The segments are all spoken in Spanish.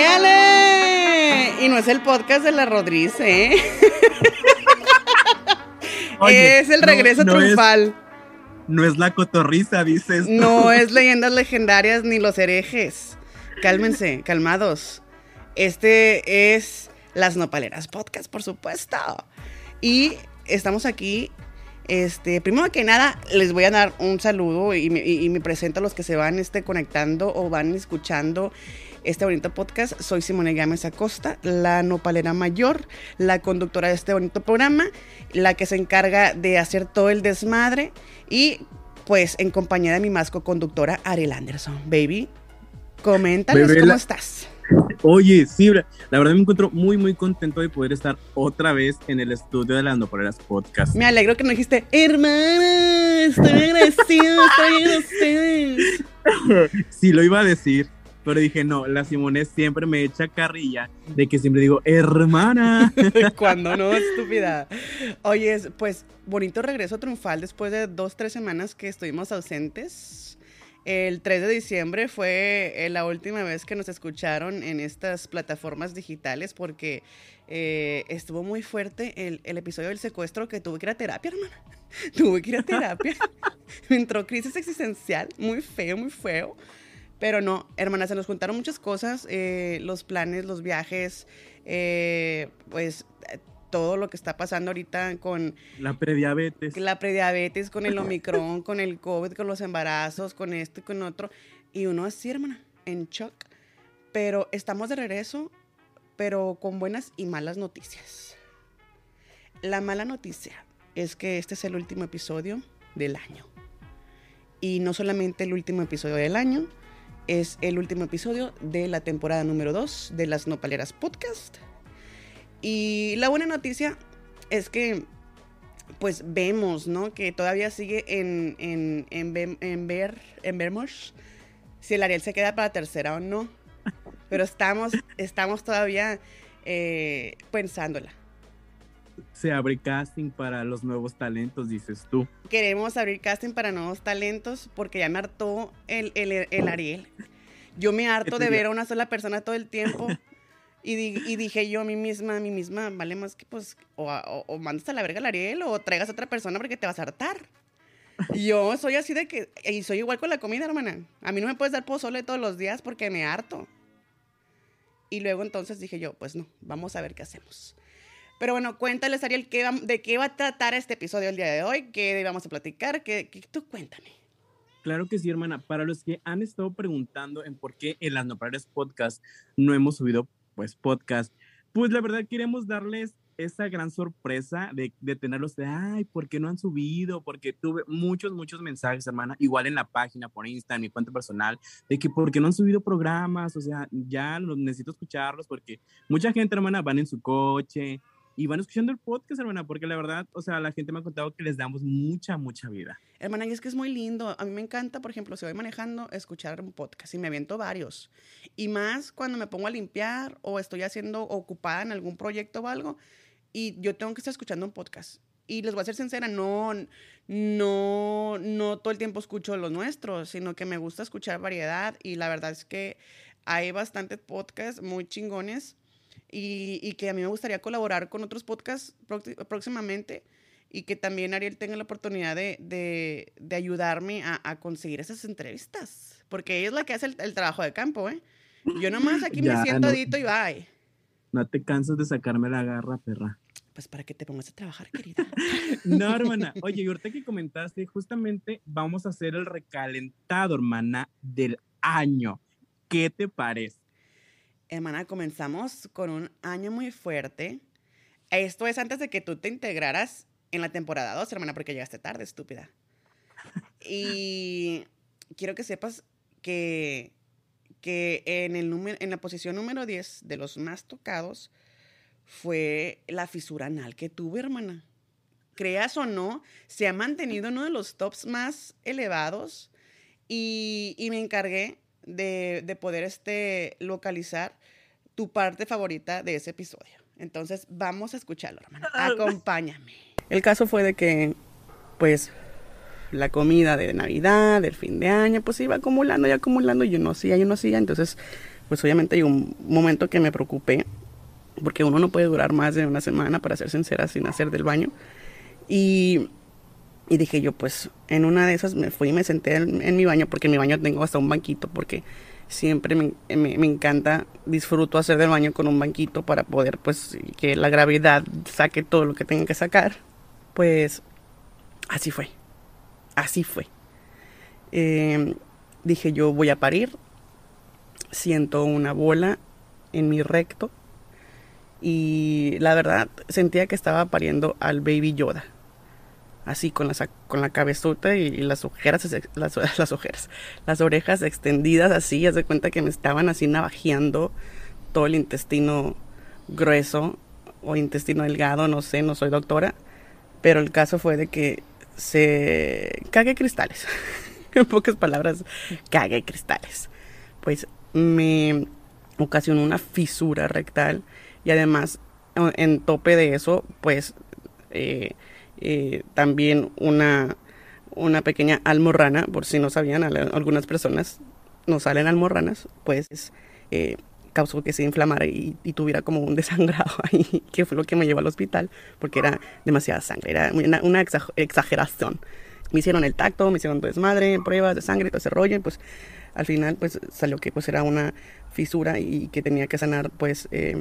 ¡Éale! Y no es el podcast de la Rodríguez, ¿eh? es el regreso triunfal. no es la cotorriza, dices. No es leyendas legendarias ni los herejes. Cálmense, calmados. Este es Las Nopaleras Podcast, por supuesto. Y estamos aquí. Este, primero que nada, les voy a dar un saludo y me, presento a los que se van este, conectando o van escuchando este bonito podcast. Soy Simone Gámez Acosta, la nopalera mayor, la conductora de este bonito programa, la que se encarga de hacer todo el desmadre y pues en compañía de mi masco conductora Ariel Anderson. Baby, coméntanos cómo estás. Oye, sí, la verdad me encuentro muy, muy contento de poder estar otra vez en el estudio de las Nopaleras Podcast. Me alegro que no dijiste, hermana, estoy agradecido, estoy ustedes. sí, lo iba a decir, pero dije, no, la Simone siempre me echa carrilla de que siempre digo, hermana. Cuando no, estúpida. Oye, pues bonito regreso triunfal después de dos, tres semanas que estuvimos ausentes. El 3 de diciembre fue eh, la última vez que nos escucharon en estas plataformas digitales porque eh, estuvo muy fuerte el, episodio del secuestro que tuve que ir a terapia, hermana. tuve que ir a terapia. Me entró crisis existencial, muy feo, muy feo. Pero no, hermana, se nos juntaron muchas cosas, eh, los planes, los viajes, pues todo lo que está pasando ahorita con... La prediabetes. La prediabetes, con el Omicron, con el COVID, con los embarazos, con esto y con otro. Y uno así, hermana, en shock. Pero estamos de regreso, pero con buenas y malas noticias. La mala noticia es que este es el último episodio del año. Y no solamente el último episodio del año, es el último episodio de la temporada número 2 de las Nopaleras Podcast. Y la buena noticia es que pues vemos, ¿no? Que todavía sigue en, en, en, ver, en vermos si el Ariel se queda para tercera o no. Pero estamos, estamos todavía eh, pensándola. Se abre casting para los nuevos talentos, dices tú. Queremos abrir casting para nuevos talentos porque ya me hartó el, el, el Ariel. Yo me harto de ver a una sola persona todo el tiempo. Y, dije yo a mí misma, a mí misma, vale más que pues, o, o, mandas a la verga al Ariel o traigas a otra persona porque te vas a hartar. Yo soy así de que, y soy igual con la comida, hermana. A mí no me puedes dar pozole todos los días porque me harto. Y luego entonces dije yo, pues no, vamos a ver qué hacemos. Pero bueno, cuéntales, Ariel, ¿qué de qué va a tratar este episodio el día de hoy, qué vamos a platicar, ¿Qué, tú cuéntame. Claro que sí, hermana. Para los que han estado preguntando en por qué en las Nopaleras Podcast no hemos subido pues podcast, pues la verdad queremos darles esa gran sorpresa de, de, tenerlos de, ay, ¿por qué no han subido? Porque tuve muchos, muchos mensajes, hermana, igual en la página, por Insta, en mi cuenta personal, de que ¿por qué no han subido programas? O sea, ya los necesito escucharlos porque mucha gente, hermana, van en su coche, y van escuchando el podcast, hermana, porque la verdad, o sea, la gente me ha contado que les damos mucha, mucha vida. Hermana, y es que es muy lindo. A mí me encanta, por ejemplo, si voy manejando, escuchar un podcast y me aviento varios. Y más cuando me pongo a limpiar o estoy haciendo ocupada en algún proyecto o algo y yo tengo que estar escuchando un podcast. Y les voy a ser sincera, no, no, no todo el tiempo escucho los nuestros, sino que me gusta escuchar variedad y la verdad es que hay bastantes podcasts muy chingones y, que a mí me gustaría colaborar con otros podcasts próximamente y que también Ariel tenga la oportunidad de, ayudarme a, conseguir esas entrevistas, porque ella es la que hace el, trabajo de campo, ¿eh? Yo nomás aquí me siento adito y bye. No te cansas de sacarme la garra, perra. Pues para que te pongas a trabajar, querida. no, hermana. Oye, y ahorita que comentaste, justamente vamos a hacer el recalentado, hermana, del año. ¿Qué te parece? Hermana, comenzamos con un año muy fuerte. Esto es antes de que tú te integraras en la temporada 2, hermana, porque llegaste tarde, estúpida. Y quiero que sepas que, que en, el número, en la posición número 10 de los más tocados fue la fisura anal que tuve, hermana. Creas o no, se ha mantenido uno de los tops más elevados y, y me encargué de, de poder este, localizar tu parte favorita de ese episodio. Entonces, vamos a escucharlo, hermana. Acompáñame. El caso fue de que, pues, la comida de Navidad, del fin de año, pues iba acumulando y acumulando, y yo no hacía, yo no hacía. Entonces, pues obviamente hay un momento que me preocupé, porque uno no puede durar más de una semana, para ser sincera, sin hacer del baño. Y, y dije yo, pues en una de esas me fui y me senté en, mi baño, porque en mi baño tengo hasta un banquito, porque siempre me, me, me, encanta, disfruto hacer del baño con un banquito para poder, pues, que la gravedad saque todo lo que tenga que sacar. Pues así fue, así fue. Eh, dije yo voy a parir, siento una bola en mi recto y la verdad sentía que estaba pariendo al baby Yoda. Así con, la, con la cabezota y, las ojeras, las, las, ojeras, las orejas extendidas así, haz de cuenta que me estaban así navajeando todo el intestino grueso o intestino delgado, no sé, no soy doctora, pero el caso fue de que se cague cristales. en pocas palabras, cague cristales. Pues me ocasionó una fisura rectal y además en tope de eso, pues eh, eh, también una, una pequeña almorrana, por si no sabían, algunas personas no salen almorranas, pues eh, causó que se inflamara y, tuviera como un desangrado ahí, que fue lo que me llevó al hospital, porque era demasiada sangre, era una, una exageración. Me hicieron el tacto, me hicieron desmadre, pruebas de sangre, todo ese rollo, y pues al final pues salió que pues era una fisura y que tenía que sanar pues eh,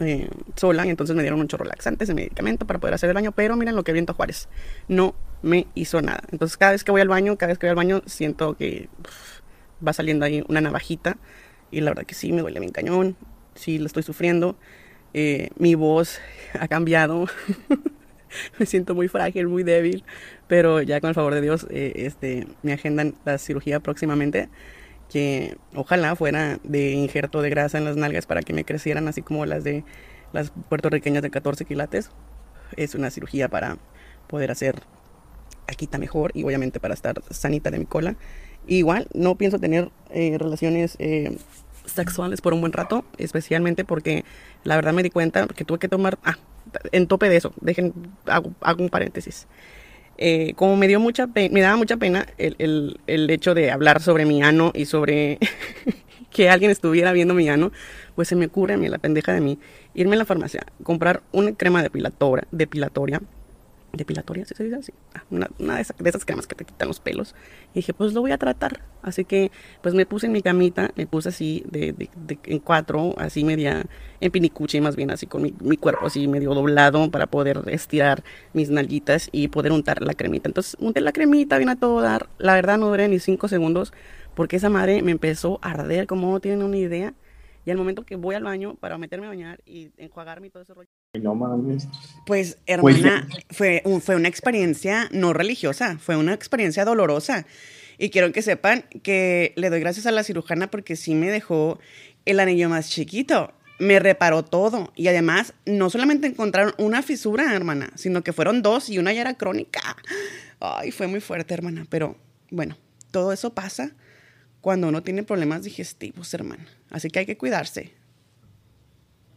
eh, sola y entonces me dieron un chorro laxante ese medicamento para poder hacer el baño pero miren lo que viento Juárez. No me hizo nada. Entonces cada vez que voy al baño cada vez que voy al baño siento que va saliendo ahí una navajita y la verdad que sí me duele bien cañón sí lo estoy sufriendo. Eh, mi voz ha cambiado. Me siento muy frágil muy débil pero ya con el favor de Dios este me agendan la cirugía próximamente que ojalá fuera de injerto de grasa en las nalgas para que me crecieran así como las de las puertorriqueñas de 14 quilates. Es una cirugía para poder hacer está mejor y obviamente para estar sanita de mi cola. igual no pienso tener eh, relaciones eh, sexuales por un buen rato, especialmente porque la verdad me di cuenta que tuve que tomar, ah, en tope de eso, dejen, hago un paréntesis. Eh, como me dio mucha me daba mucha pena el, el, hecho de hablar sobre mi ano y sobre que alguien estuviera viendo mi ano, pues se me ocurre a mí, la pendeja de mí, irme a la farmacia, comprar una crema depiladora, depilatoria depilatoria, ¿sí se dice así? Ah, una, una de, esas, de, esas, cremas que te quitan los pelos. Y dije, pues lo voy a tratar. Así que, pues me puse en mi camita, me puse así de, de, de en cuatro, así media en pinicuche, más bien así con mi, mi, cuerpo así medio doblado para poder estirar mis nalguitas y poder untar la cremita. Entonces, unté la cremita, vine a todo dar. La verdad no duré ni cinco segundos porque esa madre me empezó a arder, como no tienen una idea. Y al momento que voy al baño para meterme a bañar y enjuagarme y todo ese rollo. No mames. Pues, hermana, fue, fue una experiencia no religiosa, fue una experiencia dolorosa. Y quiero que sepan que le doy gracias a la cirujana porque sí me dejó el anillo más chiquito. Me reparó todo. Y además, no solamente encontraron una fisura, hermana, sino que fueron dos y una ya era crónica. Ay, fue muy fuerte, hermana. Pero bueno, todo eso pasa cuando uno tiene problemas digestivos, hermana. Así que hay que cuidarse.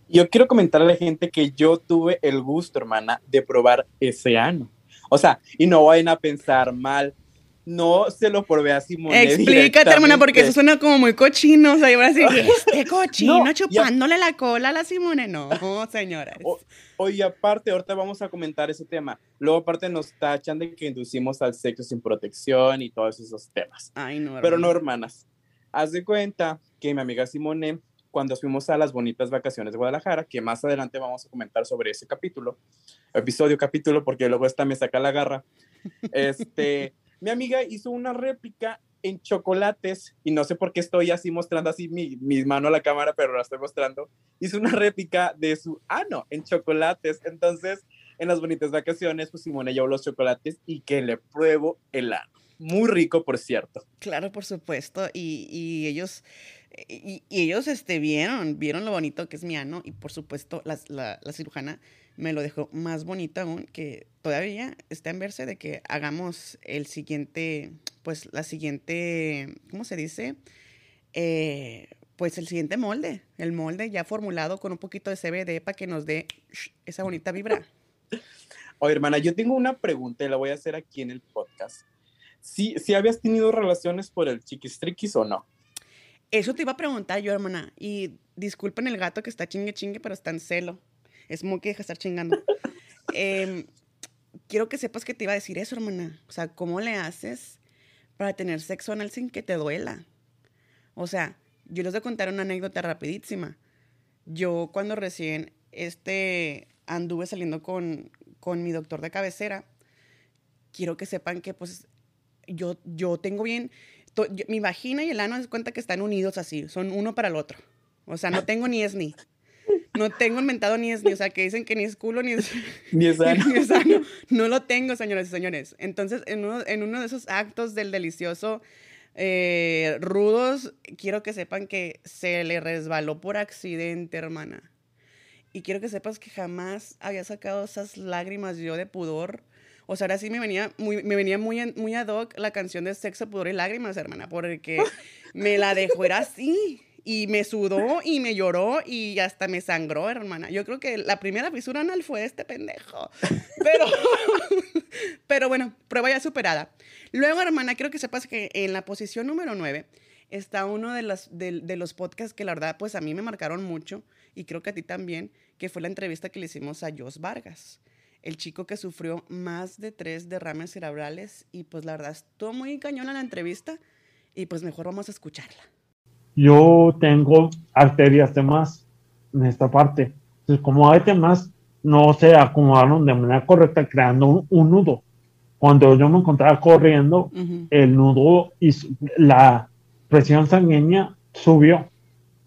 Yo quiero comentar a la gente que yo tuve el gusto, hermana, de probar ese ano. O sea, y no vayan a pensar mal. No se lo probé a Simone. Explícate, hermana, porque eso suena como muy cochino. O sea, yo así, este cochino chupándole la cola a la Simone. No, señoras. oye, aparte, ahorita vamos a comentar ese tema. Luego, aparte, nos tachan de que inducimos al sexo sin protección y todos esos temas. Ay, no, Pero no, hermanas. Haz de cuenta que mi amiga Simone cuando fuimos a las bonitas vacaciones de Guadalajara, que más adelante vamos a comentar sobre ese capítulo, episodio, capítulo, porque luego esta me saca la garra. Este, mi amiga hizo una réplica en chocolates, y no sé por qué estoy así mostrando así mi, mi mano a la cámara, pero la estoy mostrando. Hizo una réplica de su ano en chocolates. Entonces, en las bonitas vacaciones, pues Simone llevó los chocolates y que le pruebo el ano. Muy rico, por cierto. Claro, por supuesto. Y, y ellos y, ellos este, vieron, vieron lo bonito que es mi ano y por supuesto la, la, cirujana me lo dejó más bonito aún que todavía está en verse de que hagamos el siguiente, pues la siguiente, ¿cómo se dice? Eh, pues el siguiente molde, el molde ya formulado con un poquito de CBD para que nos dé esa bonita vibra. Oye, hermana, yo tengo una pregunta y la voy a hacer aquí en el podcast. ¿Si, si habías tenido relaciones por el chiquistriquis o no? Eso te iba a preguntar yo, hermana. Y disculpen el gato que está chingue chingue, pero está en celo. Es muy que deja estar chingando. Em, quiero que sepas que te iba a decir eso, hermana. O sea, ¿cómo le haces para tener sexo anal sin que te duela? O sea, yo les voy a contar una anécdota rapidísima. Yo cuando recién este, anduve saliendo con, con mi doctor de cabecera, quiero que sepan que pues yo, yo tengo bien, mi vagina y el ano se cuenta que están unidos así, son uno para el otro. O sea, no tengo ni es ni. No tengo inventado ni es ni, o sea, que dicen que ni es culo ni es, ni es ano. No lo tengo, señores y señores. Entonces, en uno, en uno de esos actos del delicioso eh, rudos, quiero que sepan que se le resbaló por accidente, hermana. Y quiero que sepas que jamás había sacado esas lágrimas yo de pudor. O sea, ahora sí me venía muy, me venía muy, muy ad hoc la canción de Sexo, Pudor y Lágrimas, hermana, porque me la dejó, era así. Y me sudó y me lloró y hasta me sangró, hermana. Yo creo que la primera fisura anal fue este pendejo. Pero, pero bueno, prueba ya superada. Luego, hermana, quiero que sepas que en la posición número 9 está uno de los, de, de los podcasts que la verdad, pues a mí me marcaron mucho y creo que a ti también, que fue la entrevista que le hicimos a Jos Vargas, el chico que sufrió más de tres derrames cerebrales y pues la verdad estuvo muy cañón en la entrevista y pues mejor vamos a escucharla. Yo tengo arterias de más en esta parte. Entonces, como hay temas, no se acomodaron de manera correcta creando un, nudo. Cuando yo me encontraba corriendo, el nudo y la presión sanguínea subió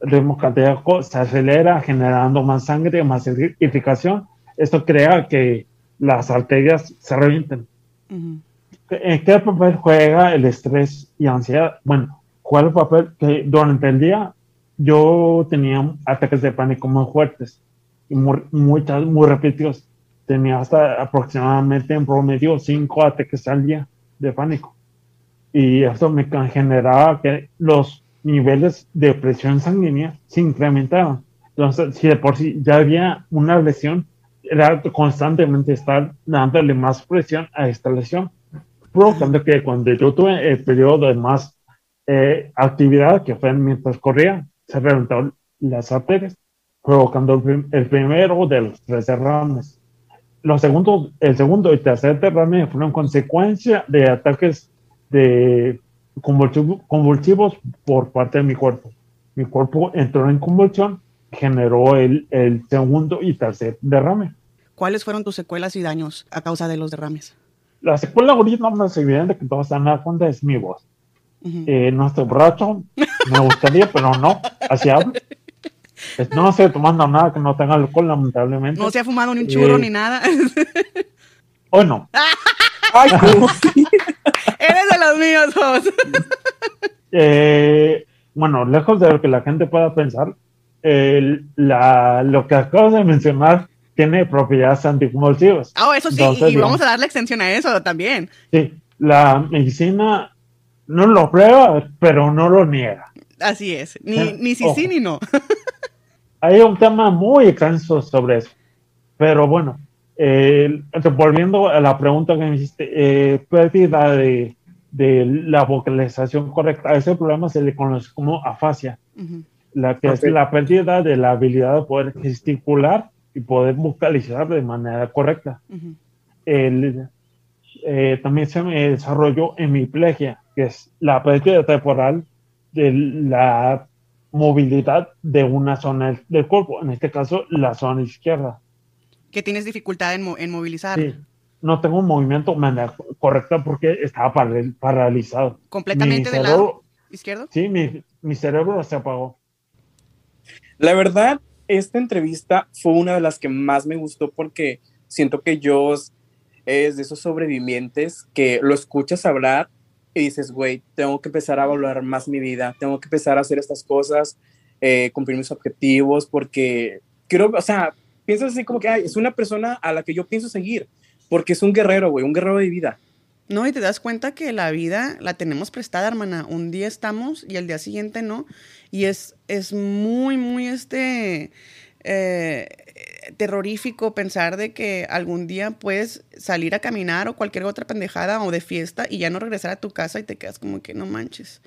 ritmo cardíaco se acelera generando más sangre, más irrigación. Esto crea que las arterias se revienten. ¿En qué papel juega el estrés y ansiedad? Bueno, juega el papel que durante el día yo tenía ataques de pánico muy fuertes y muy, muy, muy repetidos. Tenía hasta aproximadamente en promedio cinco ataques al día de pánico. Y eso me generaba que los niveles de presión sanguínea se incrementaban. Entonces, si de por sí ya había una lesión, era constantemente estar dándole más presión a esta lesión, provocando que cuando yo tuve el periodo de más eh, actividad, que fue mientras corría, se reventaron las arterias, provocando el, primero de los tres derrames. Los segundos, el segundo y tercer derrame fueron consecuencia de ataques de convulsivos por parte de mi cuerpo. Mi cuerpo entró en convulsión, generó el, el segundo y tercer derrame. ¿Cuáles fueron tus secuelas y daños a causa de los derrames? La secuela ahorita más evidente que todos están dando cuenta es mi voz. Eh, no estoy borracho, me gustaría, pero no, así hablo. No estoy tomando nada que no tenga alcohol, lamentablemente. No se ha fumado ni un churro eh, ni nada. Hoy no. Ay, Eres de los míos, eh, bueno, lejos de lo que la gente pueda pensar, la, lo que acabas de mencionar tiene propiedades anticonvulsivas. Ah, eso sí, y vamos a darle extensión a eso también. Sí, la medicina no lo prueba, pero no lo niega. Así es, ni, eh, ni sí, sí, ni no. Hay un tema muy extenso sobre eso, pero bueno, eh, volviendo a la pregunta que me hiciste, eh, pérdida de, de, la vocalización correcta, a ese problema se le conoce como afasia, la que es la pérdida de la habilidad de poder gesticular y poder vocalizar de manera correcta. El, eh, también se me desarrolló hemiplegia, que es la pérdida temporal de la movilidad de una zona del cuerpo, en este caso la zona izquierda que tienes dificultad en, en movilizar. Sí, no tengo un movimiento manera correcta porque estaba paralizado. ¿Completamente del lado izquierdo? Sí, mi, mi cerebro se apagó. La verdad, esta entrevista fue una de las que más me gustó porque siento que yo es de esos sobrevivientes que lo escuchas hablar y dices, güey, tengo que empezar a valorar más mi vida, tengo que empezar a hacer estas cosas, eh, cumplir mis objetivos, porque quiero, o sea, piensas así como que es una persona a la que yo pienso seguir, porque es un guerrero, güey, un guerrero de vida. No, y te das cuenta que la vida la tenemos prestada, hermana. Un día estamos y el día siguiente no. Y es, es muy, muy este eh, terrorífico pensar de que algún día puedes salir a caminar o cualquier otra pendejada o de fiesta y ya no regresar a tu casa y te quedas como que no manches.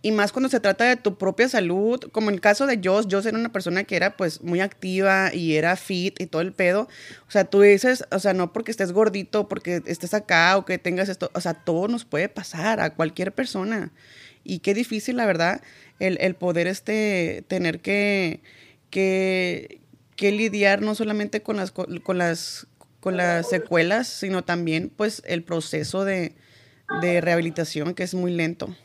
Y más cuando se trata de tu propia salud, como en el caso de Joss, Joss era una persona que era pues muy activa y era fit y todo el pedo. O sea, tú dices, o sea, no porque estés gordito, porque estés acá o que tengas esto, o sea, todo nos puede pasar a cualquier persona. Y qué difícil, la verdad, el, el poder este, tener que, que, que lidiar no solamente con las, con las, con las secuelas, sino también pues el proceso de, de rehabilitación que es muy lento.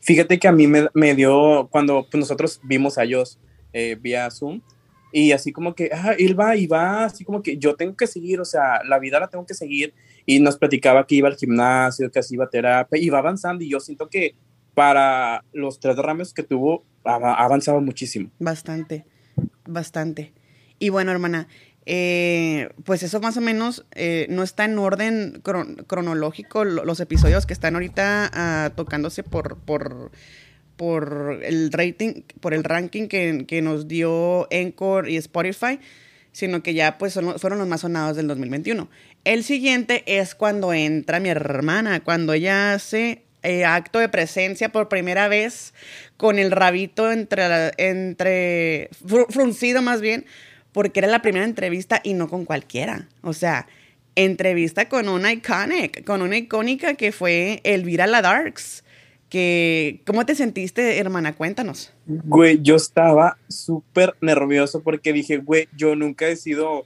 Fíjate que a mí me, dio, cuando pues, nosotros vimos a ellos eh, vía Zoom, y así como que, ah, él va y va, así como que yo tengo que seguir, o sea, la vida la tengo que seguir, y nos platicaba que iba al gimnasio, que así iba a terapia, va avanzando, y yo siento que para los tres ramos que tuvo, ha avanzado muchísimo. Bastante, bastante. Y bueno, hermana, eh, pues eso más o menos eh, no está en orden cronológico los episodios que están ahorita ah, tocándose por, por, por el rating, por el ranking que, nos dio Encore y Spotify, sino que ya pues fueron los más sonados del 2021. El siguiente es cuando entra mi hermana, cuando ella hace eh, acto de presencia por primera vez con el rabito entre, entre fruncido más bien, porque era la primera entrevista y no con cualquiera. O sea, entrevista con una iconic, con una icónica que fue Elvira La Darks. Que, ¿Cómo te sentiste, hermana? Cuéntanos. Güey, yo estaba súper nervioso porque dije, güey, yo nunca he sido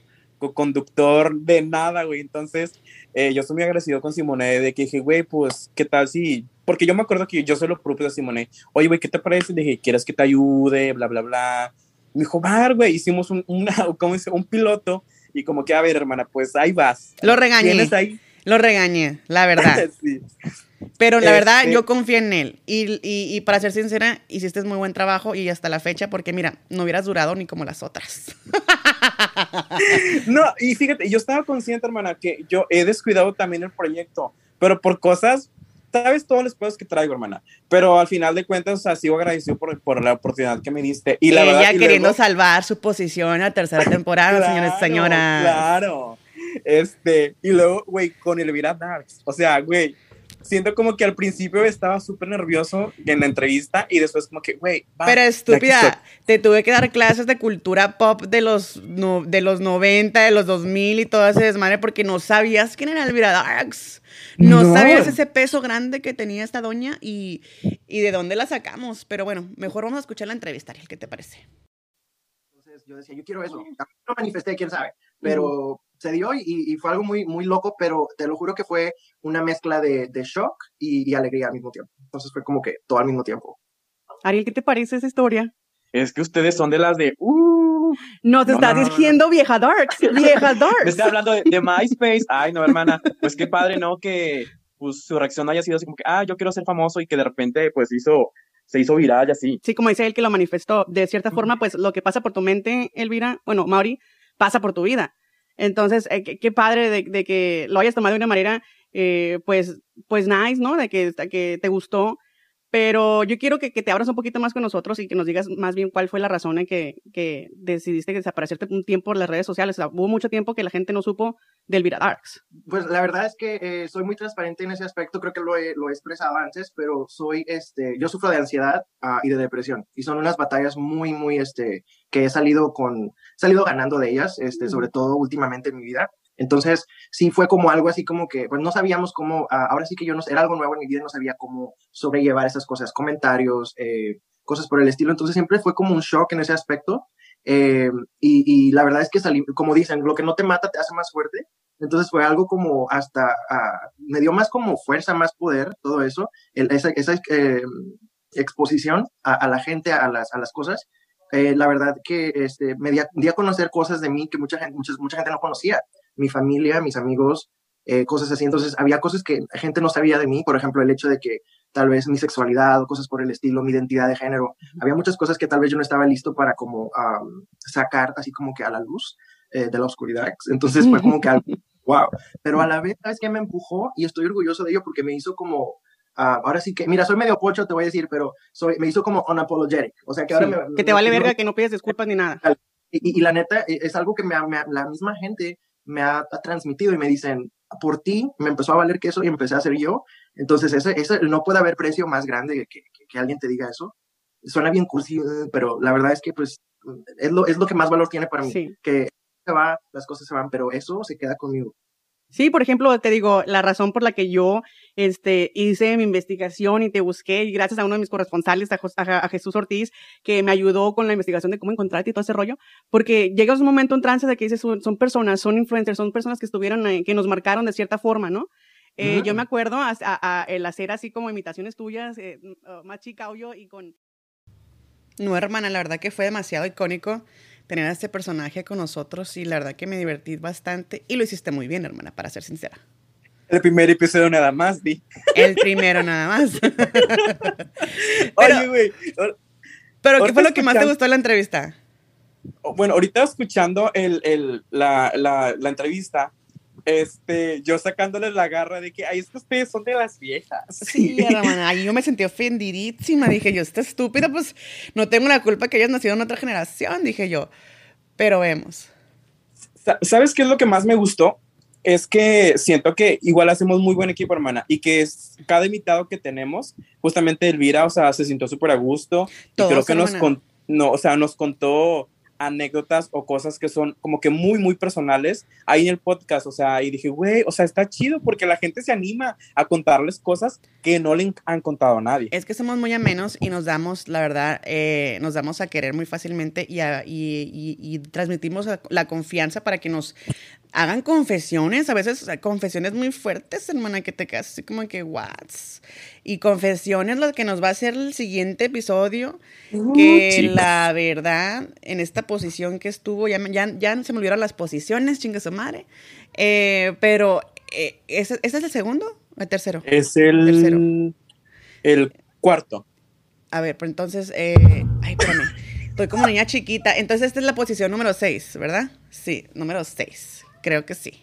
conductor de nada, güey. Entonces, eh, yo estoy muy agradecido con Simone de que dije, güey, pues, ¿qué tal si...? Porque yo me acuerdo que yo soy lo propio de Simone. Oye, güey, ¿qué te parece? dije, ¿quieres que te ayude? Bla, bla, bla me dijo, Bar, güey, hicimos un, una, ¿cómo dice? un piloto y como que, a ver, hermana, pues ahí vas. Lo regañé. Ahí? Lo regañé, la verdad. sí. Pero la verdad, este yo confío en él. Y, y, para ser sincera, hiciste muy buen trabajo y hasta la fecha, porque mira, no hubieras durado ni como las otras. no, y fíjate, yo estaba consciente, hermana, que yo he descuidado también el proyecto, pero por cosas sabes todos los cosas que traigo, hermana. Pero al final de cuentas, o sea, sigo agradecido por, por la oportunidad que me diste. Y la Ella verdad, queriendo salvar su posición a tercera temporada, señores y señoras. Claro. Este, y luego, güey, con Elvira Darks. O sea, güey, siento como que al principio estaba súper nervioso en la entrevista y después como que, güey, Pero estúpida, te tuve que dar clases de cultura pop de los, de los 90, de los 2000 y todo ese desmadre porque no sabías quién era Elvira Darks. No, sabías ese peso grande que tenía esta doña y, y, de dónde la sacamos. Pero bueno, mejor vamos a escuchar la entrevista, Ariel. ¿Qué te parece? Entonces yo decía, yo quiero eso. No manifesté, quién sabe. Pero se dio y, y, fue algo muy, muy loco, pero te lo juro que fue una mezcla de, de shock y, y, alegría al mismo tiempo. Entonces fue como que todo al mismo tiempo. Ariel, ¿qué te parece esa historia? Es que ustedes son de las de, uh, no, te estás diciendo vieja Darks, vieja Darks. Me estoy hablando de, MySpace. Ay, no, hermana, pues qué padre, ¿no? Que pues, su reacción haya sido así como que, ah, yo quiero ser famoso y que de repente, pues, hizo, se hizo viral y así. Sí, como dice él que lo manifestó. De cierta forma, pues, lo que pasa por tu mente, Elvira, bueno, Mauri, pasa por tu vida. Entonces, eh, qué, padre de, que lo hayas tomado de una manera, eh, pues, pues nice, ¿no? De que, que te gustó pero yo quiero que, que, te abras un poquito más con nosotros y que nos digas más bien cuál fue la razón en que, que decidiste desaparecerte un tiempo en las redes sociales. hubo mucho tiempo que la gente no supo del Elvira Darks. Pues la verdad es que eh, soy muy transparente en ese aspecto, creo que lo he, lo he expresado antes, pero soy, este, yo sufro de ansiedad uh, y de depresión y son unas batallas muy, muy, este, que he salido con, salido ganando de ellas, este, sobre todo últimamente en mi vida. Entonces, sí fue como algo así como que, pues no sabíamos cómo, ah, ahora sí que yo no, era algo nuevo en mi vida, no sabía cómo sobrellevar esas cosas, comentarios, eh, cosas por el estilo. Entonces, siempre fue como un shock en ese aspecto. Eh, y, la verdad es que salí, como dicen, lo que no te mata te hace más fuerte. Entonces fue algo como hasta, ah, me dio más como fuerza, más poder, todo eso, esa, esa eh, exposición a, la gente, a las, a las cosas. la verdad que este, me di a, conocer cosas de mí que mucha gente, mucha, mucha gente no conocía mi familia, mis amigos, eh, cosas así. Entonces, había cosas que gente no sabía de mí, por ejemplo, el hecho de que tal vez mi sexualidad o cosas por el estilo, mi identidad de género. Había muchas cosas que tal vez yo no estaba listo para como sacar así como que a la luz eh, de la oscuridad. Entonces fue como que algo, wow. Pero a la vez, ¿sabes qué me empujó? Y estoy orgulloso de ello porque me hizo como, ah, ahora sí que, mira, soy medio pocho, te voy a decir, pero soy, me hizo como unapologetic. O sea, que ahora me, Que te vale verga, que no pides disculpas ni nada. Y, la neta, e, es algo que me, la misma gente me ha, transmitido y me dicen, por ti me empezó a valer que eso y empecé a hacer yo. Entonces, ese, ese, no puede haber precio más grande que, que alguien te diga eso. Suena bien cursi, eh, pero la verdad es que pues es lo, es lo que más valor tiene para mí. Sí. Que se va, las cosas se van, pero eso se queda conmigo. Sí, por ejemplo, te digo, la razón por la que yo este, hice mi investigación y te busqué, y gracias a uno de mis corresponsales, a, Jos- a- a Jesús Ortiz, que me ayudó con la investigación de cómo encontrarte y todo ese rollo, porque llegas un momento en trance de que dices, son, son personas, son influencers, son personas que estuvieron, ahí, que nos marcaron de cierta forma, ¿no? Eh. Yo me acuerdo a, el hacer así como imitaciones tuyas, eh, uh, más chica y con... No, hermana, la verdad que fue demasiado icónico tener a este personaje con nosotros y la verdad que me divertí bastante y lo hiciste muy bien, hermana, para ser sincera. El primer episodio nada más, di. El primero nada más. Oye, güey. Pero, ¿qué fue lo que más te gustó de la entrevista? Bueno, ahorita escuchando el, el, la, la, la entrevista, este, yo sacándoles la garra de que, ay, es que ustedes son de las viejas. Sí, hermana, ahí yo me sentí ofendidísima. Dije yo, esta estúpida, pues no tengo la culpa que hayas nacido en otra generación, dije yo. Pero vemos. Sa- ¿Sabes qué es lo que más me gustó? Es que siento que igual hacemos muy buen equipo, hermana, y que es cada invitado que tenemos, justamente Elvira, o sea, se sintió súper a gusto, y Todos, creo que nos, hermana. con- no, o sea, nos contó anécdotas o cosas que son como que muy, muy personales ahí en el podcast, o sea, y dije, güey, o sea, está chido porque la gente se anima a contarles cosas que no le han contado a nadie. Es que somos muy amenos y nos damos, la verdad, eh, nos damos a querer muy fácilmente y, a- y- y- y transmitimos la- confianza para que nos hagan confesiones, a veces o sea, confesiones muy fuertes, hermana, que te quedas así como que, what? Y confesiones lo que nos va a hacer el siguiente episodio, que la verdad, en esta posición que estuvo, ya, me- ya, ya se me olvidaron las posiciones, chingue su madre, Eh, pero, eh, ¿ese, ese es el segundo el tercero? Es el, Tercero. el cuarto. A ver, pero entonces, eh, ay, espérame. Estoy como niña chiquita. Entonces, esta es la posición número 6, ¿verdad? Sí, número 6. Creo que sí.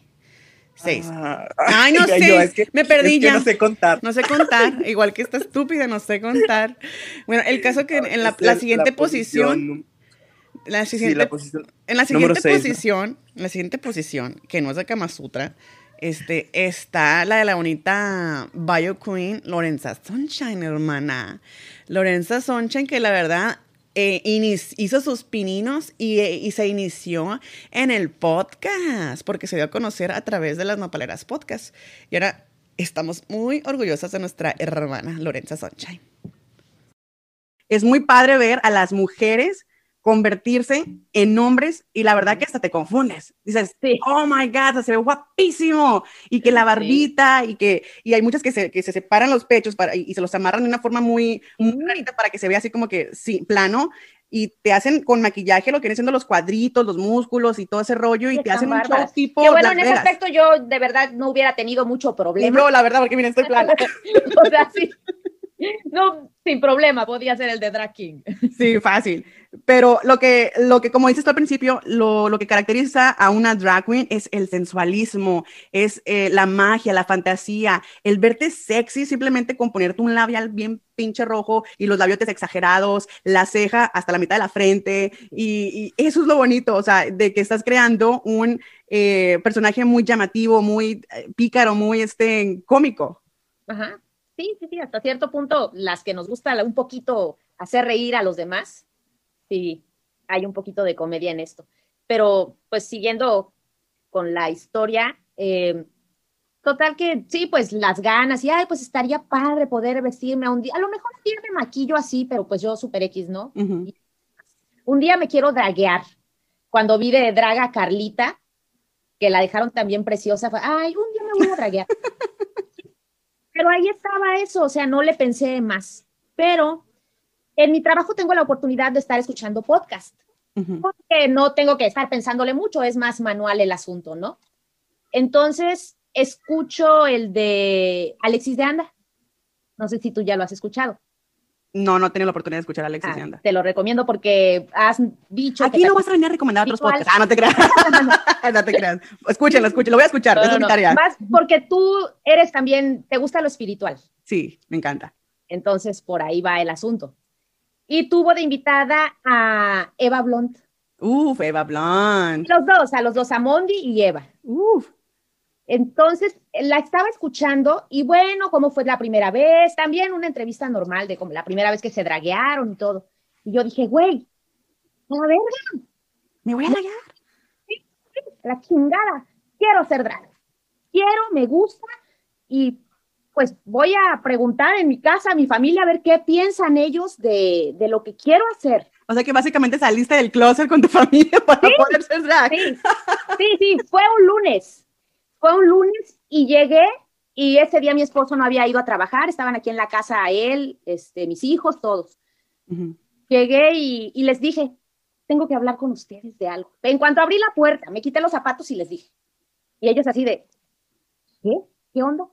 6. Ah, Ay, no sé, es que- me perdí es que ya. no sé contar. No sé contar, igual que esta estúpida, no sé contar. Bueno, el caso que en la, la siguiente posición, la Sí, siguiente, la posición. en la siguiente seis, ¿no? posición, en la siguiente posición, que no es de Kama Sutra, este, está la de la bonita Bio Queen, Lorenza Sunshine, hermana. Lorenza Sunshine, que la verdad eh, hizo sus pininos y, y se inició en el podcast, porque se dio a conocer a través de las Nopaleras Podcast. Y ahora estamos muy orgullosas de nuestra hermana Lorenza Sunshine. Es muy padre ver a las mujeres convertirse en hombres y la verdad que hasta te confundes. Dices, Sí. oh my God, se ve guapísimo. Y que la Sí. barbita y que y hay muchas que se, que se separan los pechos para, y, y se los amarran de una forma muy, muy rarita para que se vea así como que sí, plano. Y te hacen con maquillaje lo que vienen siendo los cuadritos, los músculos y todo ese rollo. Y Sí, te hacen un show tipo Que bueno, en ese aspecto yo de verdad no hubiera tenido mucho Y problema. yo, la verdad, porque miren, estoy plana. o sea, sí. No, sin problema, podía ser el de Drag King. Sí, fácil. Pero lo que, lo que como dices tú al principio, lo, lo que caracteriza a una drag queen es el sensualismo, es eh, la magia, la fantasía, el verte sexy simplemente con ponerte un labial bien pinche rojo y los labiotes exagerados, la ceja hasta la mitad de la frente. Y, y eso es lo bonito, o sea, de que estás creando un eh, personaje muy llamativo, muy eh, pícaro, muy este, cómico. Ajá. Sí, sí, sí, hasta cierto punto, las que nos gusta un poquito hacer reír a los demás, sí, hay un poquito de comedia en esto. Pero, pues, siguiendo con la historia, eh, total que sí, pues las ganas, y ay, pues estaría padre poder vestirme a un día, a lo mejor un día me maquillo así, pero pues yo super X, ¿no? Ujú. Un día me quiero draguear. Cuando vi de draga Carlita, que la dejaron también preciosa, fue, ay, un día me voy a draguear. Pero ahí estaba eso, o sea, no le pensé más. Pero en mi trabajo tengo la oportunidad de estar escuchando podcast, porque no tengo que estar pensándole mucho, es más manual el asunto, ¿no? Entonces, escucho el de Alexis de Anda. No sé si tú ya lo has escuchado. No, no he tenido la oportunidad de escuchar a Alexis Ah, Anda. te lo recomiendo porque has dicho Aquí que no vas a venir a recomendar otros podcasts. Ah, no te creas. no te creas. Escúchenlo, escúchenlo. Lo voy a escuchar. No, esa no, es mi no. tarea. Más porque tú eres también, te gusta lo espiritual. Sí, me encanta. Entonces, por ahí va el asunto. Y tuvo de invitada a Eva Blunt. Uf, Eva Blunt. Los dos, a los dos, a Mondi y Eva. Uf. Entonces, la estaba escuchando y bueno, cómo fue la primera vez, también una entrevista normal de como la primera vez que se draguearon y todo. Y yo dije, güey, a la verga, me voy a draguear. La chingada, quiero ser drag. Quiero, me gusta y pues voy a preguntar en mi casa a mi familia a ver qué piensan ellos de, de lo que quiero hacer. O sea que básicamente saliste del closet con tu familia para poder ser drag. Sí, sí, sí, fue un lunes. Fue un lunes y llegué y ese día mi esposo no había ido a trabajar, estaban aquí en la casa él, este, mis hijos, todos. Llegué y, y les dije, tengo que hablar con ustedes de algo. En cuanto abrí la puerta, me quité los zapatos y les dije. Y ellos así de, ¿qué? ¿Qué onda?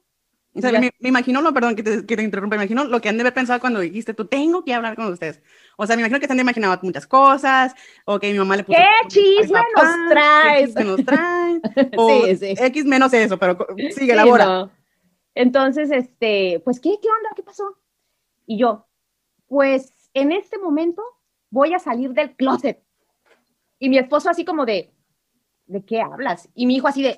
O sea, me, me, imagino, no, perdón que te, que te, interrumpa, me imagino lo que han de haber pensado cuando dijiste, tú tengo que hablar con ustedes. O sea, me imagino que se han de imaginar muchas cosas, o que mi mamá le puso... ¿Qué chisme nos traes? ¿Qué nos traen? O sí, sí. X menos eso, pero sigue, sí, no. Entonces, este, pues, ¿qué, ¿qué onda? ¿Qué pasó? Y yo, pues, en este momento voy a salir del closet. Y mi esposo así como de, ¿de qué hablas? Y mi hijo así de,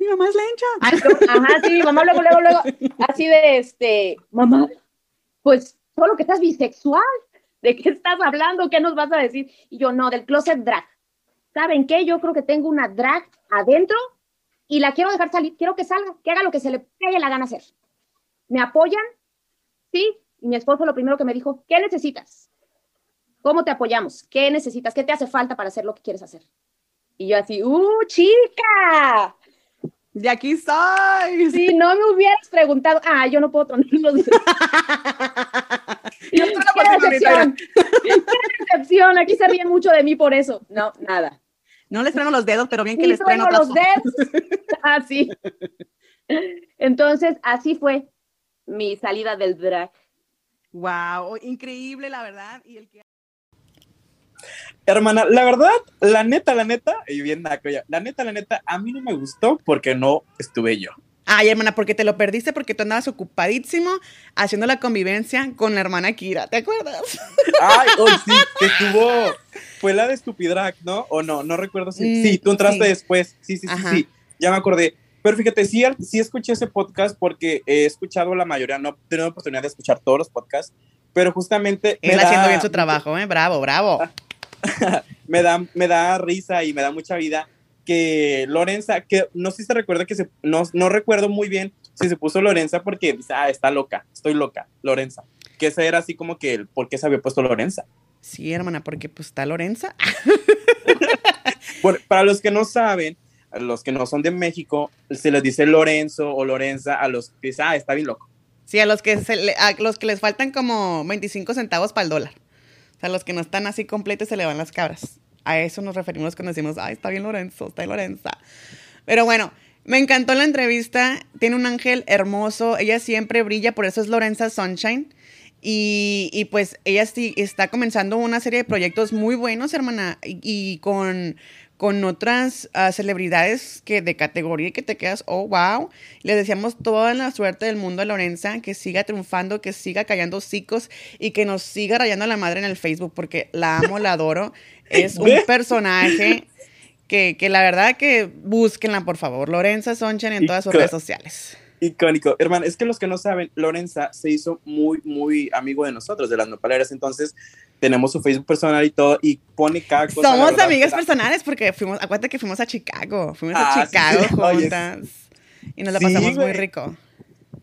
mi mamá es lencha. Ajá, sí, mi mamá luego, luego, luego, así de, este, mamá, pues solo que estás bisexual, ¿de qué estás hablando? ¿Qué nos vas a decir? Y yo, no, del closet drag. ¿Saben qué? Yo creo que tengo una drag adentro y la quiero dejar salir, quiero que salga, que haga lo que se le pegue la gana hacer. ¿Me apoyan? Sí. Y mi esposo lo primero que me dijo, ¿qué necesitas? ¿Cómo te apoyamos? ¿Qué necesitas? ¿Qué te hace falta para hacer lo que quieres hacer? Y yo así, ¡uh, chica! De aquí soy. Si no me hubieras preguntado, ah, yo no puedo tronar los dedos. yo ¿Qué decepción? ¿Qué decepción? Aquí se ríen mucho de mí por eso. No, nada. No les trueno los dedos, pero bien que sí les trueno los dedos. Así. Entonces, así fue mi salida del drag. Wow, increíble, la verdad. Y el que... Hermana, la verdad, la neta, la neta, y bien naco ya, la neta, la neta, a mí no me gustó porque no estuve yo. Ay, hermana, porque te lo perdiste porque tú andabas ocupadísimo haciendo la convivencia con la hermana Kira, ¿te acuerdas? Ay, oh, sí, que estuvo, fue la de Stupidrag, ¿no? O no, no recuerdo si, mm, sí, tú entraste sí. después, sí, sí, sí, sí, ya me acordé. Pero fíjate, sí, sí escuché ese podcast porque he escuchado la mayoría, no he tenido oportunidad de escuchar todos los podcasts, pero justamente... Él da... haciendo bien su trabajo, ¿eh? Bravo, bravo. me, da, me da risa y me da mucha vida que Lorenza, que no sé si se recuerda que se, no, no recuerdo muy bien si se puso Lorenza porque dice, ah, está loca, estoy loca, Lorenza. Que ese era así como que el por qué se había puesto Lorenza. Sí, hermana, porque pues está Lorenza. bueno, para los que no saben, los que no son de México, se les dice Lorenzo o Lorenza a los que dicen, ah, está bien loco. Sí, a los que, se le, a los que les faltan como 25 centavos para el dólar. O sea, los que no están así completos se le van las cabras. A eso nos referimos cuando decimos, ay, está bien Lorenzo, está bien Lorenza. Pero bueno, me encantó la entrevista. Tiene un ángel hermoso. Ella siempre brilla, por eso es Lorenza Sunshine. Y, y pues ella sí está comenzando una serie de proyectos muy buenos, hermana. Y, y con, con otras uh, celebridades que de categoría y que te quedas, oh, wow. Le deseamos toda la suerte del mundo a Lorenza, que siga triunfando, que siga callando hocicos y que nos siga rayando a la madre en el Facebook, porque la amo, la adoro. Es un personaje que, que la verdad que búsquenla, por favor. Lorenza Sonchen en todas sus redes sociales. Icónico. Hermano, es que los que no saben, Lorenza se hizo muy, muy amigo de nosotros, de las nopaleras. Entonces, tenemos su Facebook personal y todo, y pone cada cosa. Somos amigas personales porque fuimos, acuérdate que fuimos a Chicago. Fuimos ah, a Chicago sí, juntas. Oye, y nos la pasamos sí, muy rico.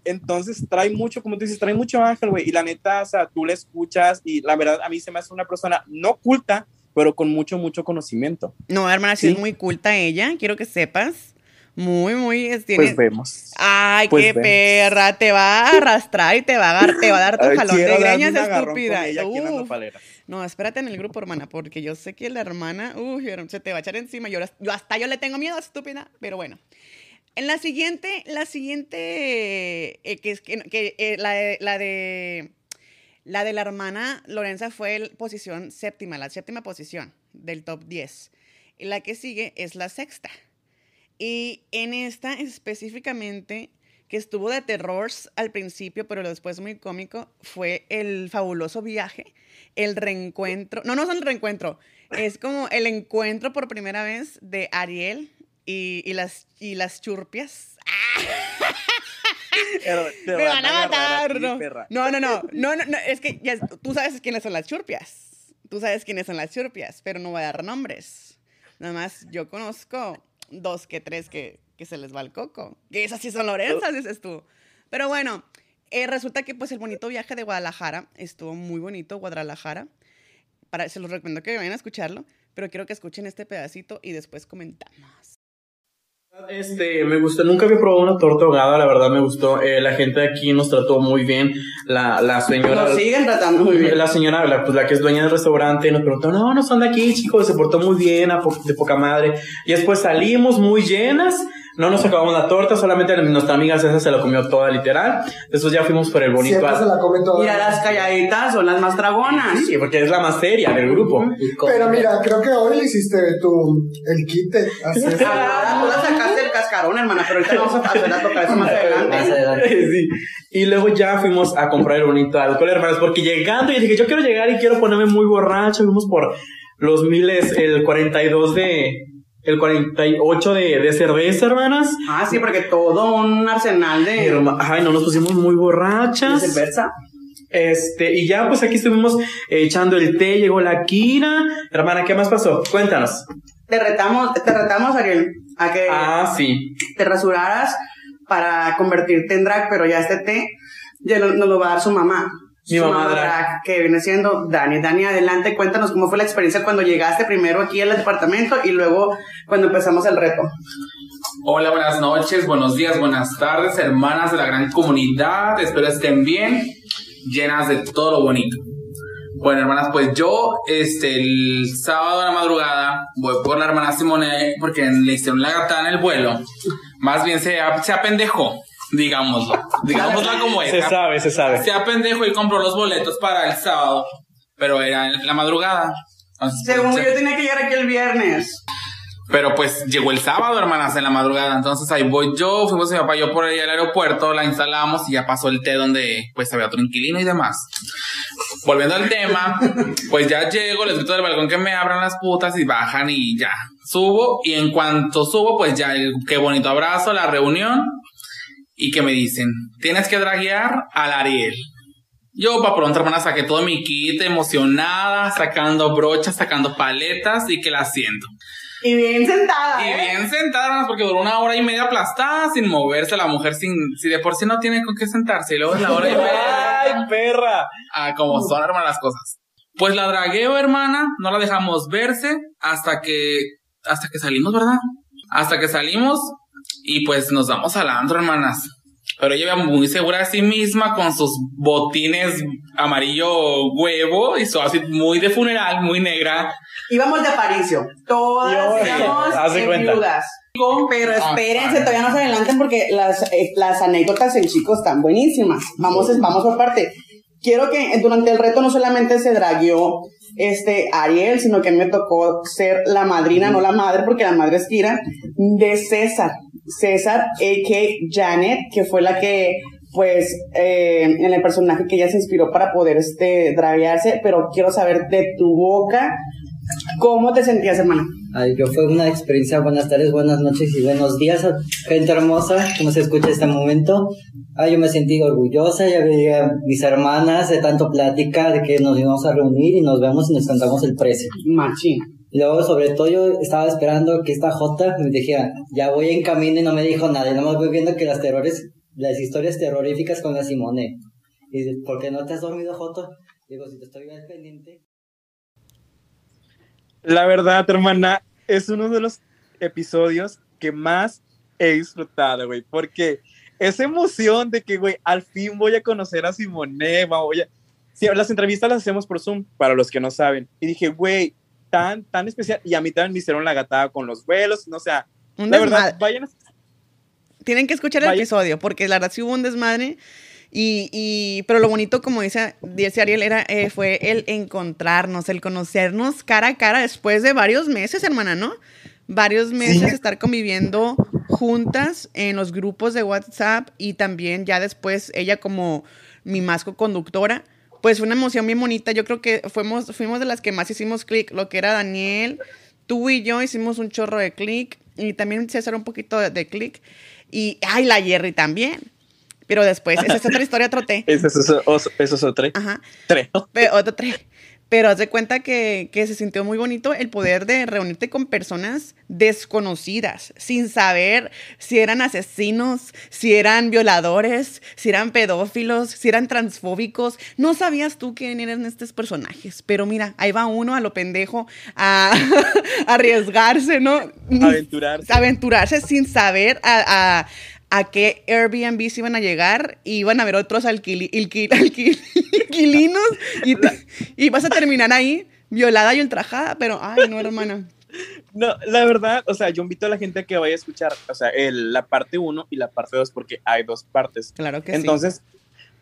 Entonces, trae mucho, como tú dices, trae mucho ángel, güey. Y la neta, o sea, tú le escuchas, y la verdad, a mí se me hace una persona no culta, pero con mucho, mucho conocimiento. No, hermana, sí, es muy culta ella, quiero que sepas. Muy, muy. Tiene... Pues vemos. Ay, pues qué vemos. perra. Te va a arrastrar y te va a dar, te va a dar tu jalón de greñas, estúpida. no, espérate en el grupo, hermana, porque yo sé que la hermana, uy, se te va a echar encima. Yo, yo hasta yo le tengo miedo, estúpida. Pero bueno. En la siguiente, la siguiente, eh, que es que, que eh, la, de, la de. La de la hermana Lorenza fue posición séptima, la séptima posición del top 10. Y la que sigue es la sexta. Y en esta específicamente, que estuvo de terror al principio, pero después muy cómico, fue el fabuloso viaje, el reencuentro, no, no es el reencuentro, es como el encuentro por primera vez de Ariel y, y las, y las churpias. Te Me van a matar. no, no, no, no, no, no, es que ya, tú sabes quiénes son las churpias. Tú sabes quiénes son las churpias, pero no voy a dar nombres. Nada más yo conozco dos que tres que, que se les va el coco. Que esas sí son Lorenzas, dices tú. Pero bueno, eh, resulta que pues el bonito viaje de Guadalajara estuvo muy bonito, Guadalajara. Para, se los recomiendo que vayan a escucharlo, pero quiero que escuchen este pedacito y después comentamos. Este, me gustó, nunca había probado una torta ahogada, la verdad me gustó. Eh, la gente de aquí nos trató muy bien. La, la señora. Nos siguen tratando muy bien. La señora, la, pues la que es dueña del restaurante, nos preguntó, no, no son de aquí, chicos, se portó muy bien, po- de poca madre. Y después salimos muy llenas, no nos acabamos la torta, solamente nuestra amiga César se la comió toda, literal. Después ya fuimos por el bonito. Siempre se la come toda. Y a las calladitas son las más dragonas. Sí, porque es la más seria del grupo. Pero mira, creo que hoy le hiciste tu, el quite. Así es. Ah, tú la sacaste el cascarón, hermana, pero ahorita vamos a hacer la toca eso más adelante. Sí. Y luego ya fuimos a comprar el bonito alcohol, hermanos, porque llegando yo dije, yo quiero llegar y quiero ponerme muy borracho. Fuimos por los miles, el 42 de, el 48 de, de cerveza, hermanas. Ah, sí, porque todo un arsenal de, Ay, no nos pusimos muy de borrachas. cerveza. Este, y ya pues aquí estuvimos echando el té, llegó la Kira. Hermana, ¿qué más pasó? Cuéntanos. Te retamos, te retamos, Ariel, a que Ah, sí. te rasuraras para convertirte en drag, pero ya este té ya no- nos lo va a dar su mamá. Mi mamá drag. que viene siendo Dani. Dani, adelante, cuéntanos cómo fue la experiencia cuando llegaste primero aquí al departamento y luego cuando empezamos el reto. Hola, buenas noches, buenos días, buenas tardes, hermanas de la gran comunidad. Espero estén bien, llenas de todo lo bonito. Bueno, hermanas, pues yo, este, el sábado a la madrugada, voy por la hermana Simone porque le hicieron la gata en el vuelo. Más bien se, se apendejó, digámoslo. Digámoslo como es. Se sabe, se sabe. Se apendejó y compró los boletos para el sábado, pero era en la madrugada. Entonces, Según pues, yo tenía que llegar aquí el viernes. pero pues llegó el sábado, hermanas, en la madrugada. Entonces ahí voy yo, fuimos mi papá y yo por ahí al aeropuerto, la instalamos y ya pasó el té donde pues había otro inquilino y demás. Volviendo al tema, pues ya llego, les grito del balcón que me abran las putas y bajan y ya. Subo y en cuanto subo, pues ya, el- qué bonito abrazo, la reunión. Y que me dicen, tienes que draguear al Ariel. Yo, para pronto, hermana, saqué todo mi kit, emocionada, sacando brochas, sacando paletas y que la siento. Y bien sentada. Y ¿eh? bien sentada, hermanas, porque duró una hora y media aplastada sin moverse la mujer, sin, si de por sí no tiene con qué sentarse, y luego es la hora y media. ¡Ay, perra! Ah, como son, hermanas, las cosas. Pues la dragueo, hermana, no la dejamos verse hasta que, hasta que salimos, ¿verdad? Hasta que salimos y pues nos vamos al antro, hermanas. Pero ella iba muy segura de sí misma con sus botines amarillo huevo y su outfit muy de funeral, muy negra. Íbamos de Aparicio. Todas íbamos viudas. Pero Ah, espérense, padre. todavía no se adelanten porque las, eh, las anécdotas en chicos están buenísimas. Vamos, vamos por parte. Quiero que durante el reto no solamente se dragueó este Ariel, sino que a mí me tocó ser la madrina, no la madre, porque la madre es Kira, de César. César, a.k. Janet, que fue la que, pues, eh, en el personaje que ella se inspiró para poder este, draguearse, pero quiero saber de tu boca, ¿cómo te sentías, hermana? Ay, yo fue una experiencia, buenas tardes, buenas noches y buenos días, gente hermosa, como se escucha este momento. Ay, yo me sentí orgullosa, ya veía mis hermanas de tanto plática, de que nos íbamos a reunir y nos vemos y nos cantamos el precio. Machín. Y luego, sobre todo, yo estaba esperando que esta Jota me dijera, ya voy en camino y no me dijo nada. Y nomás voy viendo que las terrores, las historias terroríficas con la Simone. Y dice, ¿por qué no te has dormido, Jota? Digo, si te estoy al pendiente. La verdad, hermana, es uno de los episodios que más he disfrutado, güey, porque esa emoción de que, güey, al fin voy a conocer a Simone, voy a... Sí, las entrevistas las hacemos por Zoom, para los que no saben. Y dije, güey, tan, tan especial. Y a mí también me hicieron la gatada con los vuelos, no o sea, Un la desmadre. verdad, vayan a... Tienen que escuchar el episodio, porque la verdad sí hubo un desmadre. Y, y, pero lo bonito, como dice, dice Ariel, era, eh, fue el encontrarnos, el conocernos cara a cara después de varios meses, hermana, ¿no? Varios meses estar conviviendo juntas en los grupos de WhatsApp y también ya después ella como mi masco conductora. Pues fue una emoción bien bonita. Yo creo que fuimos, fuimos de las que más hicimos clic. Lo que era Daniel, tú y yo hicimos un chorro de clic. y también César un poquito de, de click. Y, ay, la Jerry también. Pero después, esa es otra historia, otro té. Eso, es- otro. Ajá. Tres. Pero, otro tre- pero haz de cuenta que, que se sintió muy bonito el poder de reunirte con personas desconocidas, sin saber si eran asesinos, si eran violadores, si eran pedófilos, si eran transfóbicos. No sabías tú quién eran estos personajes. Pero mira, ahí va uno a lo pendejo a, a arriesgarse, ¿no? Aventurarse. aventurarse sin saber a, a- a qué Airbnb se iban a llegar y iban a ver otros alquili- alquil- alquil- inquilinos y, vas a terminar ahí violada y ultrajada, pero ay no hermana. No, la verdad, o sea, yo invito a la gente a que vaya a escuchar, o sea, el- la parte 1 y la parte 2 porque hay dos partes. Claro que Entonces,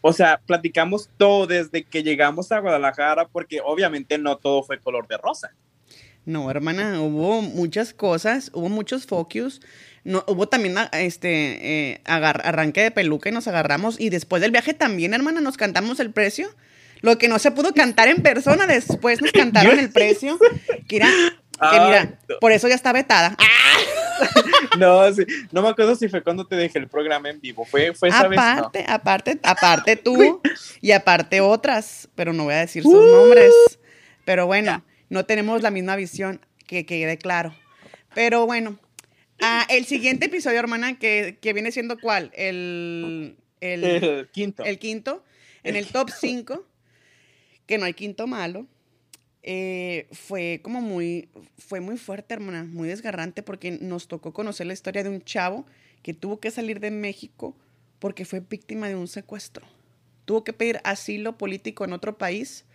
o sea, platicamos todo desde que llegamos a Guadalajara porque obviamente no todo fue color de rosa. sí. No, hermana, hubo muchas cosas, hubo muchos focus. No, hubo también a- este eh, agar- arranque de peluca y nos agarramos. Y después del viaje también, hermana, nos cantamos el precio. Lo que no se pudo cantar en persona, después nos cantaron el precio. Que era, que mira, por eso ya está vetada. No, sí, no me acuerdo si fue cuando te dejé el programa en vivo. Fue, fue esa vez. No. Aparte, aparte, aparte tú y aparte otras, pero no voy a decir sus nombres. Pero bueno, no tenemos la misma visión, que quede claro. Pero bueno, ah, el siguiente episodio, hermana, que, que viene siendo cuál? El, el, El quinto. el quinto, en el top 5, que no hay quinto malo, eh, fue como muy, fue muy fuerte, hermana, muy desgarrante, porque nos tocó conocer la historia de un chavo que tuvo que salir de México porque fue víctima de un secuestro. Tuvo que pedir asilo político en otro país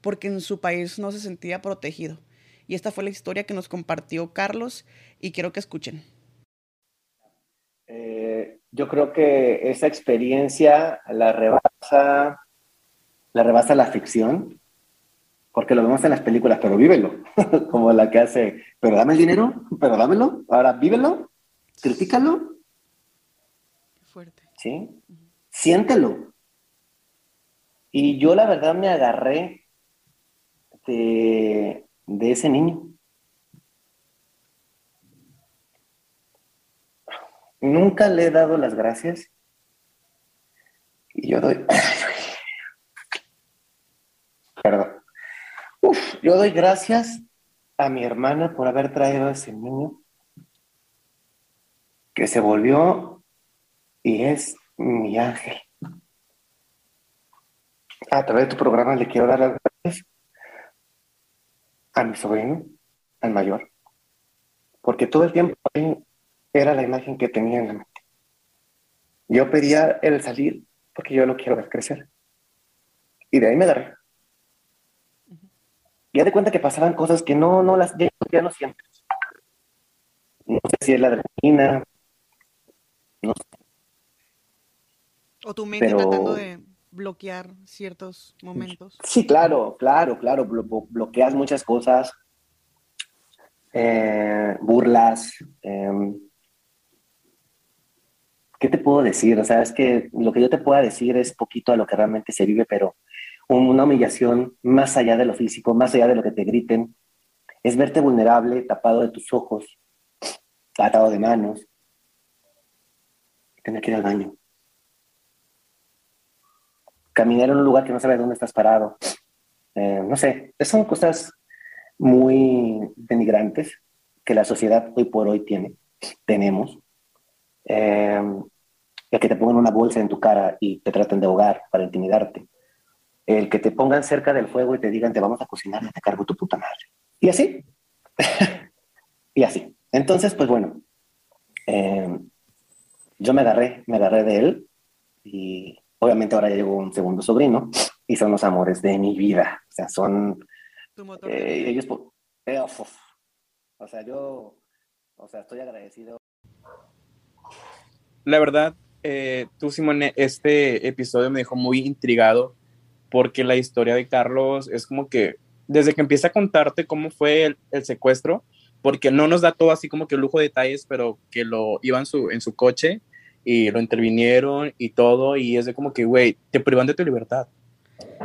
porque en su país no se sentía protegido. Y esta fue la historia que nos compartió Carlos y quiero que escuchen. Eh, yo creo que esa experiencia la rebasa, la rebasa la ficción, porque lo vemos en las películas, pero vívelo, como la que hace, pero dame el dinero, pero dámelo, ahora vívelo, critícalo, Fuerte. ¿sí? Siéntelo. Y yo la verdad me agarré de, de ese niño. Nunca le he dado las gracias. Y yo doy... Perdón. Uf, yo doy gracias a mi hermana por haber traído a ese niño que se volvió y es mi ángel. A través de tu programa le quiero dar las gracias a mi sobrino, al mayor, porque todo el tiempo era la imagen que tenía en la mente. Yo pedía el salir porque yo lo quiero ver crecer. Y de ahí me agarré. Ya de cuenta que pasaban cosas que no, no las, ya, ya no sientes. No sé si es la adrenalina, no sé. O tu mente Pero- tratando de bloquear ciertos momentos. Sí, claro, claro, claro. blo- blo- bloqueas muchas cosas, eh, burlas. em, ¿Qué te puedo decir? O sea, es que lo que yo te pueda decir es poquito a lo que realmente se vive, pero una humillación más allá de lo físico, más allá de lo que te griten, es verte vulnerable, tapado de tus ojos, atado de manos, tener que ir al baño. Caminar en un lugar que no sabes dónde estás parado. Eh, no sé, son cosas muy denigrantes que la sociedad hoy por hoy tiene, tenemos. Eh, el que te pongan una bolsa en tu cara y te traten de ahogar para intimidarte. El que te pongan cerca del fuego y te digan, te vamos a cocinar y te cargo tu puta madre. Y así. y así. Entonces, pues bueno, eh, yo me agarré, me agarré de él y obviamente ahora ya llegó un segundo sobrino y son los amores de mi vida. O sea, son Tu motor de eh, ellos, eh, o sea, yo, o sea, estoy agradecido. La verdad, eh, tú, Simone, este episodio me dejó muy intrigado porque la historia de Carlos es como que desde que empieza a contarte cómo fue el, secuestro, porque no nos da todo así como que lujo de detalles, pero que lo iba en su, en su coche y lo intervinieron y todo, y es de como que, güey, te privan de tu libertad.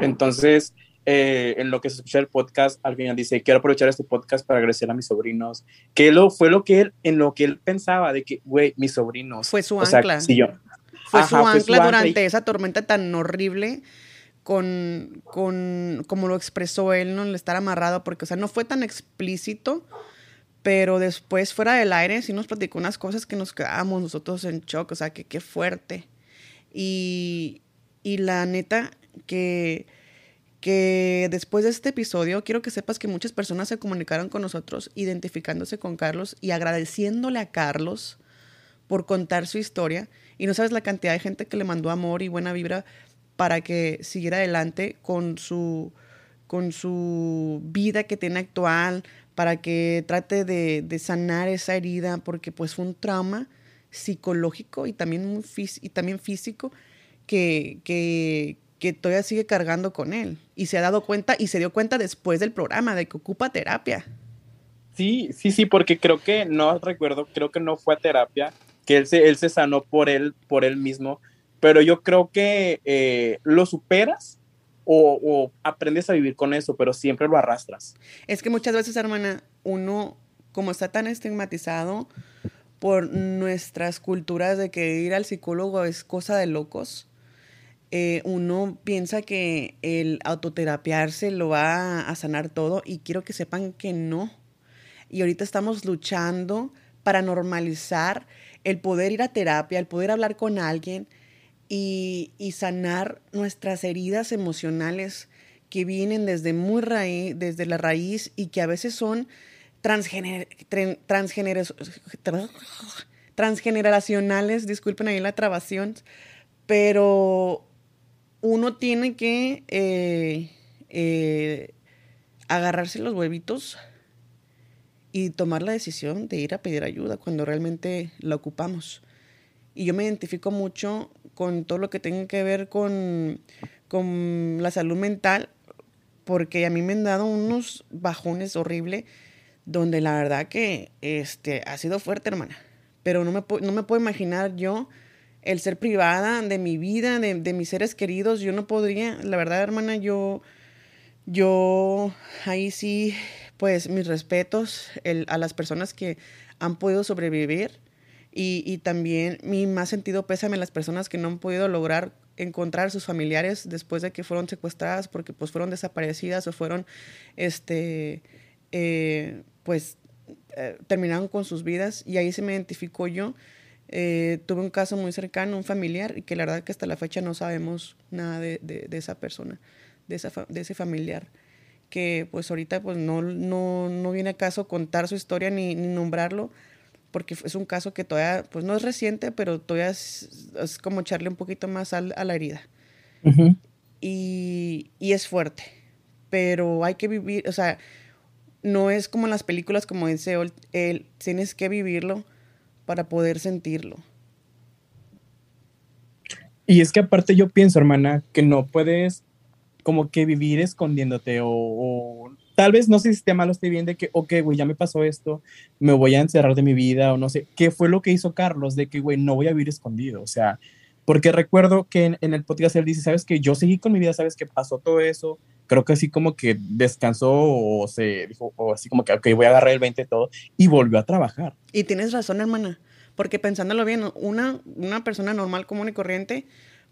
Entonces, eh, en lo que se escucha el podcast, al final dice, quiero aprovechar este podcast para agradecer a mis sobrinos, que lo, fue lo que él, en lo que él pensaba, de que, güey, mis sobrinos. Fue su o sea, ancla. si yo, Fue Ajá, su fue ancla su ancla durante y- esa tormenta tan horrible con, con como lo expresó él, ¿no? El estar amarrado, porque, o sea, no fue tan explícito, pero después, fuera del aire, sí nos platicó unas cosas que nos quedábamos nosotros en shock, o sea, que qué fuerte. Y, y la neta, que, que después de este episodio, quiero que sepas que muchas personas se comunicaron con nosotros, identificándose con Carlos y agradeciéndole a Carlos por contar su historia. Y no sabes la cantidad de gente que le mandó amor y buena vibra para que siguiera adelante con su, con su vida que tiene actual, para que trate de, sanar esa herida, porque pues fue un trauma psicológico y también, y también físico que, que, que todavía sigue cargando con él. Y se ha dado cuenta, y se dio cuenta después del programa, de que ocupa terapia. Sí, sí, sí, porque creo que, no recuerdo, creo que no fue a terapia, que él se, él se sanó por él, por él mismo, pero yo creo que eh, lo superas o, o aprendes a vivir con eso, pero siempre lo arrastras. Es que muchas veces, hermana, uno, como está tan estigmatizado por nuestras culturas de que ir al psicólogo es cosa de locos, eh, uno piensa que el autoterapiarse lo va a sanar todo y quiero que sepan que no. Y ahorita estamos luchando para normalizar el poder ir a terapia, el poder hablar con alguien y, sanar nuestras heridas emocionales que vienen desde muy raíz, desde la raíz y que a veces son transgener, transgeneracionales, disculpen ahí la trabación, pero uno tiene que eh, eh, agarrarse los huevitos y tomar la decisión de ir a pedir ayuda cuando realmente la ocupamos. Y yo me identifico mucho con todo lo que tenga que ver con, con la salud mental, porque a mí me han dado unos bajones horribles, donde la verdad que este, ha sido fuerte, hermana. Pero no me, no me puedo imaginar yo el ser privada de mi vida, de, de mis seres queridos. Yo no podría, la verdad, hermana, yo, yo ahí sí, pues mis respetos a las personas que han podido sobrevivir y, y también mi más sentido pésame a las personas que no han podido lograr encontrar a sus familiares después de que fueron secuestradas porque pues fueron desaparecidas o fueron, este, eh, pues eh, terminaron con sus vidas y ahí se me identificó yo. Eh, tuve un caso muy cercano, un familiar, y que la verdad que hasta la fecha no sabemos nada de, de- de esa persona, de, esa fa- de ese familiar, que pues ahorita pues no, no, no viene a caso contar su historia ni, ni nombrarlo, porque es un caso que todavía, pues no es reciente, pero todavía es, es como echarle un poquito más sal a la herida. Y, y es fuerte, pero hay que vivir, o sea, no es como en las películas, como dice él, tienes que vivirlo para poder sentirlo. Y es que aparte yo pienso, hermana, que no puedes como que vivir escondiéndote o, o tal vez no sé si esté mal o esté bien de que, ok, güey, ya me pasó esto, me voy a encerrar de mi vida o no sé, ¿qué fue lo que hizo Carlos? De que, güey, no voy a vivir escondido, o sea, porque recuerdo que en, en el podcast él dice, sabes que yo seguí con mi vida, sabes que pasó todo eso, creo que así como que descansó o se dijo, o así como que, ok, voy a agarrar el 20 de todo y volvió a trabajar. Y tienes razón, hermana, porque pensándolo bien, una, una persona normal, común y corriente,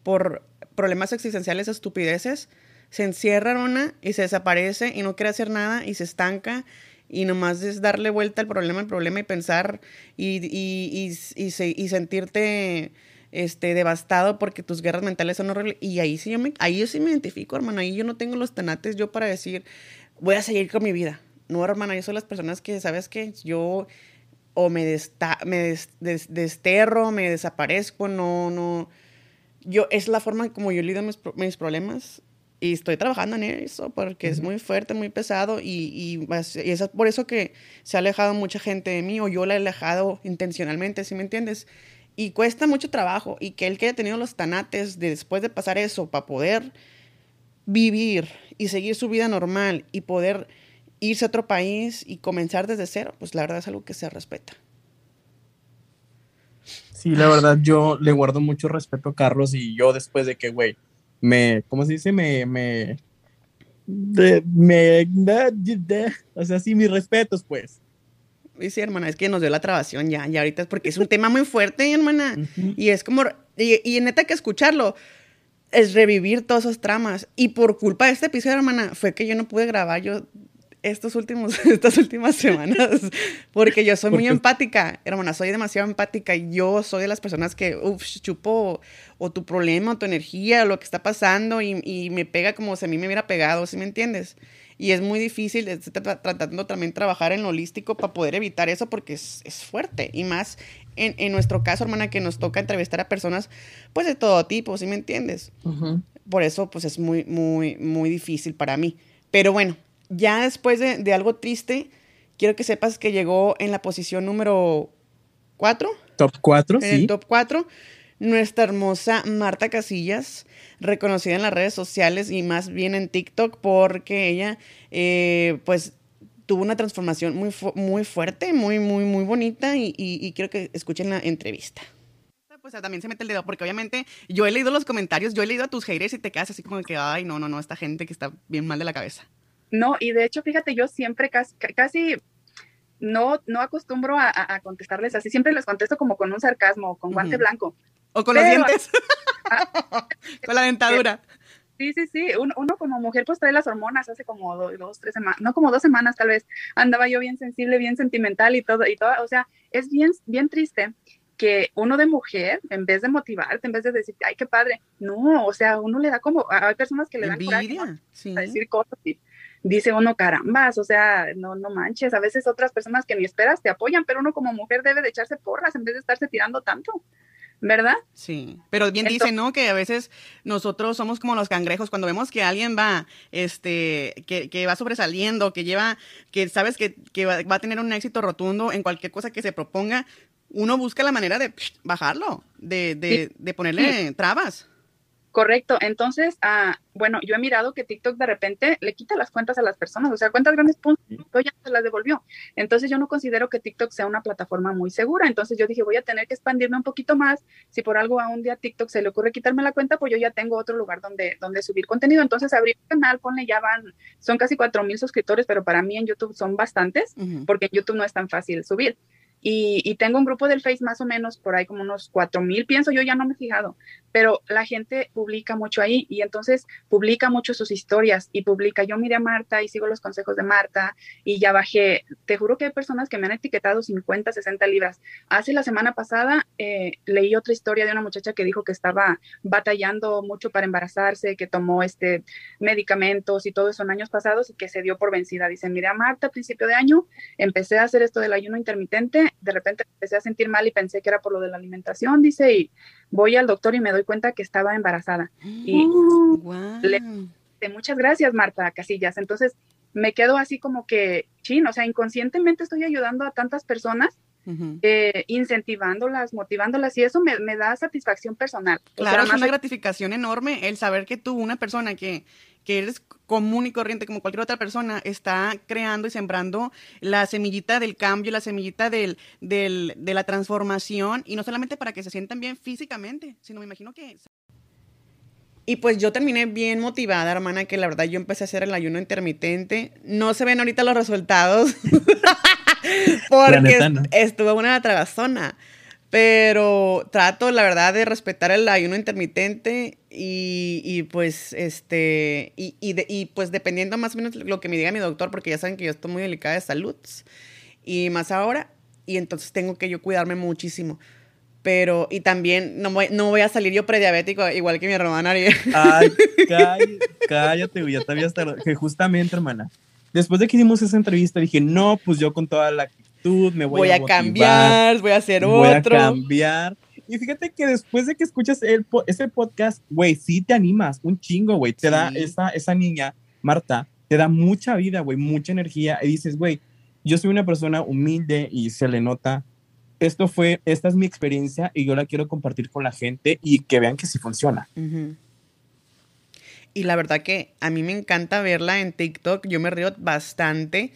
por problemas existenciales, estupideces, se encierra, hermana, y se desaparece y no quiere hacer nada y se estanca y nomás es darle vuelta al problema, al problema y pensar y, y, y, y se- y sentirte este, devastado porque tus guerras mentales son horribles. Y ahí sí, yo me, ahí yo sí me identifico, hermana. Ahí yo no tengo los tanates yo para decir, voy a seguir con mi vida. No, hermana, yo soy las personas que, ¿sabes qué? Yo o me, desta me des- des- desterro, me desaparezco, no, no. Yo, es la forma como yo lidio mis, pro- mis problemas y estoy trabajando en eso porque es muy fuerte, muy pesado y, y, y es por eso que se ha alejado mucha gente de mí o yo la he alejado intencionalmente, ¿sí me entiendes? Y cuesta mucho trabajo y que él que haya tenido los tanates de después de pasar eso para poder vivir y seguir su vida normal y poder irse a otro país y comenzar desde cero, pues la verdad es algo que se respeta. Sí, la verdad, yo le guardo mucho respeto a Carlos y yo después de que, güey, me, ¿cómo se dice? Me, me, de, me, de- o sea, sí, mis respetos, pues. Y sí, hermana, es que nos dio la trabación ya, y ahorita es porque es un tema muy fuerte, hermana. Y es como, y, y neta que escucharlo es revivir todos esos tramas. Y por culpa de este episodio, hermana, fue que yo no pude grabar yo estos últimos, estas últimas semanas, porque yo soy muy empática, hermana, soy demasiado empática y yo soy de las personas que, uff, chupo o tu problema, o tu energía, o lo que está pasando y, y me pega como si a mí me hubiera pegado, ¿sí me entiendes? Y es muy difícil, tratando también trabajar en lo holístico para poder evitar eso porque es, es fuerte. Y más en, en nuestro caso, hermana, que nos toca entrevistar a personas pues de todo tipo, ¿sí me entiendes? Por eso pues es muy, muy, muy difícil para mí. Pero bueno, ya después de, de algo triste, quiero que sepas que llegó en la posición número 4 Top 4, en sí. el top 4, nuestra hermosa Marta Casillas, reconocida en las redes sociales y más bien en TikTok porque ella, eh, pues, tuvo una transformación muy, fu- muy fuerte, muy, muy, muy bonita y, y- y quiero que escuchen la entrevista. Pues también se mete el dedo, porque obviamente yo he leído los comentarios, yo he leído a tus haters y te quedas así como que, ay, no, no, no, esta gente que está bien mal de la cabeza. No, y de hecho, fíjate, yo siempre casi, casi no, no acostumbro a, a- contestarles así, siempre les contesto como con un sarcasmo, con guante Ujú. blanco. O con los dientes, con la dentadura. Sí, sí, sí, uno, uno como mujer pues trae las hormonas hace como do- dos, tres semanas, no como dos semanas tal vez, andaba yo bien sensible, bien sentimental y todo, y todo, o sea, es bien, bien triste que uno de mujer, en vez de motivarte, en vez de decir, ay, qué padre, no, o sea, uno le da como, hay personas que le dan coraje, ¿no? Envidia, sí. a decir cosas y dice uno, carambas, o sea, no, no manches, a veces otras personas que ni esperas te apoyan, pero uno como mujer debe de echarse porras en vez de estarse tirando tanto, ¿verdad? Sí, pero bien Entonces- dice, ¿no? Que a veces nosotros somos como los cangrejos cuando vemos que alguien va, este, que, que va sobresaliendo, que lleva, que sabes que, que va, va a tener un éxito rotundo en cualquier cosa que se proponga, uno busca la manera de psh, bajarlo, de, de, de ponerle trabas. Correcto. Entonces, ah, bueno, yo he mirado que TikTok de repente le quita las cuentas a las personas, o sea, cuentas grandes, pum, ya se las devolvió. Entonces, yo no considero que TikTok sea una plataforma muy segura. Entonces, yo dije, voy a tener que expandirme un poquito más. Si por algo a un día TikTok se le ocurre quitarme la cuenta, pues yo ya tengo otro lugar donde, donde subir contenido. Entonces, abrí un canal, ponle, ya van, son casi cuatro mil suscriptores, pero para mí en YouTube son bastantes, porque en YouTube no es tan fácil subir. Y, y tengo un grupo del Face más o menos por ahí como unos cuatro mil, pienso yo, ya no me he fijado, pero la gente publica mucho ahí y entonces publica mucho sus historias y publica, yo miré a Marta y sigo los consejos de Marta y ya bajé, te juro que hay personas que me han etiquetado 50, 60 libras. Hace la semana pasada eh, leí otra historia de una muchacha que dijo que estaba batallando mucho para embarazarse, que tomó este medicamentos y todo eso en años pasados y que se dio por vencida. Dice, mira Marta, a principio de año empecé a hacer esto del ayuno intermitente, de repente empecé a sentir mal y pensé que era por lo de la alimentación, dice, voy al doctor y me doy cuenta que estaba embarazada. Y Guau. le- de muchas gracias, Marta Casillas. Entonces, me quedo así como que, chin, o sea, inconscientemente estoy ayudando a tantas personas, eh, incentivándolas, motivándolas, y eso me, me da satisfacción personal. O Claro, sea, es una gratificación enorme el saber que tú, una persona que, que eres común y corriente como cualquier otra persona, está creando y sembrando la semillita del cambio, la semillita del, del, de la transformación, y no solamente para que se sientan bien físicamente, sino me imagino que... Y pues yo terminé bien motivada, hermana, que la verdad yo empecé a hacer el ayuno intermitente. No se ven ahorita los resultados, porque neta, no. estuve una tragazona. Pero trato, la verdad, de respetar el ayuno intermitente y, y, pues, este, y, y, de- y, pues dependiendo más o menos lo que me diga mi doctor, porque ya saben que yo estoy muy delicada de salud y más ahora, y entonces tengo que yo cuidarme muchísimo. Pero, y también no voy, no voy a salir yo prediabético igual que mi hermana Ariel. Ay, cállate, cállate, güey, ya te tardado. Que justamente, hermana, después de que hicimos esa entrevista, dije, no, pues yo con toda la actitud me voy, Voy a motivar, cambiar, voy a hacer voy otro. a cambiar. Y fíjate que después de que escuchas el ese podcast, güey, sí te animas, un chingo, güey. Te da Sí. esa, esa niña, Marta, te da mucha vida, güey, mucha energía. Y dices, güey, yo soy una persona humilde y se le nota. Esto fue, esta es mi experiencia y yo la quiero compartir con la gente y que vean que sí funciona. Ujú. Y la verdad que a mí me encanta verla en TikTok, yo me río bastante.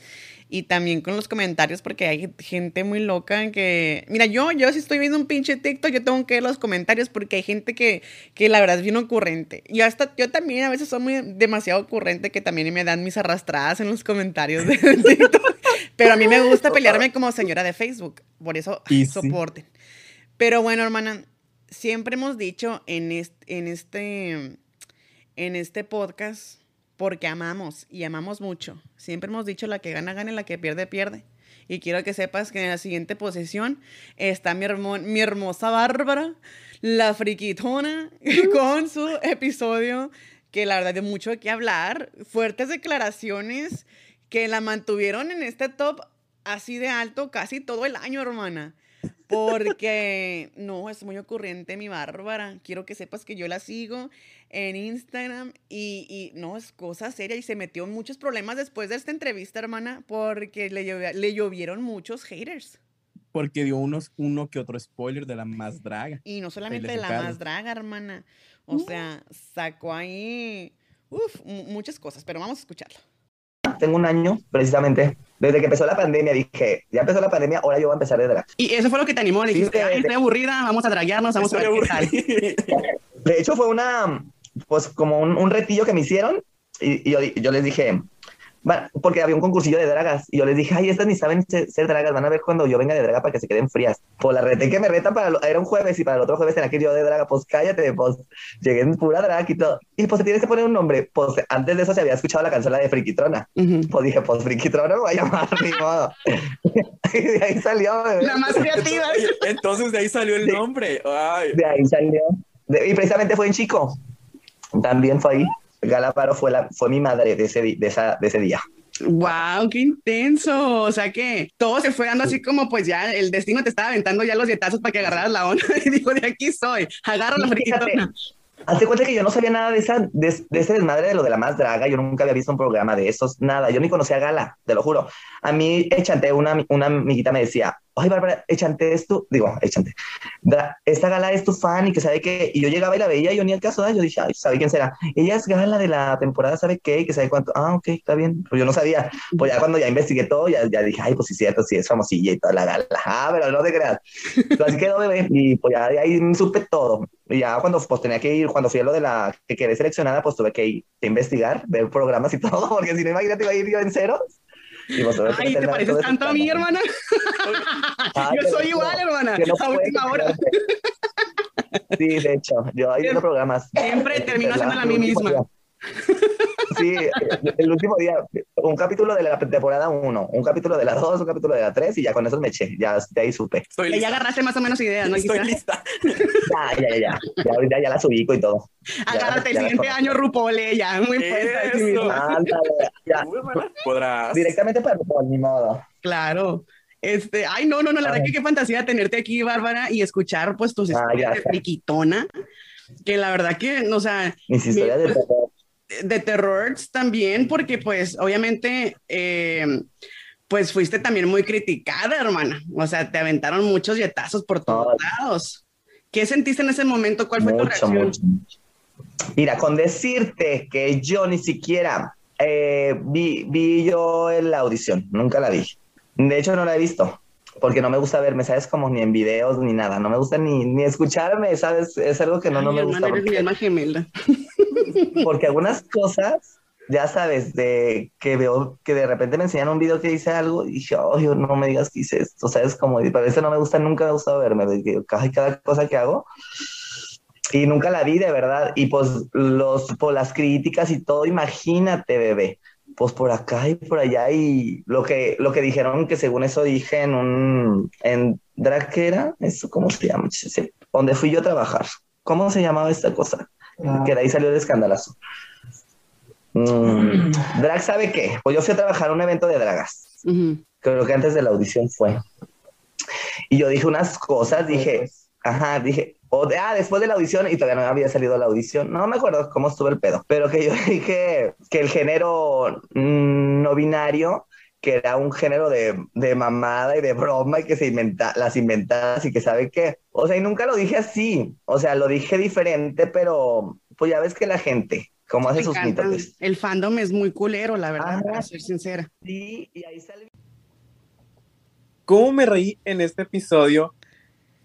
Y también con los comentarios porque hay gente muy loca que, mira, yo, yo si estoy viendo un pinche TikTok, yo tengo que ver los comentarios porque hay gente que, que la verdad es bien ocurrente. Yo hasta, yo también a veces soy muy demasiado ocurrente que también me dan mis arrastradas en los comentarios de TikTok. Pero a mí me gusta pelearme como señora de Facebook, por eso Y sí. soporten. Pero bueno, hermana, siempre hemos dicho en este, en este, en este podcast, porque amamos y amamos mucho. Siempre hemos dicho la que gana, gana y la que pierde, pierde. Y quiero que sepas que en la siguiente posición está mi, hermo- mi hermosa Bárbara, la friquitona, con su episodio que la verdad de mucho qué hablar. Fuertes declaraciones que la mantuvieron en este top así de alto casi todo el año, hermana. Porque no, es muy ocurrente mi Bárbara. Quiero que sepas que yo la sigo en Instagram y, y no, es cosa seria y se metió en muchos problemas después de esta entrevista, hermana, porque le, le llovieron muchos haters. Porque dio unos, uno que otro spoiler de la más draga. Y no solamente de la más draga, hermana. O sea, sacó ahí, uf, mu- muchas cosas, pero vamos a escucharlo. Tengo un año, precisamente, desde que empezó la pandemia, dije, ya empezó la pandemia, ahora yo voy a empezar de drag. Y eso fue lo que te animó, le Sí, dijiste, de- "Ay, estoy aburrida, vamos a draguearnos, vamos a ver qué tal. De hecho, fue una, pues como un, un retillo que me hicieron y, y yo, di- yo les dije, Porque había un concursillo de dragas y yo les dije, ay, estas ni saben ser, ser dragas, van a ver cuando yo venga de draga para que se queden frías. Pues la reté que me retan para, lo- era un jueves y para el otro jueves tenía que yo de draga, pues cállate, pues llegué en pura drag y todo. Y pues te tienes que poner un nombre, pues antes de eso se había escuchado la canción la de Friquitrona. Pues dije, pues Friquitrona me voy a llamar, ni modo. y de ahí salió, bebé. La más creativa. Entonces de ahí salió el nombre. Ay. De ahí salió. De- y precisamente fue en Chico. También fue ahí. Galaparo fue, la, fue mi madre de ese, de, esa, de ese día. Wow, qué intenso. O sea que todo se fue dando así como pues ya el destino te estaba aventando ya los dietazos para que agarraras la onda y dijo, de aquí soy, agarra la friquitona. Hazte cuenta que yo no sabía nada de, esa, de, de ese desmadre de lo de la más draga. Yo nunca había visto un programa de esos, nada. Yo ni conocía a Gala, te lo juro. A mí, Echante, una, una amiguita me decía, ay, Bárbara, Echante es tu, digo, Echante, Dra- esta Gala es tu fan y que sabe qué. Y yo llegaba y la veía y yo ni al caso, ¿eh? yo dije, ay, ¿sabe quién será? Ella es Gala de la temporada, ¿sabe qué? Que sabe cuánto. Ah, ok, está bien. Pues yo no sabía. Pues ya cuando ya investigué todo, ya, ya dije, ay, pues sí, cierto, sí, es famosilla y toda la Gala. Ah, pero no te creas. Pero así quedó, bebé. Y pues ya de ahí supe todo. Y ya cuando pues tenía que ir, cuando fui a lo de la que quedé seleccionada, pues tuve que ir que investigar, ver programas y todo, porque si no, imagínate, iba a ir yo en ceros. Y Ay, ¿te pareces tanto a mí, hermana? Yo soy igual, hermana, no a última hora. Sí, de hecho, yo ahí viendo programas. Siempre termino haciéndola a mí El último misma. Sí, el último día, un capítulo de la temporada 1, un capítulo de la 2, un capítulo de la 3 y ya con eso me eché, ya de ahí supe. Y ya agarraste más o menos ideas, ¿no? Estoy lista. Ya, ya, ya, ya, ya ahorita ya las ubico y todo. Ya, Agárrate el ya siguiente año, Rupole, ya, muy ya. Podrás. Directamente para por ni modo. Claro. Este, ay, no, no, no, la verdad que qué fantasía tenerte aquí, Bárbara, y escuchar pues tus Ah, historias de friquitona, que la verdad que, o sea, Mis historias de mi- terror. De terror también, porque pues obviamente, eh, pues fuiste también muy criticada, hermana, o sea, te aventaron muchos yetazos por todos lados. ¿Qué sentiste en ese momento? ¿Cuál fue tu reacción? mucho. Mira, con decirte que yo ni siquiera eh, vi, vi yo en la audición, nunca la vi. De hecho, no la he visto, porque no me gusta verme, ¿sabes? Como ni en videos ni nada, no me gusta ni, ni escucharme, ¿sabes? Es algo que no, no Ay, me hermana, gusta. eres mi Porque, alma gemela. porque algunas cosas, ya sabes, de que veo que de repente me enseñan un video que hice algo y dije, oh, no me digas que hice esto, ¿sabes? Como, y para eso no me gusta, nunca me ha gustado verme, de cada, cada cosa que hago. Y nunca la vi de verdad. Y pues los, por las críticas y todo, imagínate, bebé. Pues por acá y por allá y lo que, lo que dijeron que según eso dije en un, en drag, ¿qué era? ¿Eso cómo se llama? Sí, Donde fui yo a trabajar. ¿Cómo se llamaba esta cosa? Que de ahí salió el escandalazo. Mm, drag, ¿sabe qué? Pues yo fui a trabajar a un evento de dragas. Creo que antes de la audición fue. Y yo dije unas cosas, dije, ajá, dije, o de- ah, después de la audición y todavía no había salido la audición, no me acuerdo cómo estuvo el pedo, pero que yo dije que el género mm, no binario, que era un género de, de mamada y de broma y que se inventa, las inventadas y que sabe qué. O sea, y nunca lo dije así, o sea, lo dije diferente, pero pues ya ves que la gente, como hace Me sus mitotes. El fandom es muy culero, la verdad, para ser sincera. Sí, y ahí sale ¿Cómo me reí en este episodio?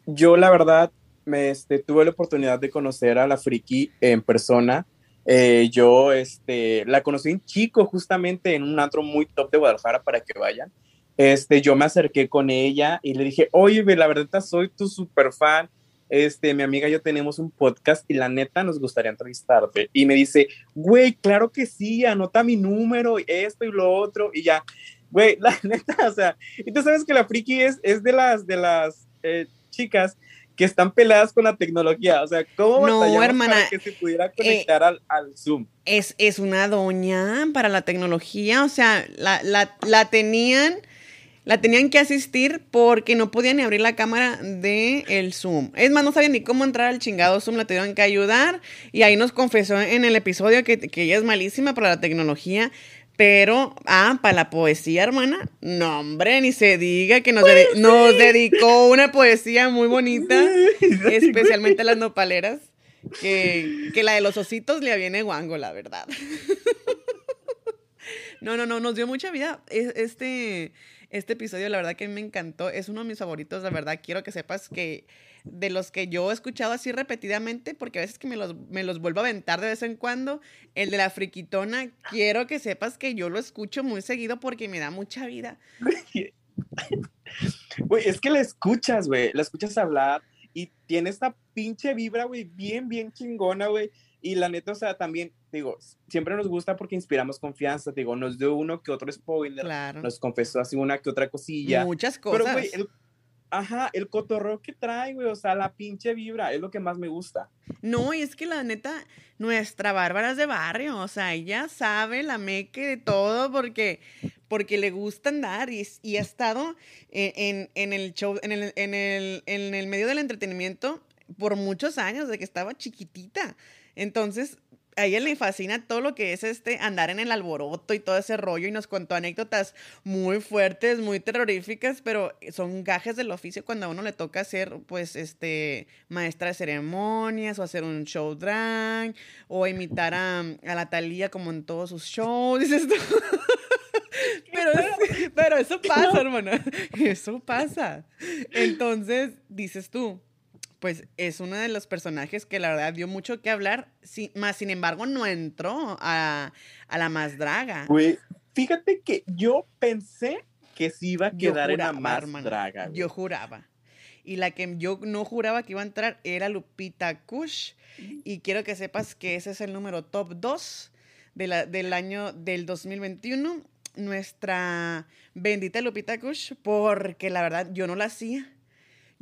Yo, la verdad, me este, tuve la oportunidad de conocer a la Friki en persona. Eh, yo este, la conocí en chico, justamente en un antro muy top de Guadalajara para que vayan. Este, yo me acerqué con ella y le dije, oye, la verdad soy tu super fan. Este, mi amiga y yo tenemos un podcast y la neta nos gustaría entrevistarte. Y me dice, güey, claro que sí, anota mi número, esto y lo otro. Y ya, güey, la neta, o sea, y tú sabes que la friki es, es de las, de las eh, chicas que están peladas con la tecnología. O sea, ¿cómo No, hermana, para que se pudiera conectar al, al Zoom? Es, es una doña para la tecnología, o sea, la, la, la tenían, la tenían que asistir porque no podían ni abrir la cámara de el Zoom. Es más, no sabían ni cómo entrar al chingado Zoom, la tuvieron que ayudar y ahí nos confesó en el episodio que, que ella es malísima para la tecnología. Pero, ah, para la poesía, hermana, no, hombre, ni se diga que nos, nos dedicó una poesía muy bonita, especialmente las nopaleras, que, que la de los ositos le viene guango, la verdad. No, no, no, nos dio mucha vida. Es- Este, este episodio, la verdad que me encantó. Es uno de mis favoritos, la verdad. Quiero que sepas que de los que yo he escuchado así repetidamente, porque a veces que me los, me los vuelvo a aventar de vez en cuando, el de la friquitona, quiero que sepas que yo lo escucho muy seguido porque me da mucha vida. Güey, es que la escuchas, güey, la escuchas hablar y tiene esta pinche vibra, güey, bien, bien chingona, güey. Y la neta, o sea, también, digo, siempre nos gusta porque inspiramos confianza, digo, nos dio uno que otro spoiler, Claro. nos confesó así una que otra cosilla. Muchas Pero, cosas. güey, el, ajá, el cotorreo que trae, güey, o sea, la pinche vibra, es lo que más me gusta. No, y es que la neta, nuestra Bárbara es de barrio, o sea, ella sabe la meque de todo porque, porque le gusta andar y, y ha estado en, en- en el show, en el, en, el, en el medio del entretenimiento por muchos años, de que estaba chiquitita. Entonces, a ella le fascina todo lo que es este andar en el alboroto y todo ese rollo y nos contó anécdotas muy fuertes, muy terroríficas, pero son gajes del oficio cuando a uno le toca ser pues este maestra de ceremonias o hacer un show drag o imitar a, a la Talía como en todos sus shows, dices tú. Pero, pero eso pasa, hermana. Eso pasa. Entonces, dices tú, pues es uno de los personajes que la verdad dio mucho que hablar, sí, más sin embargo no entró a, a la más draga. Güey, fíjate que yo pensé que se iba a quedar en la más draga, güey. Yo juraba. Y la que yo no juraba que iba a entrar era Lupita Kush. Y quiero que sepas que ese es el número top 2 de la- del año del 2021. Nuestra bendita Lupita Kush, porque la verdad yo no la hacía.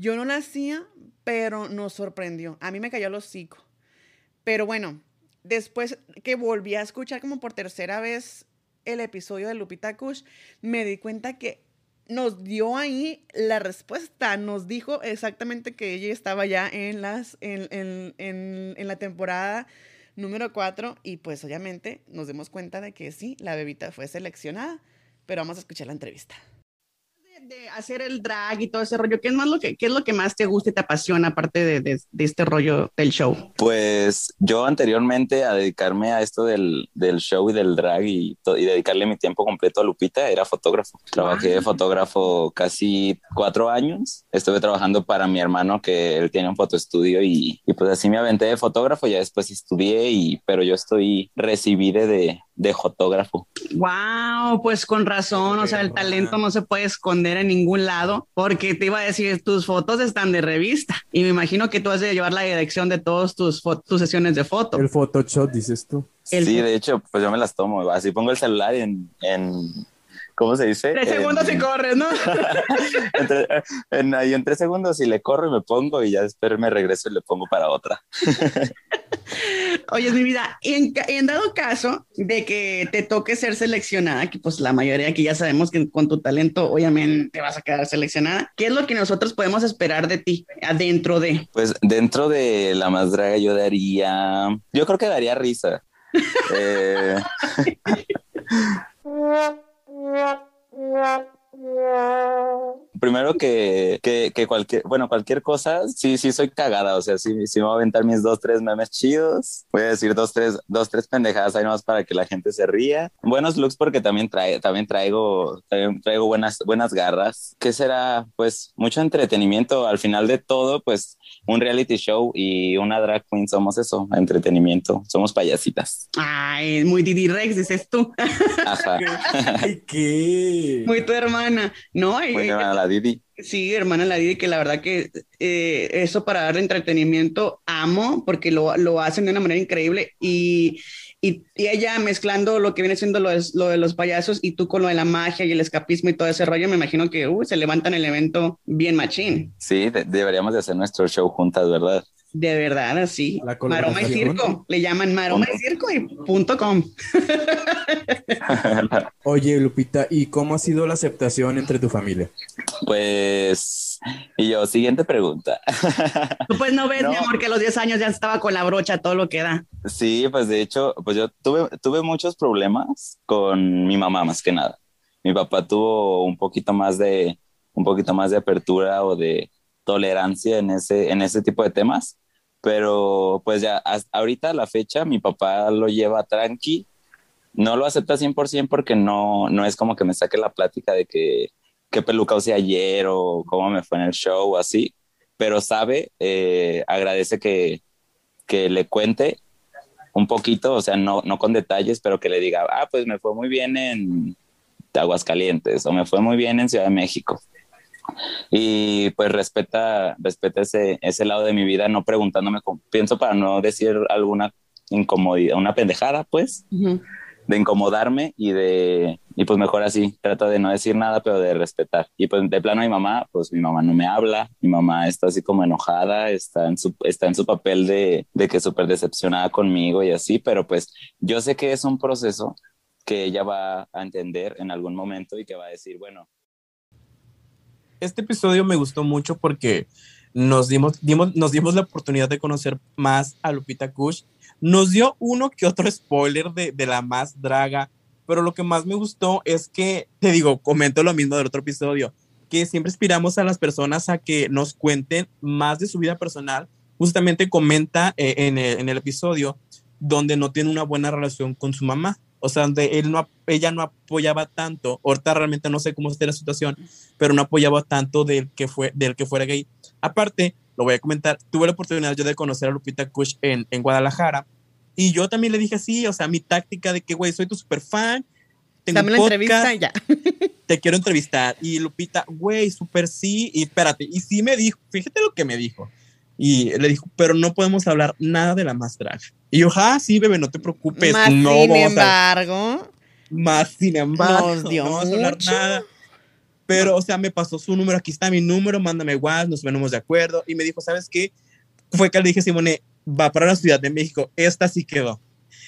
Yo no la hacía, pero nos sorprendió. A mí me cayó el hocico. Pero bueno, después que volví a escuchar como por tercera vez el episodio de Lupita Kush, me di cuenta que nos dio ahí la respuesta. Nos dijo exactamente que ella estaba ya en, la temporada número 4 y pues obviamente nos dimos cuenta de que sí, la bebita fue seleccionada, pero vamos a escuchar la entrevista. De hacer el drag y todo ese rollo, ¿qué es, más lo que, qué es lo que más te gusta y te apasiona aparte de, de- de este rollo del show? Pues yo anteriormente a dedicarme a esto del, del show y del drag y, y dedicarle mi tiempo completo a Lupita, era fotógrafo. Trabajé de fotógrafo casi cuatro años. Estuve trabajando para mi hermano que él tiene un fotoestudio y, y pues así me aventé de fotógrafo. Ya después estudié y, pero yo estoy recibí de, de fotógrafo. Wow, pues con razón, o sea, el talento no se puede esconder en ningún lado, porque te iba a decir, tus fotos están de revista, y me imagino que tú has de llevar la dirección de todas tus, tus sesiones de foto. El Photoshop, dices tú. El- Sí, de hecho, pues yo me las tomo. Así pongo el celular en, en ¿cómo se dice? Tres En- segundos y corres, ¿no? entre, en, ahí en tres segundos y le corro y me pongo y ya después me regreso y le pongo para otra. Oye, mi vida, y en, dado caso de que te toque ser seleccionada, que pues la mayoría aquí ya sabemos que con tu talento obviamente vas a quedar seleccionada, ¿qué es lo que nosotros podemos esperar de ti adentro de? Pues dentro de la más draga yo daría, yo creo que daría risa. Eh, primero que, que, que cualquier, bueno, cualquier cosa, sí, sí soy cagada, o sea, sí, sí me voy a aventar mis dos, tres memes chidos, voy a decir dos, tres, dos, tres pendejadas ahí nomás para que la gente se ría. Buenos looks porque también, trae, también traigo, también traigo buenas, buenas garras. ¿Qué será? Pues mucho entretenimiento. Al final de todo, pues un reality show y una drag queen somos eso, entretenimiento. Somos payasitas. Ay, muy Didi Rex, dices tú. Ajá. Ay, ¿qué? Muy tu hermana, ¿no? Y- Bueno, a la Didi. Sí, hermana la Didi, que la verdad que eh, eso para darle entretenimiento amo, porque lo, lo hacen de una manera increíble y, y, y ella mezclando lo que viene siendo lo de, lo de los payasos y tú con lo de la magia y el escapismo y todo ese rollo, me imagino que uh, se levantan el evento bien machín. Sí, de- deberíamos de hacer nuestro show juntas, ¿verdad? De verdad, así. La Maroma y circo, le llaman maroma y circo y punto com. Oye, Lupita, ¿y cómo ha sido la aceptación entre tu familia? Pues, y yo, siguiente pregunta. Tú pues no ves, No. mi amor, que a los 10 años ya estaba con la brocha, todo lo que da. Sí, pues de hecho, pues yo tuve, tuve muchos problemas con mi mamá más que nada. Mi papá tuvo un poquito más de, un poquito más de apertura o de tolerancia en ese, en ese tipo de temas, pero pues ya ahorita la fecha mi papá lo lleva tranqui, no lo acepta 100% porque no, no es como que me saque la plática de que qué peluca usé ayer o cómo me fue en el show o así, pero sabe, eh, agradece que, que le cuente un poquito, o sea, no, no con detalles, pero que le diga, ah, pues me fue muy bien en Aguascalientes o me fue muy bien en Ciudad de México. Y pues respeta, respeta ese, ese lado de mi vida, no preguntándome, pienso para no decir alguna incomodidad, una pendejada, pues, de incomodarme y de, y pues mejor así, trato de no decir nada, pero de respetar. Y pues de plano mi mamá, pues mi mamá no me habla, mi mamá está así como enojada, está en su, está en su papel de, de que súper decepcionada conmigo y así, pero pues yo sé que es un proceso que ella va a entender en algún momento y que va a decir, bueno, Este episodio me gustó mucho porque nos dimos, dimos, nos dimos la oportunidad de conocer más a Lupita Kush. Nos dio uno que otro spoiler de, de la más draga, pero lo que más me gustó es que, te digo, comento lo mismo del otro episodio, que siempre inspiramos a las personas a que nos cuenten más de su vida personal. Justamente comenta eh, en, el, en el episodio donde no tiene una buena relación con su mamá. O sea, donde él no, ella no apoyaba tanto. Ahorita realmente no sé cómo esté la situación, pero no apoyaba tanto del que, fue, del que fuera gay. Aparte, lo voy a comentar, tuve la oportunidad yo de conocer a Lupita Kush en, en Guadalajara y yo también le dije así, o sea, mi táctica de que, güey, soy tu super fan. Tengo Dame un la podcast, entrevista ya. te quiero entrevistar. Y Lupita, güey, súper sí. Y espérate, y sí me dijo, fíjate lo que me dijo. Y le dijo, pero no podemos hablar nada de la más drag. Y yo, ah, sí, bebé, no te preocupes. Más no sin vamos a- embargo, más sin embargo, Nos dio no vamos a hablar mucho. nada. Pero, o sea, me pasó su número, aquí está mi número, mándame WhatsApp, nos ponemos de acuerdo. Y me dijo, ¿sabes qué? Fue que le dije, Simone, va para la Ciudad de México, esta sí quedó.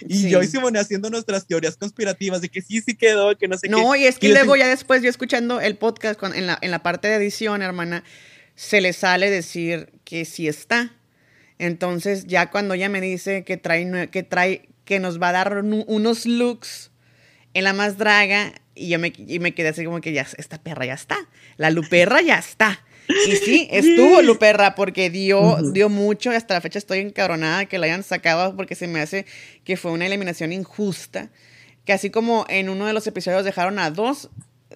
Y Sí. yo y Simone haciendo nuestras teorías conspirativas de que sí, sí quedó, que no sé qué. No, y es que yo luego ya después, yo escuchando el podcast con- en, la, en la parte de edición, hermana, se le sale decir que sí está. Entonces, ya cuando ella me dice que trae, que trae, que nos va a dar unos looks en la más draga, y yo me, y me quedé así como que ya, esta perra ya está. La Luperra ya está. Y sí, estuvo Luperra porque dio, dio mucho y hasta la fecha estoy encabronada que la hayan sacado porque se me hace que fue una eliminación injusta. Que así como en uno de los episodios dejaron a dos,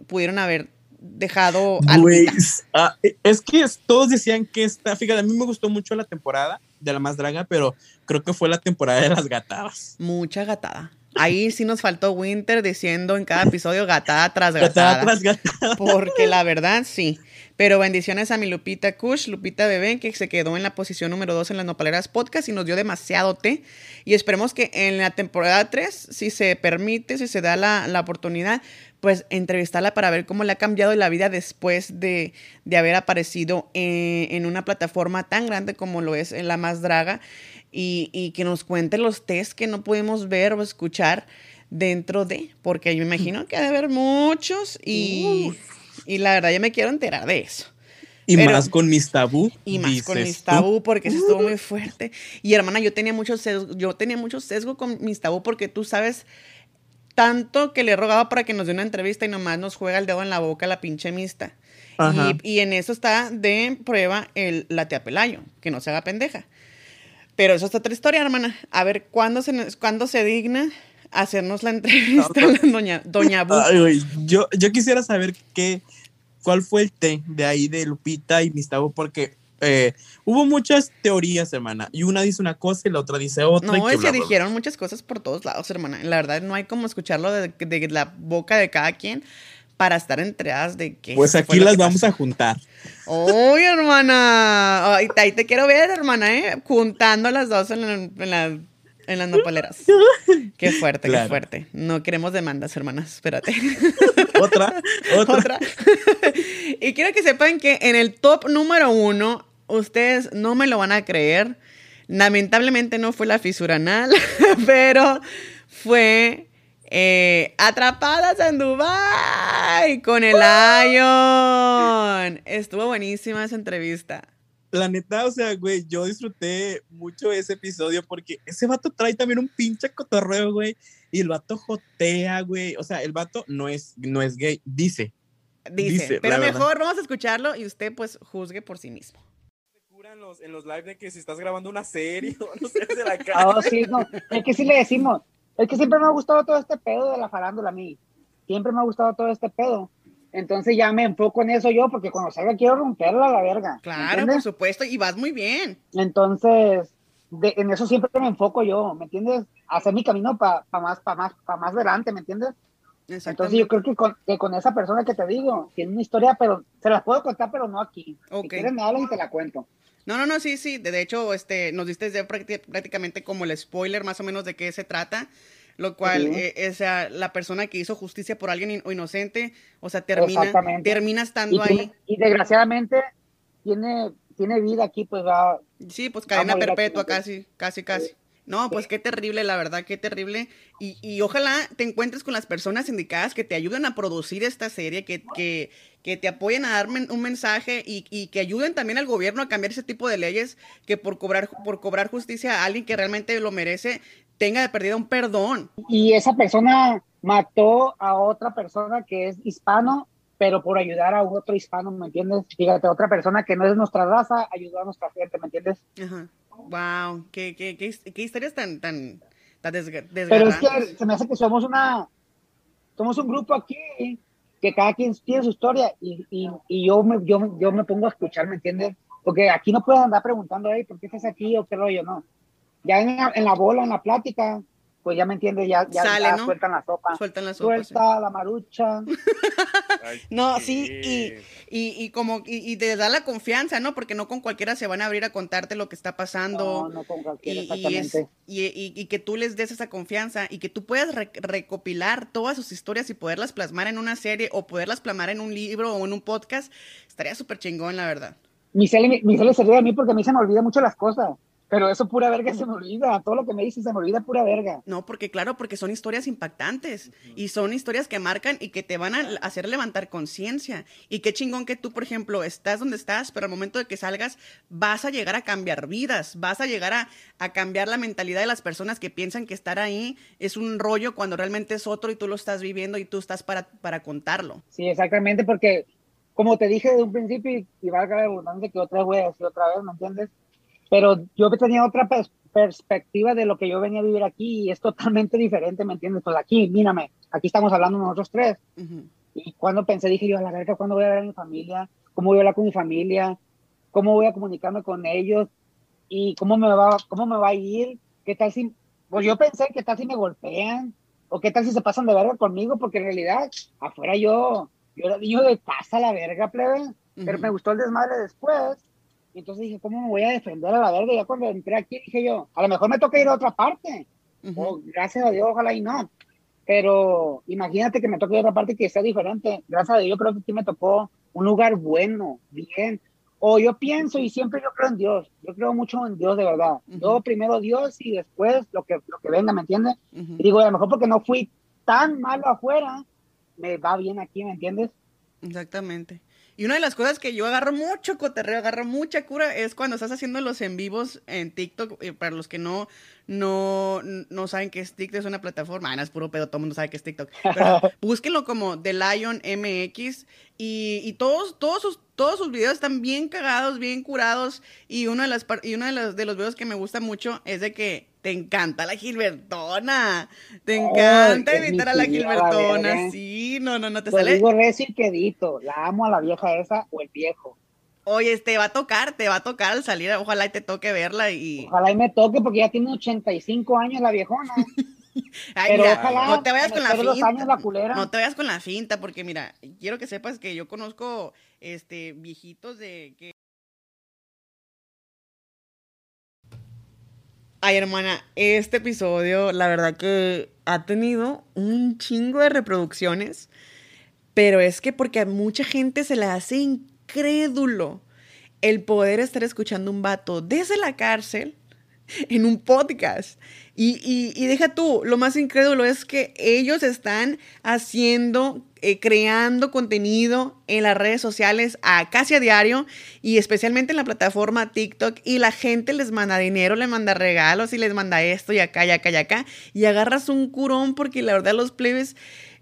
pudieron haber dejado a Güey, Lupita. ah, es que todos decían que esta, fíjate, a mí me gustó mucho la temporada de la más draga, pero creo que fue la temporada de las gatadas. Mucha gatada. Ahí sí nos faltó Winter diciendo en cada episodio gatada tras Gatada gatada. tras gatada. Porque la verdad sí. Pero bendiciones a mi Lupita Kush, Lupita Bebé, que se quedó en la posición número 2 en las Nopaleras Podcast y nos dio demasiado té. Y esperemos que en la temporada 3, si se permite, si se da la, la oportunidad, pues entrevistarla para ver cómo le ha cambiado la vida después de, de haber aparecido en, en una plataforma tan grande como lo es en La Más Draga y, y que nos cuente los test que no pudimos ver o escuchar dentro de, porque yo me imagino que ha de haber muchos y, y la verdad yo me quiero enterar de eso. Y Pero- más con mis tabú. Y más con mis tabú, porque eso estuvo muy fuerte. Y hermana, yo tenía mucho sesgo, yo tenía mucho sesgo con mis tabú porque tú sabes Tanto que le he rogado para que nos dé una entrevista y nomás nos juega el dedo en la boca la pinche mista. Y, y en eso está de prueba el, la tía Pelayo, que no se haga pendeja. Pero eso es otra historia, hermana. A ver, ¿cuándo se, cuándo se digna hacernos la entrevista a la doña, doña Bu? Ay, güey, yo, yo quisiera saber qué, cuál fue el té de ahí de Lupita y Mistavo, porque eh, hubo muchas teorías, hermana, y una dice una cosa y la otra dice otra. No, que y bla, bla. dijeron muchas cosas por todos lados, hermana. La verdad, no hay como escucharlo de, de la boca de cada quien para estar enteradas de que. Pues aquí las vamos a juntar. ¡Uy, hermana! Ay, ahí te quiero ver, hermana, ¿eh? Juntando las dos en, la- en, la- en las nopaleras. Qué fuerte, Claro. qué fuerte. No queremos demandas, hermanas, espérate. Otra, otra. y quiero que sepan que en el top número uno, ustedes no me lo van a creer. Lamentablemente no fue la fisura anal, pero fue eh, Atrapadas en Dubai con el Lion. Estuvo buenísima esa entrevista. La neta, o sea, güey, yo disfruté mucho ese episodio porque ese vato trae también un pinche cotorreo, güey. Y el vato jotea, güey. O sea, el vato no es, no es gay, dice. Dice, pero verdad. mejor vamos a escucharlo y usted pues juzgue por sí mismo. En los, en los live de que si estás grabando una serie o no sé, de la oh, sí, no. Es que sí le decimos. Es que siempre me ha gustado todo este pedo de la farándula a mí. Siempre me ha gustado todo este pedo. Entonces ya me enfoco en eso yo, porque cuando salga quiero romperla a la verga. ¿me Claro, por supuesto, y vas muy bien. Entonces, de- en eso siempre me enfoco yo, ¿me entiendes? Hacer mi camino para más, para más, para más adelante, ¿me entiendes? Entonces yo creo que con, que con esa persona que te digo, tiene una historia, pero se las puedo contar, pero no aquí. Si Ok. quieres me hablas y te la cuento. No, no, no, sí, sí. De de hecho, este, nos diste ya prácti- prácticamente como el spoiler más o menos de qué se trata. Lo cual, eh, es, ah, la persona que hizo justicia por alguien in- o inocente, o sea, termina, termina estando y, ahí. y desgraciadamente tiene, tiene vida aquí, pues va. Sí, pues cadena aquí, perpetua ¿me casi, casi, casi. No, pues qué terrible, la verdad, qué terrible. Y, y ojalá te encuentres con las personas indicadas que te ayuden a producir esta serie, que, que, que te apoyen a dar men- un mensaje y, y que ayuden también al gobierno a cambiar ese tipo de leyes que por cobrar, por cobrar justicia a alguien que realmente lo merece, tenga de perdida un perdón. Y esa persona mató a otra persona que es hispano, pero por ayudar a otro hispano, ¿me entiendes? Fíjate, otra persona que no es nuestra raza ayudó a nuestra gente, ¿me entiendes? Ajá. Wow, qué, qué, qué, qué historias tan, tan, tan desga- Pero es desgarrantes. que se me hace que somos una, somos un grupo aquí que cada quien tiene su historia y, y, y yo, me, yo, yo me pongo a escuchar, ¿me entiendes? Porque aquí no puedes andar preguntando, hey, ¿por qué estás aquí o qué rollo? No. Ya en la, en la bola, en la plática, pues ya me entiendes, ya, ya, Sale, ya ¿no? sueltan la sopa. Sueltan la sopa, sí. Suelta la marucha. No, sí, y, y, y como, y, y te da la confianza, ¿no? Porque no con cualquiera se van a abrir a contarte lo que está pasando. No, no con cualquiera, y, y, es- exactamente. y, y- y que tú les des esa confianza y que tú puedas re- recopilar todas sus historias y poderlas plasmar en una serie o poderlas plasmar en un libro o en un podcast, estaría súper chingón, la verdad. Michelle, Michelle se ríe de mí porque a mí se me olvidan mucho las cosas. Pero eso pura verga se me olvida. Todo lo que me dice se me olvida pura verga. No, porque claro, porque son historias impactantes y son historias que marcan y que te van a hacer levantar conciencia. Y qué chingón que tú, por ejemplo, estás donde estás, pero al momento de que salgas vas a llegar a cambiar vidas, vas a llegar a, a cambiar la mentalidad de las personas que piensan que estar ahí es un rollo cuando realmente es otro y tú lo estás viviendo y tú estás para, para contarlo. Sí, exactamente, porque como te dije de un principio, y, y valga la redundancia que otra vez voy a decir otra vez, ¿me entiendes? Pero yo tenía otra pers- perspectiva de lo que yo venía a vivir aquí y es totalmente diferente, ¿me entiendes? Pues aquí, mírame, aquí estamos hablando nosotros tres. Y cuando pensé, dije yo, a la verga, ¿cuándo voy a ver a mi familia? ¿Cómo voy a hablar con mi familia? ¿Cómo voy a comunicarme con ellos? ¿Y cómo me va, cómo me va a ir? ¿Qué tal si, pues yo pensé, ¿qué tal si me golpean? ¿O qué tal si se pasan de verga conmigo? Porque en realidad, afuera yo, yo era niño de casa, la verga, plebe. Pero me gustó el desmadre después. Y entonces dije, ¿cómo me voy a defender a la verga? Ya cuando entré aquí dije yo, a lo mejor me toca ir a otra parte. O, gracias a Dios, ojalá y no. Pero imagínate que me toque ir a otra parte que sea diferente. Gracias a Dios, yo creo que aquí me tocó un lugar bueno, bien. O yo pienso y siempre yo creo en Dios. Yo creo mucho en Dios de verdad. Yo primero Dios y después lo que, lo que venga, ¿me entiendes? Y digo, a lo mejor porque no fui tan malo afuera, me va bien aquí, ¿me entiendes? Exactamente. Y una de las cosas que yo agarro mucho coterreo, agarro mucha cura, es cuando estás haciendo los en vivos en TikTok. eh, para los que no, no, no saben qué es TikTok, es una plataforma. Ah, no, es puro pedo, todo el mundo sabe que es TikTok. Pero búsquenlo como The Lion MX. Y, y todos, todos, sus, todos sus videos están bien cagados, bien curados. Y uno de, las, y uno de, los, de los videos que me gusta mucho es de que te encanta la Gilbertona. Te encanta es mi imitar a la Gilbertona. verga. Sí, no, no, no te Lo sale. digo recio y quedito. La amo a la vieja esa o el viejo. Oye, te va a tocar, te va a tocar al salir, ojalá y te toque verla y... Ojalá y me toque porque ya tiene 85 años la viejona. Ay, Pero mira, ojalá no te vayas con la finta. años la culera. No te vayas con la finta, porque mira, quiero que sepas que yo conozco este viejitos de que. Ay, hermana, este episodio, la verdad que ha tenido un chingo de reproducciones, pero es que porque a mucha gente se le hace incrédulo el poder estar escuchando un vato desde la cárcel en un podcast. Y, y- y deja tú, lo más incrédulo es que ellos están haciendo, eh, creando contenido en las redes sociales a casi a diario y especialmente en la plataforma TikTok y la gente les manda dinero, les manda regalos y les manda esto y acá y acá y acá y agarras un curón porque la verdad los plebes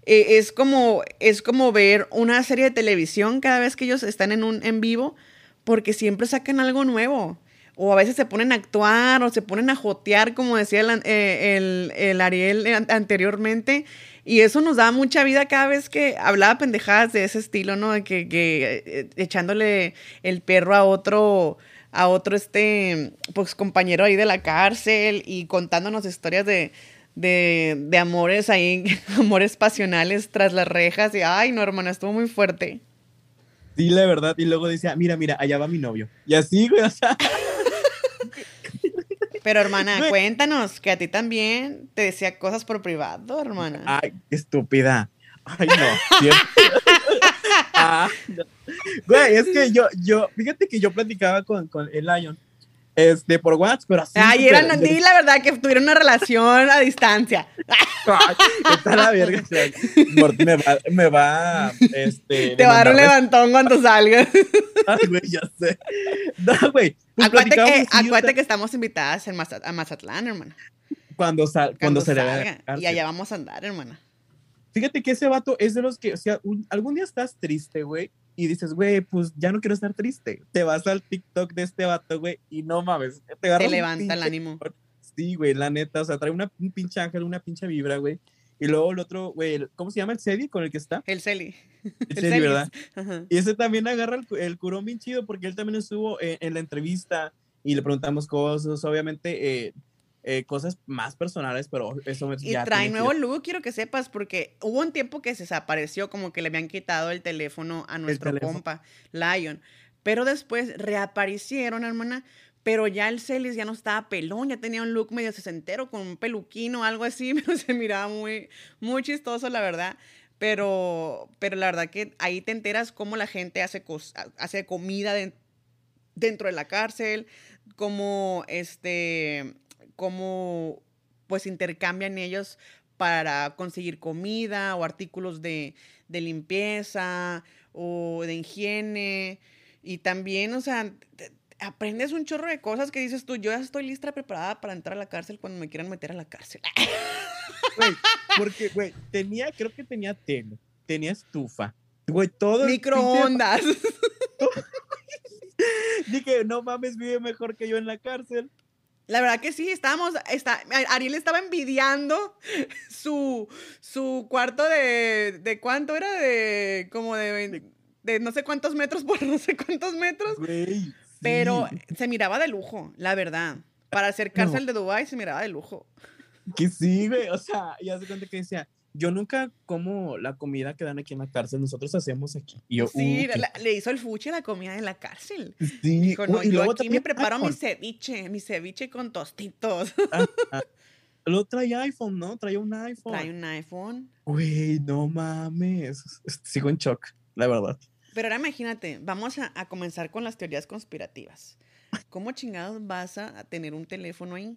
eh, es como es como ver una serie de televisión cada vez que ellos están en un en vivo porque siempre sacan algo nuevo. O a veces se ponen a actuar o se ponen a jotear, como decía el, eh, el- el Ariel an- anteriormente. Y eso nos da mucha vida cada vez que hablaba pendejadas de ese estilo, ¿no? De que, que, eh, echándole el perro a otro, a otro este, pues compañero ahí de la cárcel y contándonos historias de, de, de amores ahí, amores pasionales tras las rejas. Y ay, no, hermana, estuvo muy fuerte. Sí, la verdad. Y luego decía, mira, mira, allá va mi novio. Y así, güey, o sea. Pero hermana, cuéntanos que a ti también te decía cosas por privado, hermana. Ay, qué estúpida. Ay, no. Ah, no. Güey, es que yo, yo, fíjate que yo platicaba con, con el Lion, este, por WhatsApp, pero así. Ay, eran, di la verdad que tuvieron una relación a distancia. Ay, está la verga. o sea, me va, me va, este. Te va a dar un levantón cuando salgas. Ay, güey, ya sé. No, güey. pues acuérdate que, acuérdate que estamos invitadas en Maza- a Mazatlán, hermana. Cuando, sal, cuando, Cuando, se le salga. cárcel. Y allá vamos a andar, hermana. Fíjate que ese vato es de los que, o sea, un- algún día estás triste, güey, y dices, güey, pues ya no quiero estar triste. Te vas al TikTok de este vato, güey, y no mames, te, levanta el ánimo. Sí, güey, la neta, o sea, trae una, un pinche ángel, una pinche vibra, güey. Y luego el otro, güey, ¿cómo se llama el Cedi con el que está? El Celi. El Celis. ¿verdad? Ajá. Y ese también agarra el, el curón bien chido porque él también estuvo en, en la entrevista y le preguntamos cosas, obviamente, eh, eh, cosas más personales, pero eso Y ya trae que nuevo look, quiero que sepas, porque hubo un tiempo que se desapareció, como que le habían quitado el teléfono a nuestro compa, Lion. Pero después reaparecieron, hermana. Pero ya el Celis ya no estaba pelón, ya tenía un look medio sesentero con un peluquín o algo así, pero se miraba muy, muy chistoso, la verdad. Pero, pero la verdad que ahí te enteras cómo la gente hace, cos- hace comida de- dentro de la cárcel, cómo este, cómo pues intercambian ellos para conseguir comida o artículos de, de limpieza o de higiene. Y también, o sea, te- aprendes un chorro de cosas que dices tú, yo ya estoy lista, preparada para entrar a la cárcel cuando me quieran meter a la cárcel. Güey, porque, güey, tenía, creo que tenía tele, tenía estufa, güey, todo. Microondas. Dije, no mames, vive mejor que yo en la cárcel. La verdad que sí, estábamos, está, Ariel estaba envidiando su, su cuarto de, de cuánto era, de como de, de no sé cuántos metros por no sé cuántos metros, Güey. pero se miraba de lujo, la verdad. Para hacer cárcel de Dubai se miraba de lujo. que sí, güey, o sea, ya se cuenta que decía, yo nunca como la comida que dan aquí en la cárcel, nosotros hacemos aquí. Y yo, Sí, "Uh, la- le hizo el fuchi la comida en la cárcel. Sí, Dijo, no, uy, y yo luego aquí me preparo mi ceviche, mi ceviche con tostitos. Ah, ah. Luego traía iPhone, ¿no? Traía un iPhone. Trae un iPhone. Güey, no mames. Sigo en shock, la verdad. Pero ahora imagínate, vamos a, a comenzar con las teorías conspirativas. ¿Cómo chingados vas a, a tener un teléfono ahí?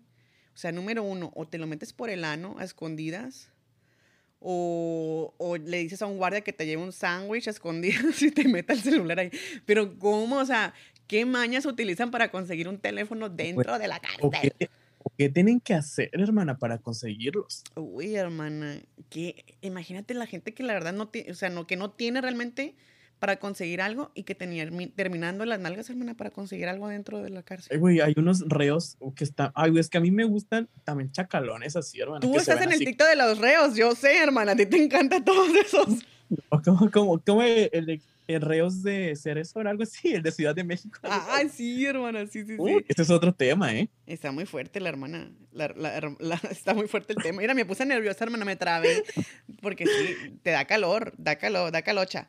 O sea, número uno, o te lo metes por el ano a escondidas, o, o le dices a un guardia que te lleve un sándwich escondido si te meta el celular ahí. Pero ¿cómo? O sea, ¿qué mañas utilizan para conseguir un teléfono dentro de la ¿O cárcel? qué, o qué tienen que hacer, hermana, para conseguirlos? Uy, hermana, que imagínate la gente que la verdad no tiene, o sea, no, que no tiene realmente para conseguir algo y que tenía, terminando las nalgas, hermana, para conseguir algo dentro de la cárcel. Ay, güey, hay unos reos que están. Ay, güey, es que a mí me gustan también chacalones así, hermana. Tú estás en el TikTok de los reos, yo sé, hermana, a ti te encantan todos esos. Como, como, como el, de- el reos de Cerezo o algo así, el de Ciudad de México. Ay, sí, hermana, sí, sí, sí. Uy, este es otro tema, ¿eh? Está muy fuerte la hermana. La- la- la- está muy fuerte el tema. Mira, me puse nerviosa, hermana, me trabé. Porque sí, te da calor, da calor, da calocha.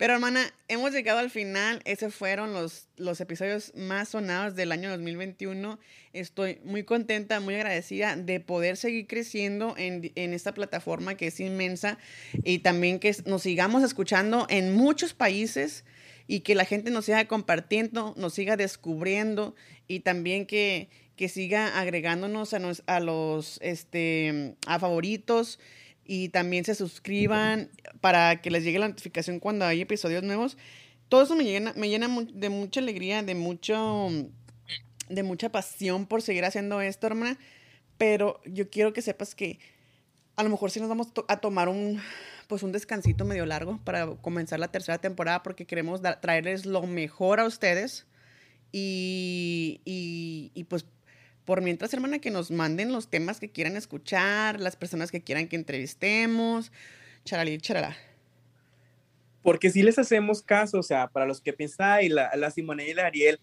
Pero, hermana, hemos llegado al final. Esos fueron los, los episodios más sonados del año 2021. Estoy muy contenta, muy agradecida de poder seguir creciendo en, en esta plataforma que es inmensa y también que nos sigamos escuchando en muchos países y que la gente nos siga compartiendo, nos siga descubriendo y también que, que siga agregándonos a, a los este, a favoritos y también se suscriban para que les llegue la notificación cuando hay episodios nuevos. Todo eso me llena, me llena de mucha alegría, de mucho de mucha pasión por seguir haciendo esto, hermana. Pero yo quiero que sepas que a lo mejor sí nos vamos a tomar un pues un descansito medio largo para comenzar la tercera temporada porque queremos traerles lo mejor a ustedes y, y, y, pues por mientras, hermana, que nos manden los temas que quieran escuchar, las personas que quieran que entrevistemos, charalí, charalá. Porque si les hacemos caso, o sea, para los que piensan, ay, la, la Simone y la Ariel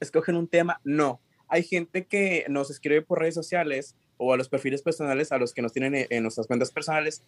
escogen un tema, no. Hay gente que nos escribe por redes sociales o a los perfiles personales, a los que nos tienen en, nuestras cuentas personales,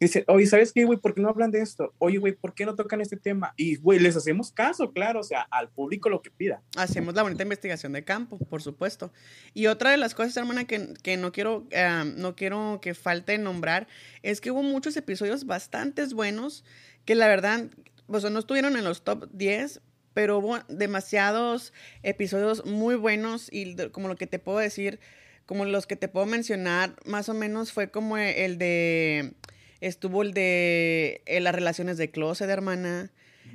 dice, oye, ¿sabes qué, güey? ¿Por qué no hablan de esto? Oye, güey, ¿por qué no tocan este tema? Y, güey, les hacemos caso, claro, o sea, al público lo que pida. Hacemos la bonita investigación de campo, por supuesto. Y otra de las cosas, hermana, que, que no, quiero, eh, no quiero que falte nombrar, es que hubo muchos episodios bastante buenos que la verdad, o no estuvieron en los top 10, pero hubo demasiados episodios muy buenos y como lo que te puedo decir, como los que te puedo mencionar, más o menos fue como el de, estuvo el de eh, las relaciones de closet, hermana,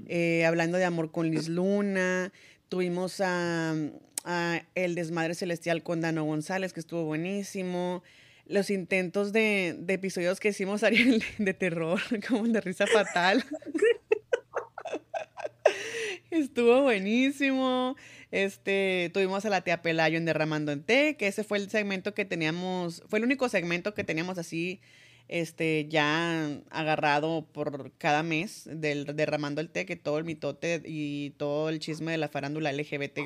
eh, hablando de amor con Liz Luna, tuvimos a, a El Desmadre Celestial con Dano González, que estuvo buenísimo. Los intentos de, de episodios que hicimos, Ariel, de terror, como el de risa fatal. Estuvo buenísimo. Este, tuvimos a la tía Pelayo en Derramando en Té, que ese fue el segmento que teníamos, fue el único segmento que teníamos así, este, ya agarrado por cada mes del Derramando el Té, que todo el mitote y todo el chisme de la farándula LGBT+.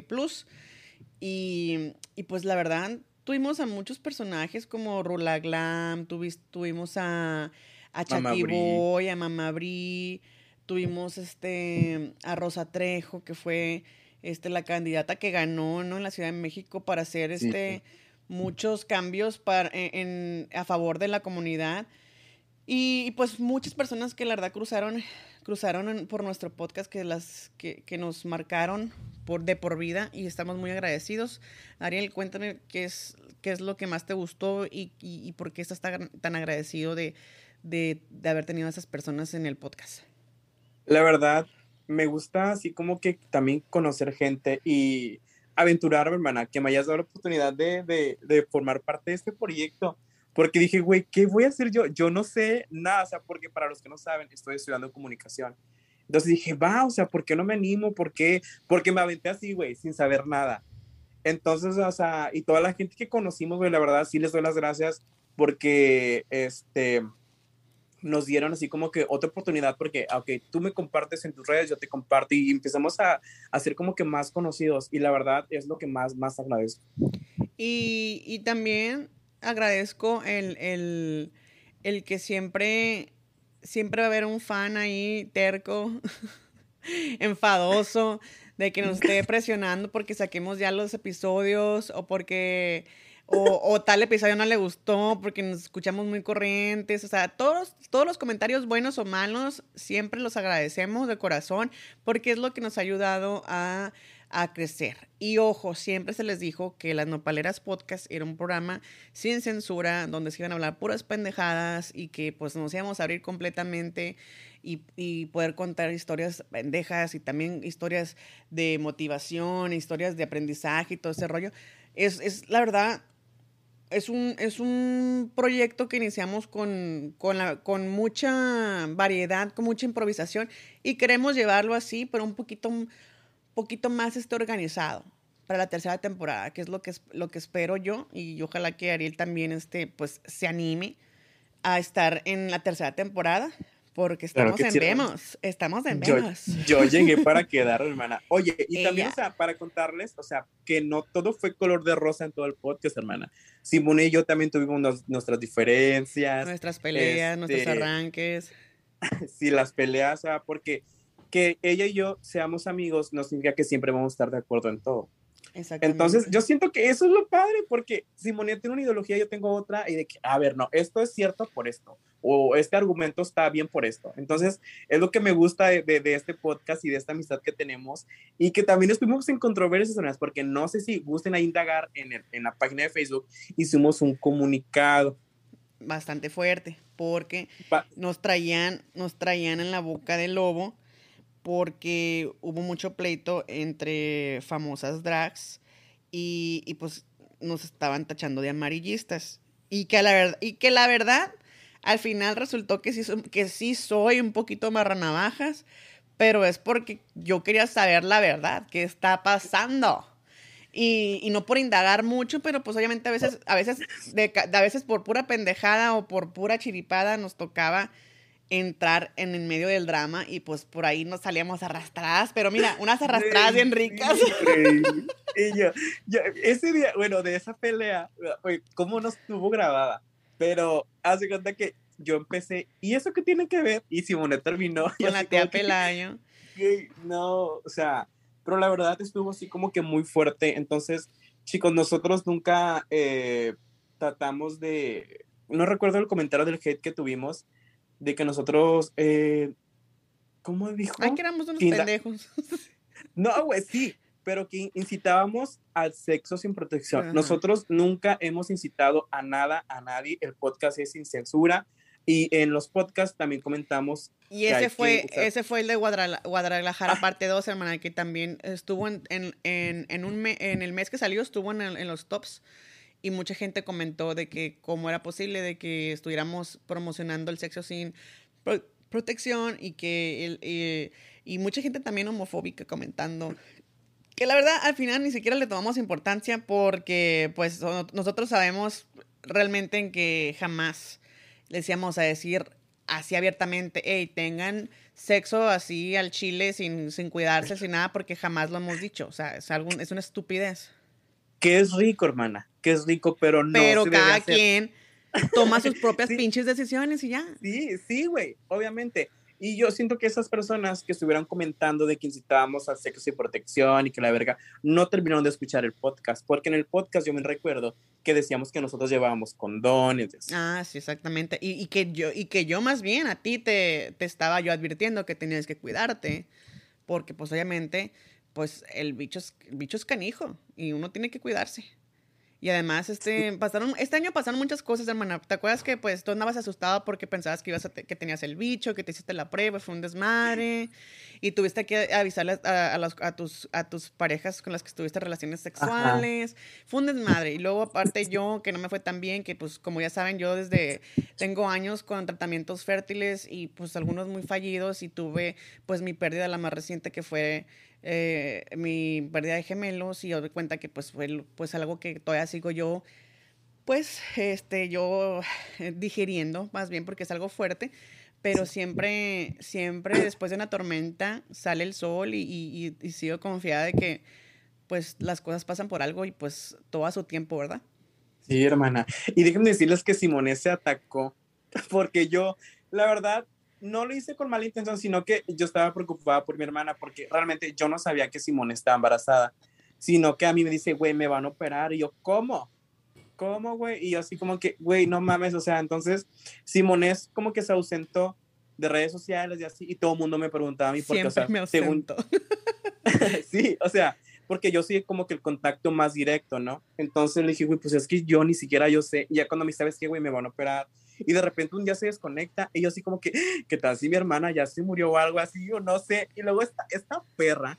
Y, y pues la verdad, tuvimos a muchos personajes como Rula Glam, tuvis- tuvimos a, a Mama Chucky Bri. Boy, a Mama Bri, tuvimos este, a Rosa Trejo, que fue este, la candidata que ganó ¿no? en la Ciudad de México para hacer Sí, este, muchos cambios en- a favor de la comunidad. Y pues muchas personas que la verdad cruzaron, cruzaron por nuestro podcast que, las, que, nos marcaron de por vida y estamos muy agradecidos. Ariel, cuéntame qué es, qué es lo que más te gustó y por qué estás tan, tan agradecido de, de, de haber tenido a esas personas en el podcast. La verdad, me gusta así como que también conocer gente y aventurarme, hermana, que me hayas dado la oportunidad de, de, de formar parte de este proyecto. Porque dije, güey, ¿qué voy a hacer yo? Yo no sé nada, o sea, porque para los que no saben, estoy estudiando comunicación. Entonces dije, va, o sea, ¿por qué no me animo? ¿Por qué? Porque me aventé así, güey, sin saber nada. Entonces, o sea, y toda la gente que conocimos, güey, la verdad, sí les doy las gracias porque, este, nos dieron así como que otra oportunidad porque, ah, ok, tú me compartes en tus redes, yo te comparto y empezamos a, a ser como que más conocidos y la verdad es lo que más, más agradezco. Y, y también agradezco el, el, el que siempre, siempre va a haber un fan ahí terco, enfadoso, de que nos esté presionando porque saquemos ya los episodios o porque... O, o tal episodio no le gustó porque nos escuchamos muy corrientes. O sea, todos, todos los comentarios buenos o malos siempre los agradecemos de corazón porque es lo que nos ha ayudado a, a crecer. Y ojo, siempre se les dijo que las Nopaleras Podcast era un programa sin censura, donde se iban a hablar puras pendejadas y que pues nos íbamos a abrir completamente y, y poder contar historias pendejas y también historias de motivación, historias de aprendizaje y todo ese rollo. Es, es la verdad, es un, es un proyecto que iniciamos con, con, la- con mucha variedad, con mucha improvisación y queremos llevarlo así, pero un poquito, un poquito más este, organizado para la tercera temporada, que es lo que, lo que espero yo y ojalá que Ariel también este, pues, se anime a estar en la tercera temporada porque Claro estamos que en Vemos, estamos en Yo, Vemos. yo llegué para quedar, hermana. Oye, y también, o sea, para contarles, o sea, que no todo fue color de rosa en todo el podcast, hermana. Simone y yo también tuvimos nos- nuestras diferencias. Nuestras peleas, nuestros este, arranques. sí, las peleas, o sea, porque que ella y yo seamos amigos no significa que siempre vamos a estar de acuerdo en todo. Entonces, yo siento que eso es lo padre, porque Simonía tiene una ideología, yo tengo otra, y de que, a ver, no, esto es cierto por esto, o este argumento está bien por esto. Entonces, es lo que me gusta de, de- de este podcast y de esta amistad que tenemos, y que también estuvimos en controversias, porque no sé si gusten a indagar en, el- en la página de Facebook, hicimos un comunicado. bastante fuerte porque nos traían nos traían en la boca del lobo porque hubo mucho pleito entre famosas drags y, y, pues nos estaban tachando de amarillistas. Y que la verdad y que la verdad al final resultó que sí que sí soy un poquito marranavajas pero es porque yo quería saber la verdad qué está pasando. Y, y no por indagar mucho, pero pues obviamente a veces, a veces, de, a veces por pura pendejada o por pura chiripada nos tocaba entrar en el medio del drama y pues por ahí nos salíamos arrastradas, pero mira, unas arrastradas bien ricas. Y yo, yo- ese día, bueno, de esa pelea, cómo nos tuvo grabada, pero hace cuenta que yo empecé, ¿y eso qué tiene que ver? Y Simone terminó. Con la tía como que, Pelayo. "Güey, No, o sea, pero la verdad estuvo así como que muy fuerte. Entonces, chicos, nosotros nunca eh, tratamos de, no recuerdo el comentario del hate que tuvimos, de que nosotros, eh, ¿cómo dijo? Ay, que éramos unos pendejos. no, güey, sí, pero que incitábamos al sexo sin protección. Ajá. Nosotros nunca hemos incitado a nada, a nadie. El podcast es sin censura. Y en los podcasts también comentamos. Y ese fue, ese fue el de Guadala- Guadalajara, Ah. parte 2, hermana, que también estuvo en, en, en, en un me- en el mes que salió, estuvo en, el- en los tops. Y mucha gente comentó de que cómo era posible de que estuviéramos promocionando el sexo sin pro- protección y que el, eh, y mucha gente también homofóbica comentando que la verdad al final ni siquiera le tomamos importancia porque pues so- nosotros sabemos realmente en que jamás les íbamos a decir así abiertamente, hey, tengan sexo así al chile sin, sin cuidarse, sin nada, porque jamás lo hemos dicho. O sea, es, algún, es una estupidez. Que es rico, hermana. Que es rico, pero no. Pero se cada quien toma sus propias pinches decisiones y ya. Sí, sí, güey, obviamente. Y yo siento que esas personas que estuvieron comentando de que incitábamos al sexo sin protección y que la verga, no terminaron de escuchar el podcast, porque en el podcast yo me recuerdo que decíamos que nosotros llevábamos condones. y. Ah, sí, exactamente. Y, y que yo, y que yo más bien a ti te, te estaba yo advirtiendo que tenías que cuidarte, porque pues obviamente, pues el bicho es, el bicho es canijo y uno tiene que cuidarse. Y además, este, pasaron, este año pasaron muchas cosas, hermana. ¿Te acuerdas que pues tú andabas asustado porque pensabas que ibas a te- que tenías el bicho, que te hiciste la prueba, fue un desmadre y tuviste que avisarle a, a los- a tus, a tus parejas con las que tuviste relaciones sexuales? Fue un desmadre. Y luego aparte yo, que no me fue tan bien, que pues como ya saben, yo desde tengo años con tratamientos fértiles y pues algunos muy fallidos y tuve pues mi pérdida la más reciente que fue eh, mi pérdida de gemelos y yo doy cuenta que pues fue pues algo que todavía sigo yo pues este yo digiriendo más bien porque es algo fuerte pero siempre siempre después de una tormenta sale el sol y- y sigo confiada de que pues las cosas pasan por algo y pues todo a su tiempo verdad Sí, hermana. Y déjenme decirles que Simone se atacó porque yo, la verdad, no lo hice con mala intención, sino que yo estaba preocupada por mi hermana porque realmente yo no sabía que Simone estaba embarazada, sino que a mí me dice, güey, me van a operar. Y yo, ¿cómo? ¿Cómo, güey? Y yo así como que, güey, no mames, o sea, entonces Simone es como que se ausentó de redes sociales y así, y todo el mundo me preguntaba a mí porque, o siempre sea, me según, sí, o sea, porque yo soy como que el contacto más directo, ¿no? Entonces le dije, güey, pues es que yo ni siquiera yo sé, ya cuando me sabes que, güey, me van a operar, y de repente un día se desconecta, y yo así como que, ¿qué tal si mi hermana ya se murió o algo así, o no sé, y luego esta, esta perra,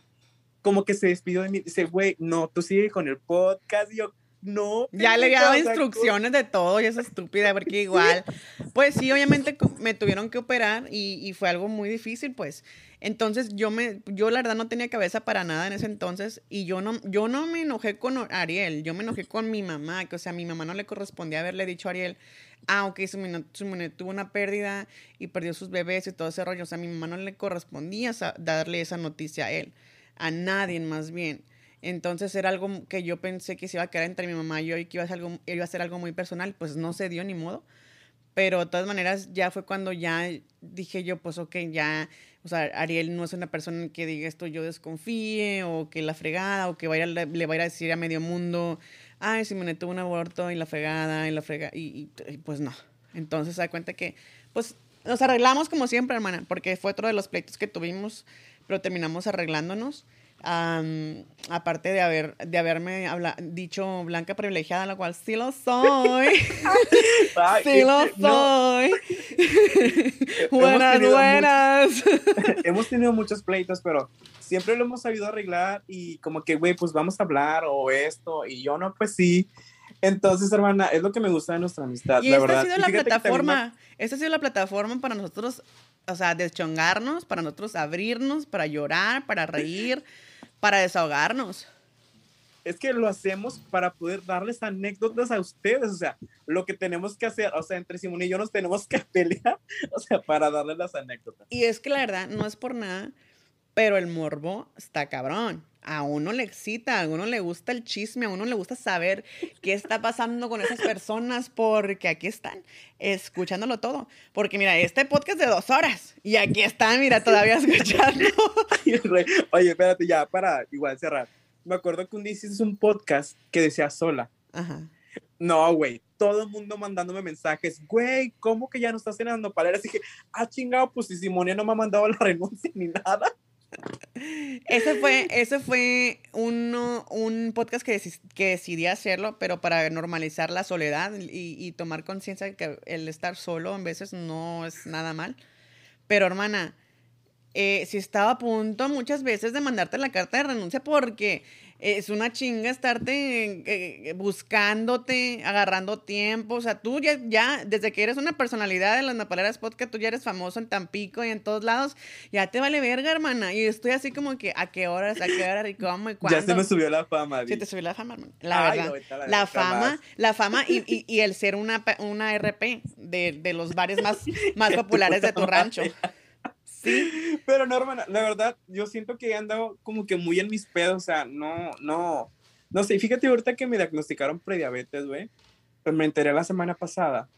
como que se despidió de mí, dice, güey, no, tú sigue con el podcast, y yo, no. Ya le pendeja, daba o sea, instrucciones de todo y es estúpida, porque igual, pues sí, obviamente me tuvieron que operar y, y fue algo muy difícil, pues. Entonces yo me, yo la verdad no tenía cabeza para nada en ese entonces y yo no, yo no me enojé con Ariel, yo me enojé con mi mamá, que o sea, a mi mamá no le correspondía haberle dicho a Ariel, ah, ok, su nena tuvo una pérdida y perdió sus bebés y todo ese rollo, o sea, a mi mamá no le correspondía darle esa noticia a él, a nadie más bien. Entonces era algo que yo pensé que se iba a quedar entre mi mamá y yo y que iba a ser algo, iba a ser algo muy personal, pues no se dio ni modo. Pero de todas maneras ya fue cuando ya dije yo, pues ok, ya, o sea, Ariel no es una persona que diga esto yo desconfíe o que la fregada o que vaya, le, le vaya a decir a medio mundo, ay, Simone tuvo un aborto y la fregada y la fregada, y pues no. Entonces se da cuenta que, pues nos arreglamos como siempre, hermana, porque fue otro de los pleitos que tuvimos, pero terminamos arreglándonos. Am, aparte de haber de haberme habla- dicho blanca privilegiada, la cual sí lo soy. Sí lo soy. buenas, buenas. hemos tenido muchos pleitos, pero siempre lo hemos sabido arreglar y como que, güey, pues vamos a hablar o esto, y yo no, pues sí. Entonces, hermana, es lo que me gusta de nuestra amistad, Y la esta verdad. ha sido Y la me- plataforma. Esta ha sido la plataforma para nosotros, o sea, deschongarnos, para nosotros abrirnos, para llorar, para reír, para desahogarnos. es que lo hacemos para poder darles anécdotas a ustedes, o sea, lo que tenemos que hacer, o sea, entre Simón y yo nos tenemos que pelear, o sea, para darles las anécdotas. Y es que la verdad, no es por nada, pero el morbo está cabrón. A uno le excita, a uno le gusta el chisme, a uno le gusta saber qué está pasando con esas personas, porque aquí están, escuchándolo todo. Porque mira, este podcast de dos horas, y aquí están, mira, todavía escuchando. Oye, espérate, ya, para igual cerrar. Me acuerdo que un día hiciste un podcast que decía sola. Ajá. No, güey, todo el mundo mandándome mensajes, güey, ¿cómo que ya no estás cenando paleras? Y dije, ah, chingado, pues si Simonia no me ha mandado la renuncia ni nada. Ese fue, ese fue uno, un podcast que, que decidí hacerlo, pero para normalizar la soledad y, y tomar conciencia de que el estar solo en veces no es nada mal. Pero hermana, eh, si estaba a punto muchas veces de mandarte la carta de renuncia porque es una chinga estarte eh, buscándote, agarrando tiempo. O sea, tú ya, ya, desde que eres una personalidad de las Napaleras Podcast, tú ya eres famoso en Tampico y en todos lados, ya te vale verga, hermana. Y estoy así como que, ¿a qué horas? ¿A qué hora? ¿Y cómo? ¿Y cuándo? Ya se me subió la fama, Sí, te subió la fama, hermano. La Ay, verdad. la fama, más. la fama y, y- y el ser una, una RP de, de los bares más, más populares de tu rancho. Madre. Pero no, hermana, la verdad, yo siento que he andado como que muy en mis pedos, o sea, no, no, no sé, fíjate ahorita que me diagnosticaron prediabetes, güey, pues me enteré la semana pasada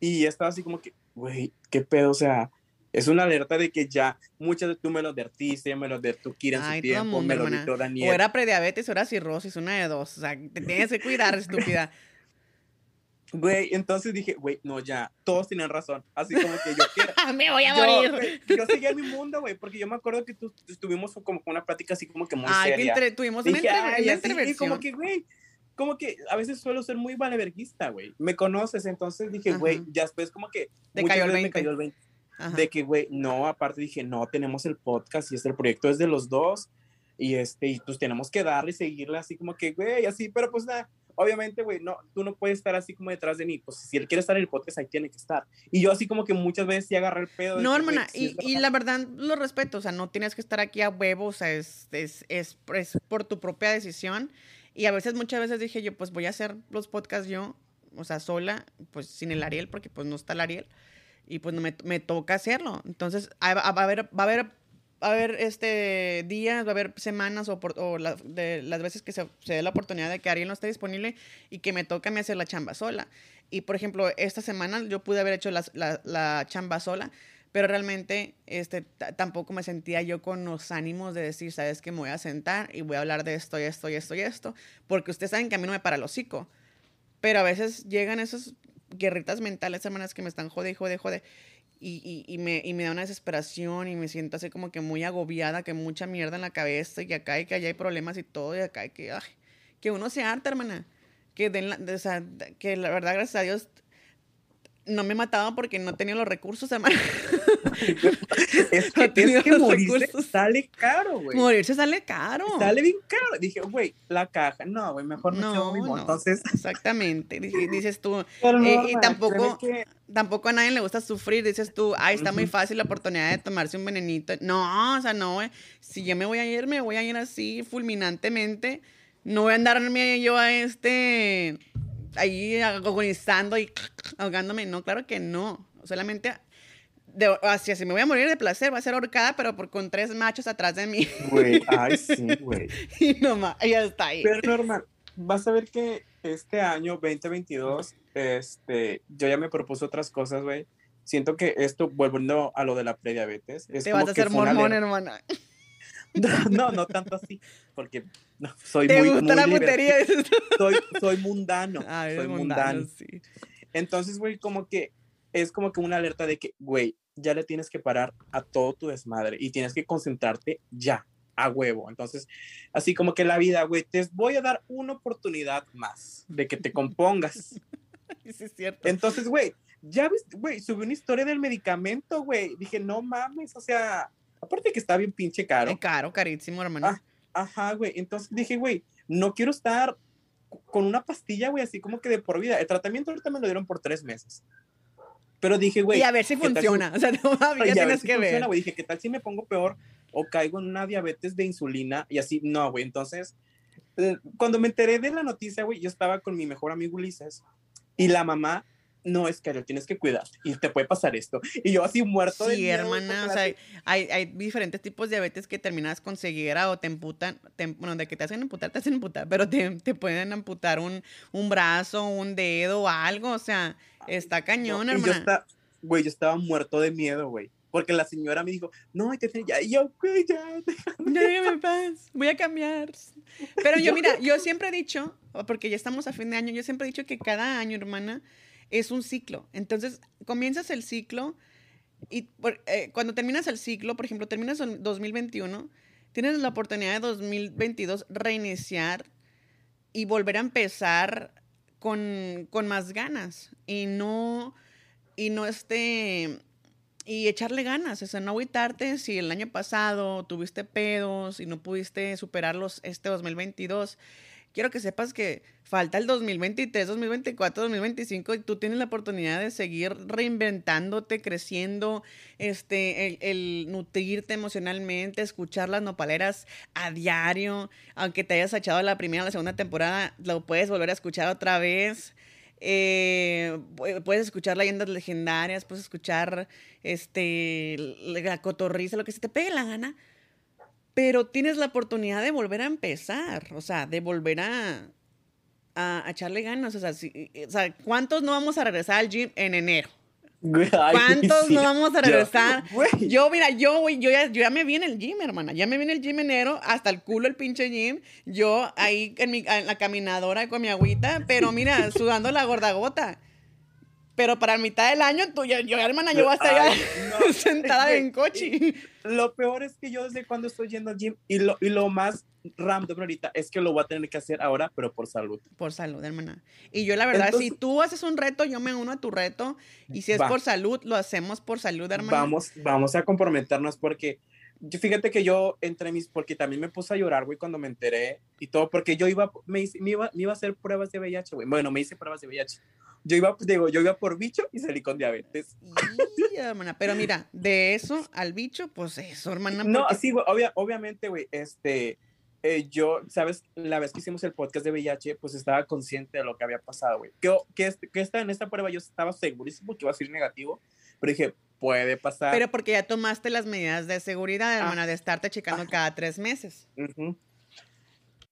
y estaba así como que, güey, qué pedo, o sea, es una alerta de que ya muchas de tú me lo advertiste, me lo advertó Kira en Ay, su tiempo, mundo, me lo hermana. Daniel. O era prediabetes o era cirrosis, una de dos. O sea, te tienes que cuidar, estúpida. Güey, entonces dije, güey, no, ya, todos tienen razón. Así como que yo quiero. Me voy a yo, morir. güey, Yo seguía en mi mundo, güey, porque yo me acuerdo que tú tuvimos como una plática así como que muy Ay, seria. entre- tuvimos una Dije, entre- "Ay, una así", y entreversión. como que, güey, como que a veces suelo ser muy valeverguista, güey. Me conoces, entonces dije, güey, ya después como que Te cayó el veces me 20. cayó el 20. Ajá. De que, güey, no, aparte dije, no, tenemos el podcast y este el proyecto es de los dos y este, y pues tenemos que darle y seguirle así como que, güey, así, pero pues nada, obviamente, güey, no, tú no puedes estar así como detrás de mí, pues si él quiere estar en el podcast, ahí tiene que estar. Y yo así como que muchas veces sí agarré el pedo. No, hermana, y, y la verdad lo respeto, o sea, no tienes que estar aquí a huevo, o sea, es, es, es, es por tu propia decisión. Y a veces, muchas veces dije yo, pues voy a hacer los podcasts yo, o sea, sola, pues sin el Ariel, porque pues no está el Ariel, y pues no me, me toca hacerlo. Entonces, va a haber, va a haber, a haber este días, va a haber semanas o, por- o de las veces que se, se dé la oportunidad de que Ariel no esté disponible y que me toca mí hacer la chamba sola. Y por ejemplo, esta semana yo pude haber hecho la, la chamba sola, pero realmente este, tampoco me sentía yo con los ánimos de decir, sabes que me voy a sentar y voy a hablar de esto y esto y esto y esto, porque ustedes saben que a mí no me para el hocico. Pero a veces llegan esas guerritas mentales, hermanas, que me están jode jode, jode. Y, y- y me, y me da una desesperación y me siento así como que muy agobiada, que mucha mierda en la cabeza y acá y que allá hay problemas y todo y acá y que, que uno se harta, hermana. Que, den la- o sea, que la verdad, gracias a Dios, no me matado porque no tenido los recursos, hermana. Es que, es que morirse recursos. sale caro, güey. Morirse sale caro. Sale bien caro. Dije, güey, la caja. No, güey, mejor no, No, no. Entonces, Exactamente. Dices tú. Pero no, eh, y tampoco, tampoco a nadie le gusta sufrir. Dices tú, ay, está muy fácil la oportunidad de tomarse un venenito. No, o sea, no, güey. Si yo me voy a ir, me voy a ir así fulminantemente. No voy a andarme yo a este. ahí agonizando y ahogándome. No, claro que no. Solamente. De, así, si me voy a morir de placer, va a ser ahorcada, pero por, con tres machos atrás de mí. güey, ay, sí, güey. y nomás, ya está ahí. Pero normal, vas a ver que este año 2022, este, yo ya me propuso otras cosas, güey. Siento que esto, volviendo a lo de la prediabetes, es Te como vas a hacer mormón, hermana. No, no tanto así, porque no, soy ¿Te muy, gusta muy la putería? Soy, soy mundano, Ah, soy mundano, mundano. sí. Entonces, güey, como que es como que una alerta de que, güey, ya le tienes que parar a todo tu desmadre y tienes que concentrarte ya, a huevo. Entonces, así como que la vida, güey, te voy a dar una oportunidad más de que te compongas. Sí, es cierto. Entonces, güey, ya ves, güey, subí una historia del medicamento, güey. Dije, no mames, o sea, aparte que está bien pinche caro. Es caro, carísimo, hermano. Ah, ajá, güey. Entonces dije, güey, no quiero estar con una pastilla, güey, así como que de por vida. El tratamiento ahorita me lo dieron por tres meses. Pero dije, güey. y a ver si ¿qué tal funciona. O sea, y todavía a ver tienes si que funciona, ver. güey. Dije, ¿qué tal si me pongo peor o caigo en una diabetes de insulina? Y así, no, güey. Entonces, eh, cuando me enteré de la noticia, güey, yo estaba con mi mejor amigo Ulises y la mamá, no, es que tienes que cuidar y te puede pasar esto. Y yo así muerto de Sí, miedo, güey, hermana, o sea, hay, hay diferentes tipos de diabetes que terminas con ceguera o te amputan, te- bueno, de que te hacen amputar, te hacen amputar, pero te, te pueden amputar un, un brazo, un dedo o algo, o sea, está cañón, No, y yo hermana. estaba, güey, yo estaba muerto de miedo, güey. Porque la señora me dijo, no, te ya, y yo, güey, ya, déjame. Déjame paz, voy a cambiar. Pero yo, mira, yo siempre he dicho, porque ya estamos a fin de año, yo siempre he dicho que cada año, hermana, es un ciclo. Entonces, comienzas el ciclo y eh, cuando terminas el ciclo, por ejemplo, terminas el 2021, tienes la oportunidad de 2022 reiniciar y volver a empezar con, con más ganas y no, y no este, y echarle ganas, o sea, no agüitarte si el año pasado tuviste pedos y no pudiste superarlos este 2022. Quiero que sepas que falta el 2023, 2024, 2025 y tú tienes la oportunidad de seguir reinventándote, creciendo, este, el, el nutrirte emocionalmente, escuchar las nopaleras a diario, aunque te hayas echado la primera o la segunda temporada, lo puedes volver a escuchar otra vez. Eh, pu- puedes escuchar leyendas legendarias, puedes escuchar este la cotorriza, lo que se te pegue la gana, pero tienes la oportunidad de volver a empezar, o sea, de volver a, a, a echarle ganas, o sea, si- o sea, ¿cuántos no vamos a regresar al gym en enero? ¿Cuántos no vamos a regresar? Yo, mira, yo, yo ya, yo ya me vi en el gym, hermana. Ya me vi en el gym enero, hasta el culo el pinche gym. Yo ahí en, mi, en la caminadora con mi agüita, pero mira, sudando la gordagota. Pero para mitad del año, tú, yo, yo, hermana, yo voy a estar ya Ay, no. sentada en coche. Lo peor es que yo desde cuando estoy yendo al gym y lo, y lo más random ahorita es que lo voy a tener que hacer ahora, pero por salud. Por salud, hermana. Y yo, la verdad, si tú haces un reto, yo me uno a tu reto. Y si es Va. por salud, lo hacemos por salud, hermana. Vamos, vamos a comprometernos porque yo, fíjate que yo entre mis, porque también me puse a llorar, güey, cuando me enteré y todo, porque yo iba, me, hice- me iba, me iba a hacer pruebas de VIH, güey. Bueno, me hice pruebas de VIH. Yo iba, digo, yo iba por bicho y salí con diabetes. Y, hermana, pero mira, de eso al bicho, pues eso, hermana. No, porque- sí, güey, obvia- obviamente, güey, este, eh, yo, ¿sabes? La vez que hicimos el podcast de VIH, pues estaba consciente de lo que había pasado, güey. Que, que, este- que esta, en esta prueba yo estaba segurísimo que iba a ser negativo, pero dije, puede pasar. Pero porque ya tomaste las medidas de seguridad, Ah. hermana, de estarte checando cada tres meses.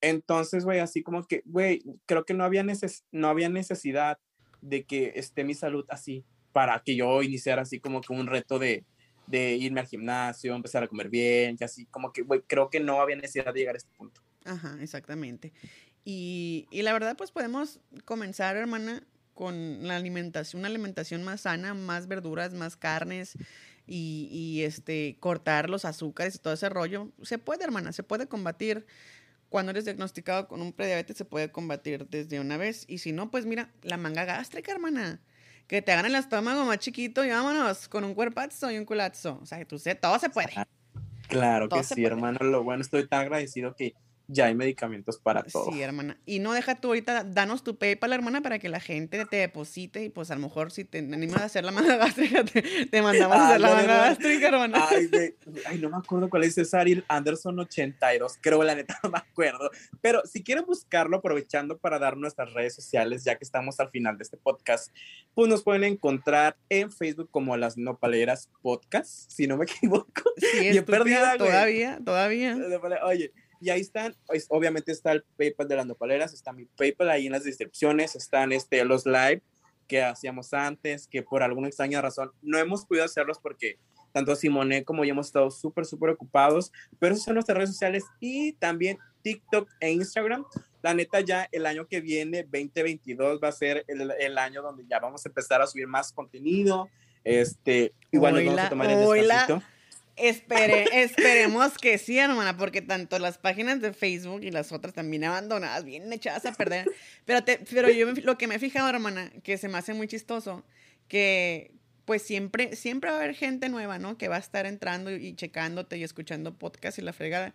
Entonces, güey, así como que, güey, creo que no había, neces no había necesidad de que esté mi salud así para que yo iniciara así como que un reto de, de irme al gimnasio, empezar a comer bien, y así como que, güey, creo que no había necesidad de llegar a este punto. Ajá, exactamente. Y, y la verdad, pues podemos comenzar, hermana, con la alimentación, una alimentación más sana, más verduras, más carnes y, y, este, cortar los azúcares y todo ese rollo, se puede, hermana, se puede combatir. Cuando eres diagnosticado con un prediabetes se puede combatir desde una vez. Y si no, pues mira, la manga gástrica, hermana. Que te hagan el estómago más chiquito y vámonos con un cuerpazo y un culazo. O sea, tú sé, todo se puede. Claro Todo que sí, puede. hermano. Lo bueno, estoy tan agradecido que ya hay medicamentos para todo. Sí, hermana. Y no deja tú ahorita, danos tu PayPal, hermana, para que la gente te deposite y pues a lo mejor si te animas a hacer la manga gástrica, te, te mandamos a hacer la Ah, no, manga gástrica, hermana. Ay, güey, ay, no me acuerdo cuál es Ariel Anderson 82, creo, la neta no me acuerdo. Pero si quieren buscarlo, aprovechando para dar nuestras redes sociales, ya que estamos al final de este podcast, pues nos pueden encontrar en Facebook como Las Nopaleras Podcast, si no me equivoco. Sí, estúpida, perdida, todavía, todavía. Oye, y ahí están, pues, obviamente está el PayPal de las nopaleras, está mi PayPal ahí en las descripciones, están este, los live que hacíamos antes, que por alguna extraña razón no hemos podido hacerlos porque tanto Simone como yo hemos estado súper, súper ocupados, pero esas son nuestras redes sociales y también TikTok e Instagram. La neta ya el año que viene, 2022, va a ser el, el año donde ya vamos a empezar a subir más contenido. Este, igual nos vamos a tomar el oila. descansito. Espere, esperemos que sí, hermana, porque tanto las páginas de Facebook y las otras también abandonadas, bien echadas a perder. Pero, te, pero yo lo que me he fijado, hermana, que se me hace muy chistoso, que pues siempre, siempre va a haber gente nueva, ¿no? Que va a estar entrando y checándote y escuchando podcast y la fregada.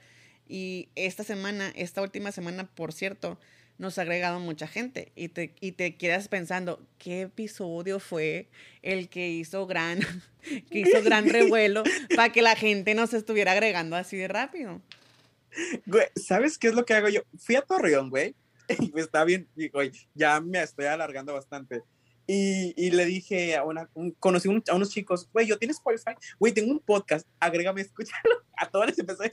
Y esta semana, esta última semana, por cierto, nos ha agregado mucha gente y te, y te quedas pensando, ¿qué episodio fue el que hizo gran, que hizo gran revuelo para que la gente nos estuviera agregando así de rápido? Güey, ¿sabes qué es lo que hago yo? Fui a Torreón, güey, y está bien, güey, ya me estoy alargando bastante. Y, y le dije a una, un- conocí un- a unos chicos, güey, yo tienes Spotify, güey, tengo un podcast, agrégame, escúchalo. A todos les empezó a.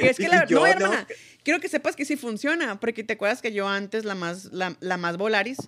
Y es que la yo no, hermana, quiero que sepas que sí funciona, porque te acuerdas que yo antes, la más, la, la más volaris,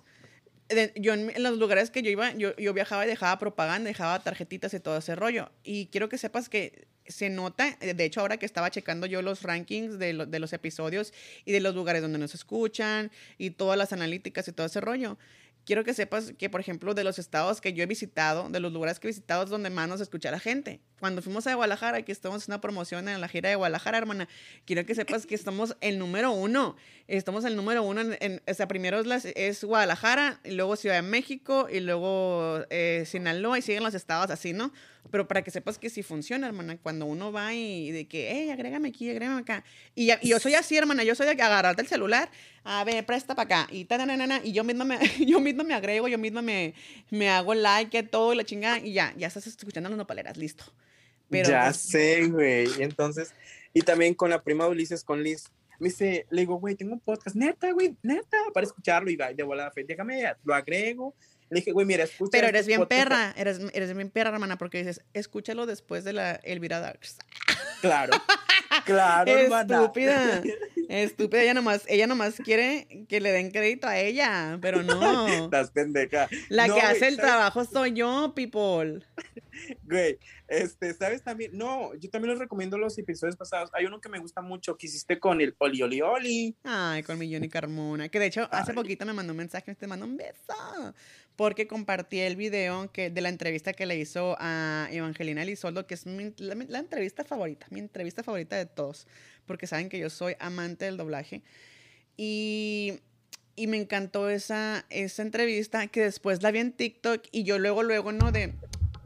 de- yo en, en los lugares que yo iba, yo, yo viajaba y dejaba propaganda, dejaba tarjetitas y todo ese rollo. Y quiero que sepas que se nota, eh, de hecho ahora que estaba checando yo los rankings de, lo- de los episodios y de los lugares donde nos escuchan y todas las analíticas y todo ese rollo. Quiero que sepas que, por ejemplo, de los estados que yo he visitado, de los lugares que he visitado, es donde más nos escucha la gente. Cuando fuimos a Guadalajara, que estamos en una promoción en la gira de Guadalajara, hermana, quiero que sepas que estamos el número uno. Estamos el número uno, en, en- o sea, primero es, es Guadalajara, y luego Ciudad de México, y luego eh, Sinaloa, y siguen los estados así, ¿no? Pero para que sepas que sí funciona, hermana, cuando uno va y de que, hey, agrégame aquí, agrégame acá. Y, yo soy así, hermana, yo soy de agarrarte el celular, a ver, presta para acá, y tananana, y yo misma me, yo misma me agrego, yo misma me, me hago like a todo y la chingada, y ya, ya estás escuchando las nopaleras, listo. Pero ya pues, sé, güey. Entonces, y también con la prima Ulises, con Liz, me dice, le digo, güey, tengo un podcast, neta, güey, neta, para escucharlo. Y de volada, déjame, lo agrego. Le dije, güey, mira, escucha. Pero este eres bien podcast". perra, eres, eres bien perra, hermana, porque dices, escúchalo después de la Elvira Darks. Claro, claro, hermana. Estúpida, estúpida, ella nomás, ella nomás quiere que le den crédito a ella, pero no. Estás pendeja. La No, que hace el ¿sabes? trabajo soy yo, people. Güey, este, ¿sabes también? No, yo también les recomiendo los episodios pasados. Hay uno que me gusta mucho que hiciste con el Oli Oli Oli. Ay, con mi Johnny Carmona. Que de hecho, hace poquito me mandó un mensaje, te mando un beso. Porque compartí el video de la entrevista que le hizo a Evangelina Elizoldo, que es mi- la, la entrevista favorita, mi entrevista favorita de todos. Porque saben que yo soy amante del doblaje. Y, y me encantó esa, esa entrevista que después la vi en TikTok y yo luego, luego, ¿no? De,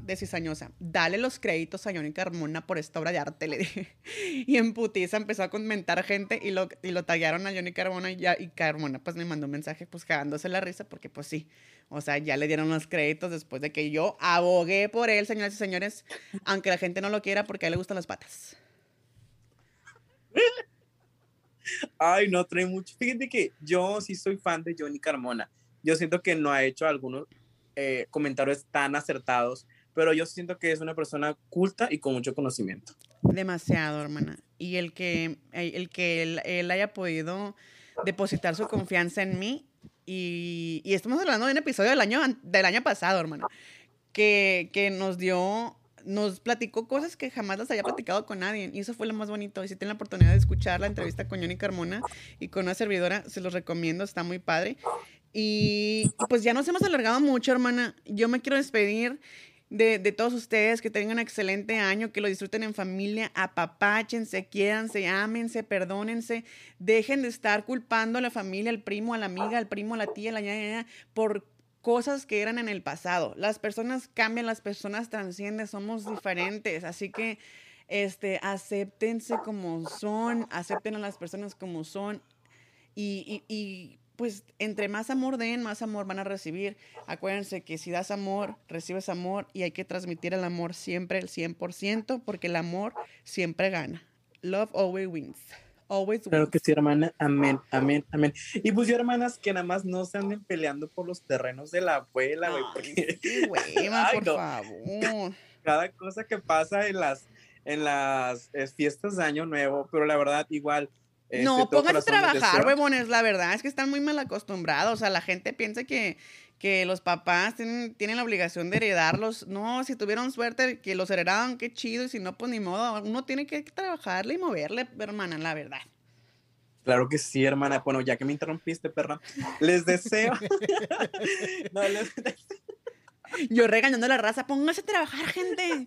de cizañosa, dale los créditos a Johnny Carmona por esta obra de arte, le dije. Y en putiza empezó a comentar gente y lo, y lo taguearon a Johnny Carmona y, ya, y Carmona pues me mandó un mensaje pues cagándose la risa porque pues sí, o sea, ya le dieron los créditos después de que yo abogué por él, señoras y señores, aunque la gente no lo quiera porque a él le gustan las patas. Ay, no trae mucho. Fíjate que yo sí soy fan de Johnny Carmona. Yo siento que no ha hecho algunos eh, comentarios tan acertados, pero yo siento que es una persona culta y con mucho conocimiento. Demasiado, hermana. Y el que, el que él, él haya podido depositar su confianza en mí. Y, y estamos hablando de un episodio del año, del año pasado, hermana. Que, que nos dio, nos platicó cosas que jamás las había platicado con nadie. Y eso fue lo más bonito. Y si tienen la oportunidad de escuchar la entrevista con Johnny Carmona y con una servidora, se los recomiendo, está muy padre. Y pues ya nos hemos alargado mucho, hermana. Yo me quiero despedir de, de todos ustedes, que tengan un excelente año, que lo disfruten en familia, apapáchense, quiéranse, ámense, perdónense, dejen de estar culpando a la familia, al primo, a la amiga, al primo, a la tía, a la ña, ña, por cosas que eran en el pasado. Las personas cambian, las personas transcienden, somos diferentes, así que este, acéptense como son, acepten a las personas como son y pues entre más amor den, más amor van a recibir. Acuérdense que si das amor, recibes amor y hay que transmitir el amor siempre el 100% porque el amor siempre gana. Love always wins. Always wins. Claro que sí, hermana. Amén, amén, amén. Y pues yo, hermanas, que nada más no se anden peleando por los terrenos de la abuela, güey. Porque... Sí, Ay, por no. favor. Cada cosa que pasa en las, en las eh, fiestas de Año Nuevo, pero la verdad, igual. Este, No, pónganse a trabajar, huevones. La verdad es que están muy mal acostumbrados. O sea, la gente piensa que, que los papás tienen, tienen la obligación de heredarlos. No, si tuvieron suerte que los heredaban, qué chido. Y si no, pues ni modo. Uno tiene que trabajarle y moverle, hermana, la verdad. Claro que sí, hermana. Bueno, ya que me interrumpiste, perra, les deseo. no, les Yo regañando a la raza, póngase a trabajar, gente.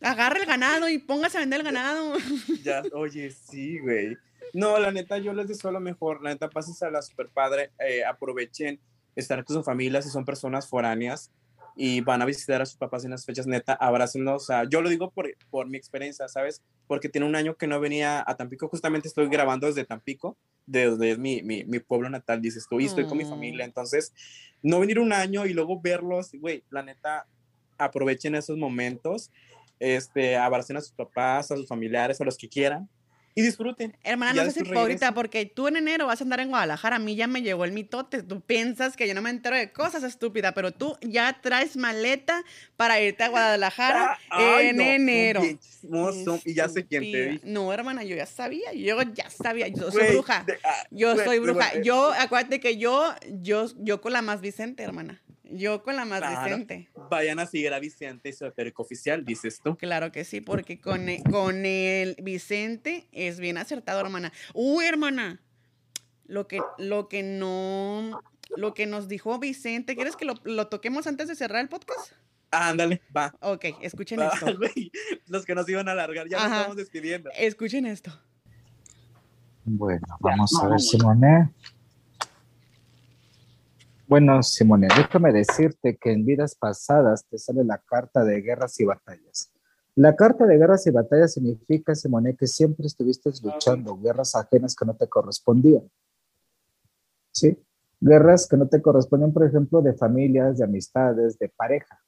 Agarre el ganado y póngase a vender el ganado. Ya, oye, sí, güey. No, la neta, yo les deseo lo mejor. La neta, pásensela super padre. eh, aprovechen estar con su familia si son personas foráneas y van a visitar a sus papás en las fechas, neta, abrácenlos. O sea, yo lo digo por, por mi experiencia, ¿sabes? Porque tiene un año que no venía a Tampico. Justamente estoy grabando desde Tampico, desde mi, mi, mi pueblo natal, dices tú, y estoy con mi Mm. familia. Entonces, no venir un año y luego verlos, güey, la neta, aprovechen esos momentos, este, abracen a sus papás, a sus familiares, a los que quieran y disfruten. Hermana, Ya no seas hipócrita porque tú en enero vas a andar en Guadalajara. A mí ya me llegó el mitote. Tú piensas que yo no me entero de cosas, estúpida, pero tú ya traes maleta para irte a Guadalajara Ay, en no, enero. chismoso, y ya sé quién te dijo. No, hermana, yo ya sabía. Yo ya sabía. Yo soy bruja. de- ah, Yo soy bruja. eh, Yo, acuérdate que yo, yo, yo con la más Vicente, hermana. Yo con la más Claro. Vicente. Vayan a seguir a Vicente Esotérico Oficial, dices tú. Claro que sí, porque con, e- con el Vicente es bien acertado, hermana. Uy, hermana, lo que, lo que no, lo que nos dijo Vicente, ¿quieres que lo, lo toquemos antes de cerrar el podcast? Ándale, va. Ok, escuchen Va, esto. Los que nos iban a alargar, ya nos Ajá. estamos despidiendo. Escuchen esto. Bueno, vamos a ver, Simone. Bueno, Simone, déjame decirte que en vidas pasadas te sale la carta de guerras y batallas. La carta de guerras y batallas significa, Simone, que siempre estuviste luchando guerras ajenas que no te correspondían. ¿Sí? Guerras que no te corresponden, por ejemplo, de familias, de amistades, de pareja.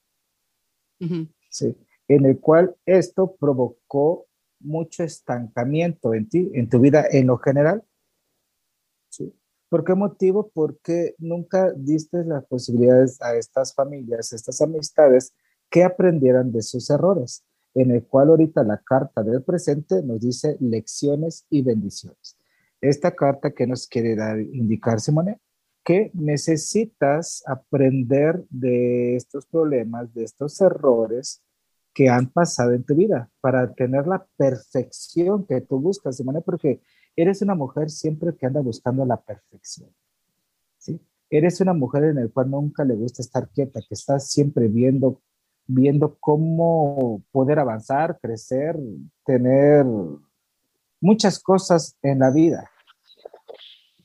¿sí? En el cual esto provocó mucho estancamiento en ti, en tu vida en lo general. ¿Por qué motivo? Porque nunca diste las posibilidades a estas familias, a estas amistades, que aprendieran de sus errores, en el cual ahorita la carta del presente nos dice lecciones y bendiciones. Esta carta que nos quiere dar, indicar, Simone, que necesitas aprender de estos problemas, de estos errores que han pasado en tu vida para tener la perfección que tú buscas, Simone, porque eres una mujer siempre que anda buscando la perfección. ¿sí? Eres una mujer en la cual nunca le gusta estar quieta, que estás siempre viendo, viendo cómo poder avanzar, crecer, tener muchas cosas en la vida.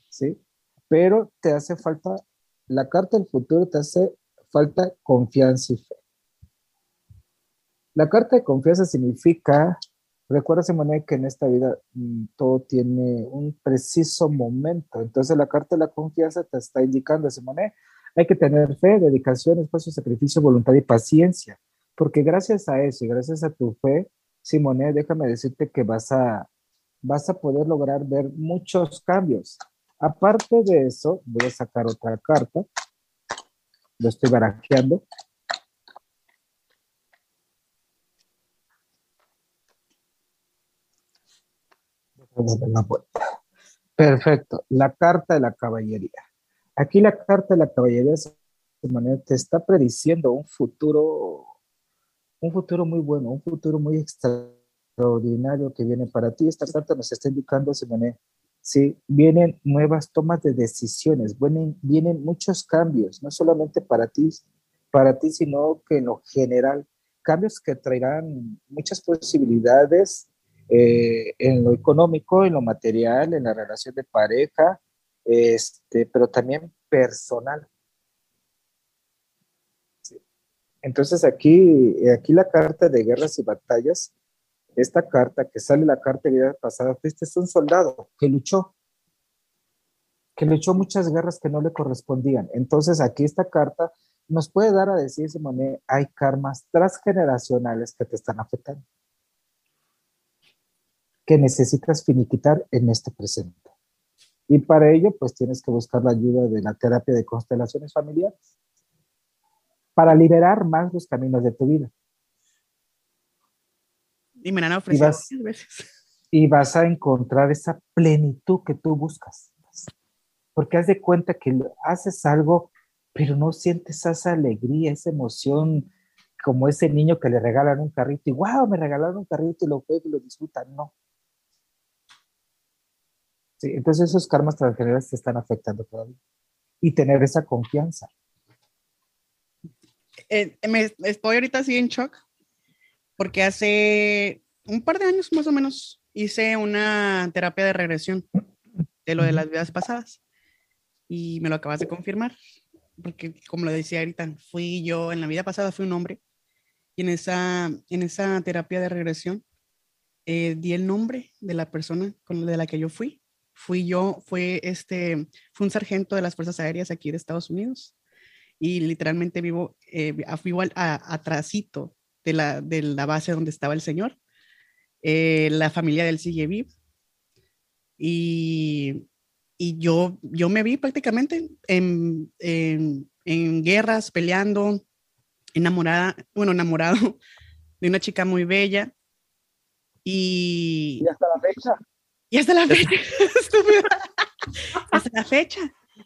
¿sí? Pero te hace falta, la carta del futuro te hace falta confianza y fe. La carta de confianza significa, recuerda Simone que en esta vida mm, todo tiene un preciso momento. Entonces la carta de la confianza te está indicando, Simone, hay que tener fe, dedicación, esfuerzo, sacrificio, voluntad y paciencia. Porque gracias a eso y gracias a tu fe, Simone, déjame decirte que vas a, vas a poder lograr ver muchos cambios. Aparte de eso, voy a sacar otra carta. Lo estoy barajeando. La vuelta. Perfecto. La carta de la caballería. Aquí la carta de la caballería Simone, te está prediciendo un futuro, un futuro muy bueno, un futuro muy extraordinario que viene para ti. Esta carta nos está indicando, Simone, ¿sí? Vienen nuevas tomas de decisiones, vienen, vienen muchos cambios, no solamente para ti, para ti, sino que en lo general, cambios que traerán muchas posibilidades eh, en lo económico, en lo material, en la relación de pareja, este, pero también personal. Sí. Entonces aquí, aquí la carta de guerras y batallas, esta carta que sale la carta de vida pasada, este es un soldado que luchó, que luchó muchas guerras que no le correspondían. Entonces aquí esta carta nos puede dar a decir, Simone, hay karmas transgeneracionales que te están afectando que necesitas finiquitar en este presente. Y para ello, pues tienes que buscar la ayuda de la terapia de constelaciones familiares para liberar más los caminos de tu vida. Y me han ofrecido vas, varias veces. Y vas a encontrar esa plenitud que tú buscas. Porque haz de cuenta que haces algo, pero no sientes esa alegría, esa emoción, como ese niño que le regalan un carrito y wow, me regalaron un carrito y lo juega y lo disfruta. No. Sí, entonces esos karmas transgeneracionales te están afectando todavía. Y tener esa confianza. Eh, estoy ahorita así en shock porque hace un par de años más o menos hice una terapia de regresión de lo de las vidas pasadas y me lo acabas de confirmar porque como lo decía ahorita fui yo en la vida pasada fui un hombre y en esa en esa terapia de regresión eh, di el nombre de la persona de la que yo fui fui yo, fue este, fue un sargento de las Fuerzas Aéreas aquí de Estados Unidos y literalmente vivo, eh, vivo a, atrásito de la, de la base donde estaba el señor. Eh, la familia del sigue. Y, y yo, yo me vi prácticamente en, en, en guerras, peleando, enamorada, bueno, enamorado de una chica muy bella. Y, y hasta la fecha. Y hasta la fecha, hasta la fecha.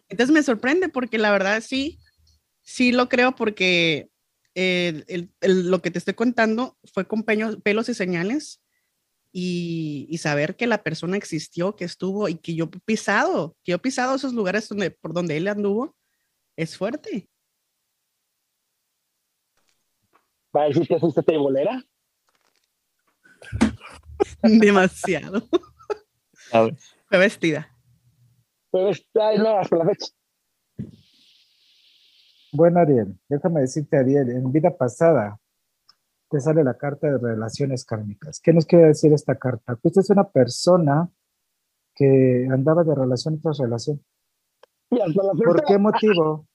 Entonces me sorprende porque la verdad sí, sí lo creo porque eh, el, el, lo que te estoy contando fue con peños, pelos y señales y, y, saber que la persona existió, que estuvo y que yo he pisado, que yo he pisado esos lugares donde, por donde él anduvo, es fuerte. ¿Va a decir que es usted bolera? Fue vestida. Fue vestida, no, hasta la fecha. Bueno, Ariel, déjame decirte, Ariel, en vida pasada te sale la carta de relaciones kármicas. ¿Qué nos quiere decir esta carta? Que usted es una persona que andaba de relación tras relación. ¿Por qué motivo?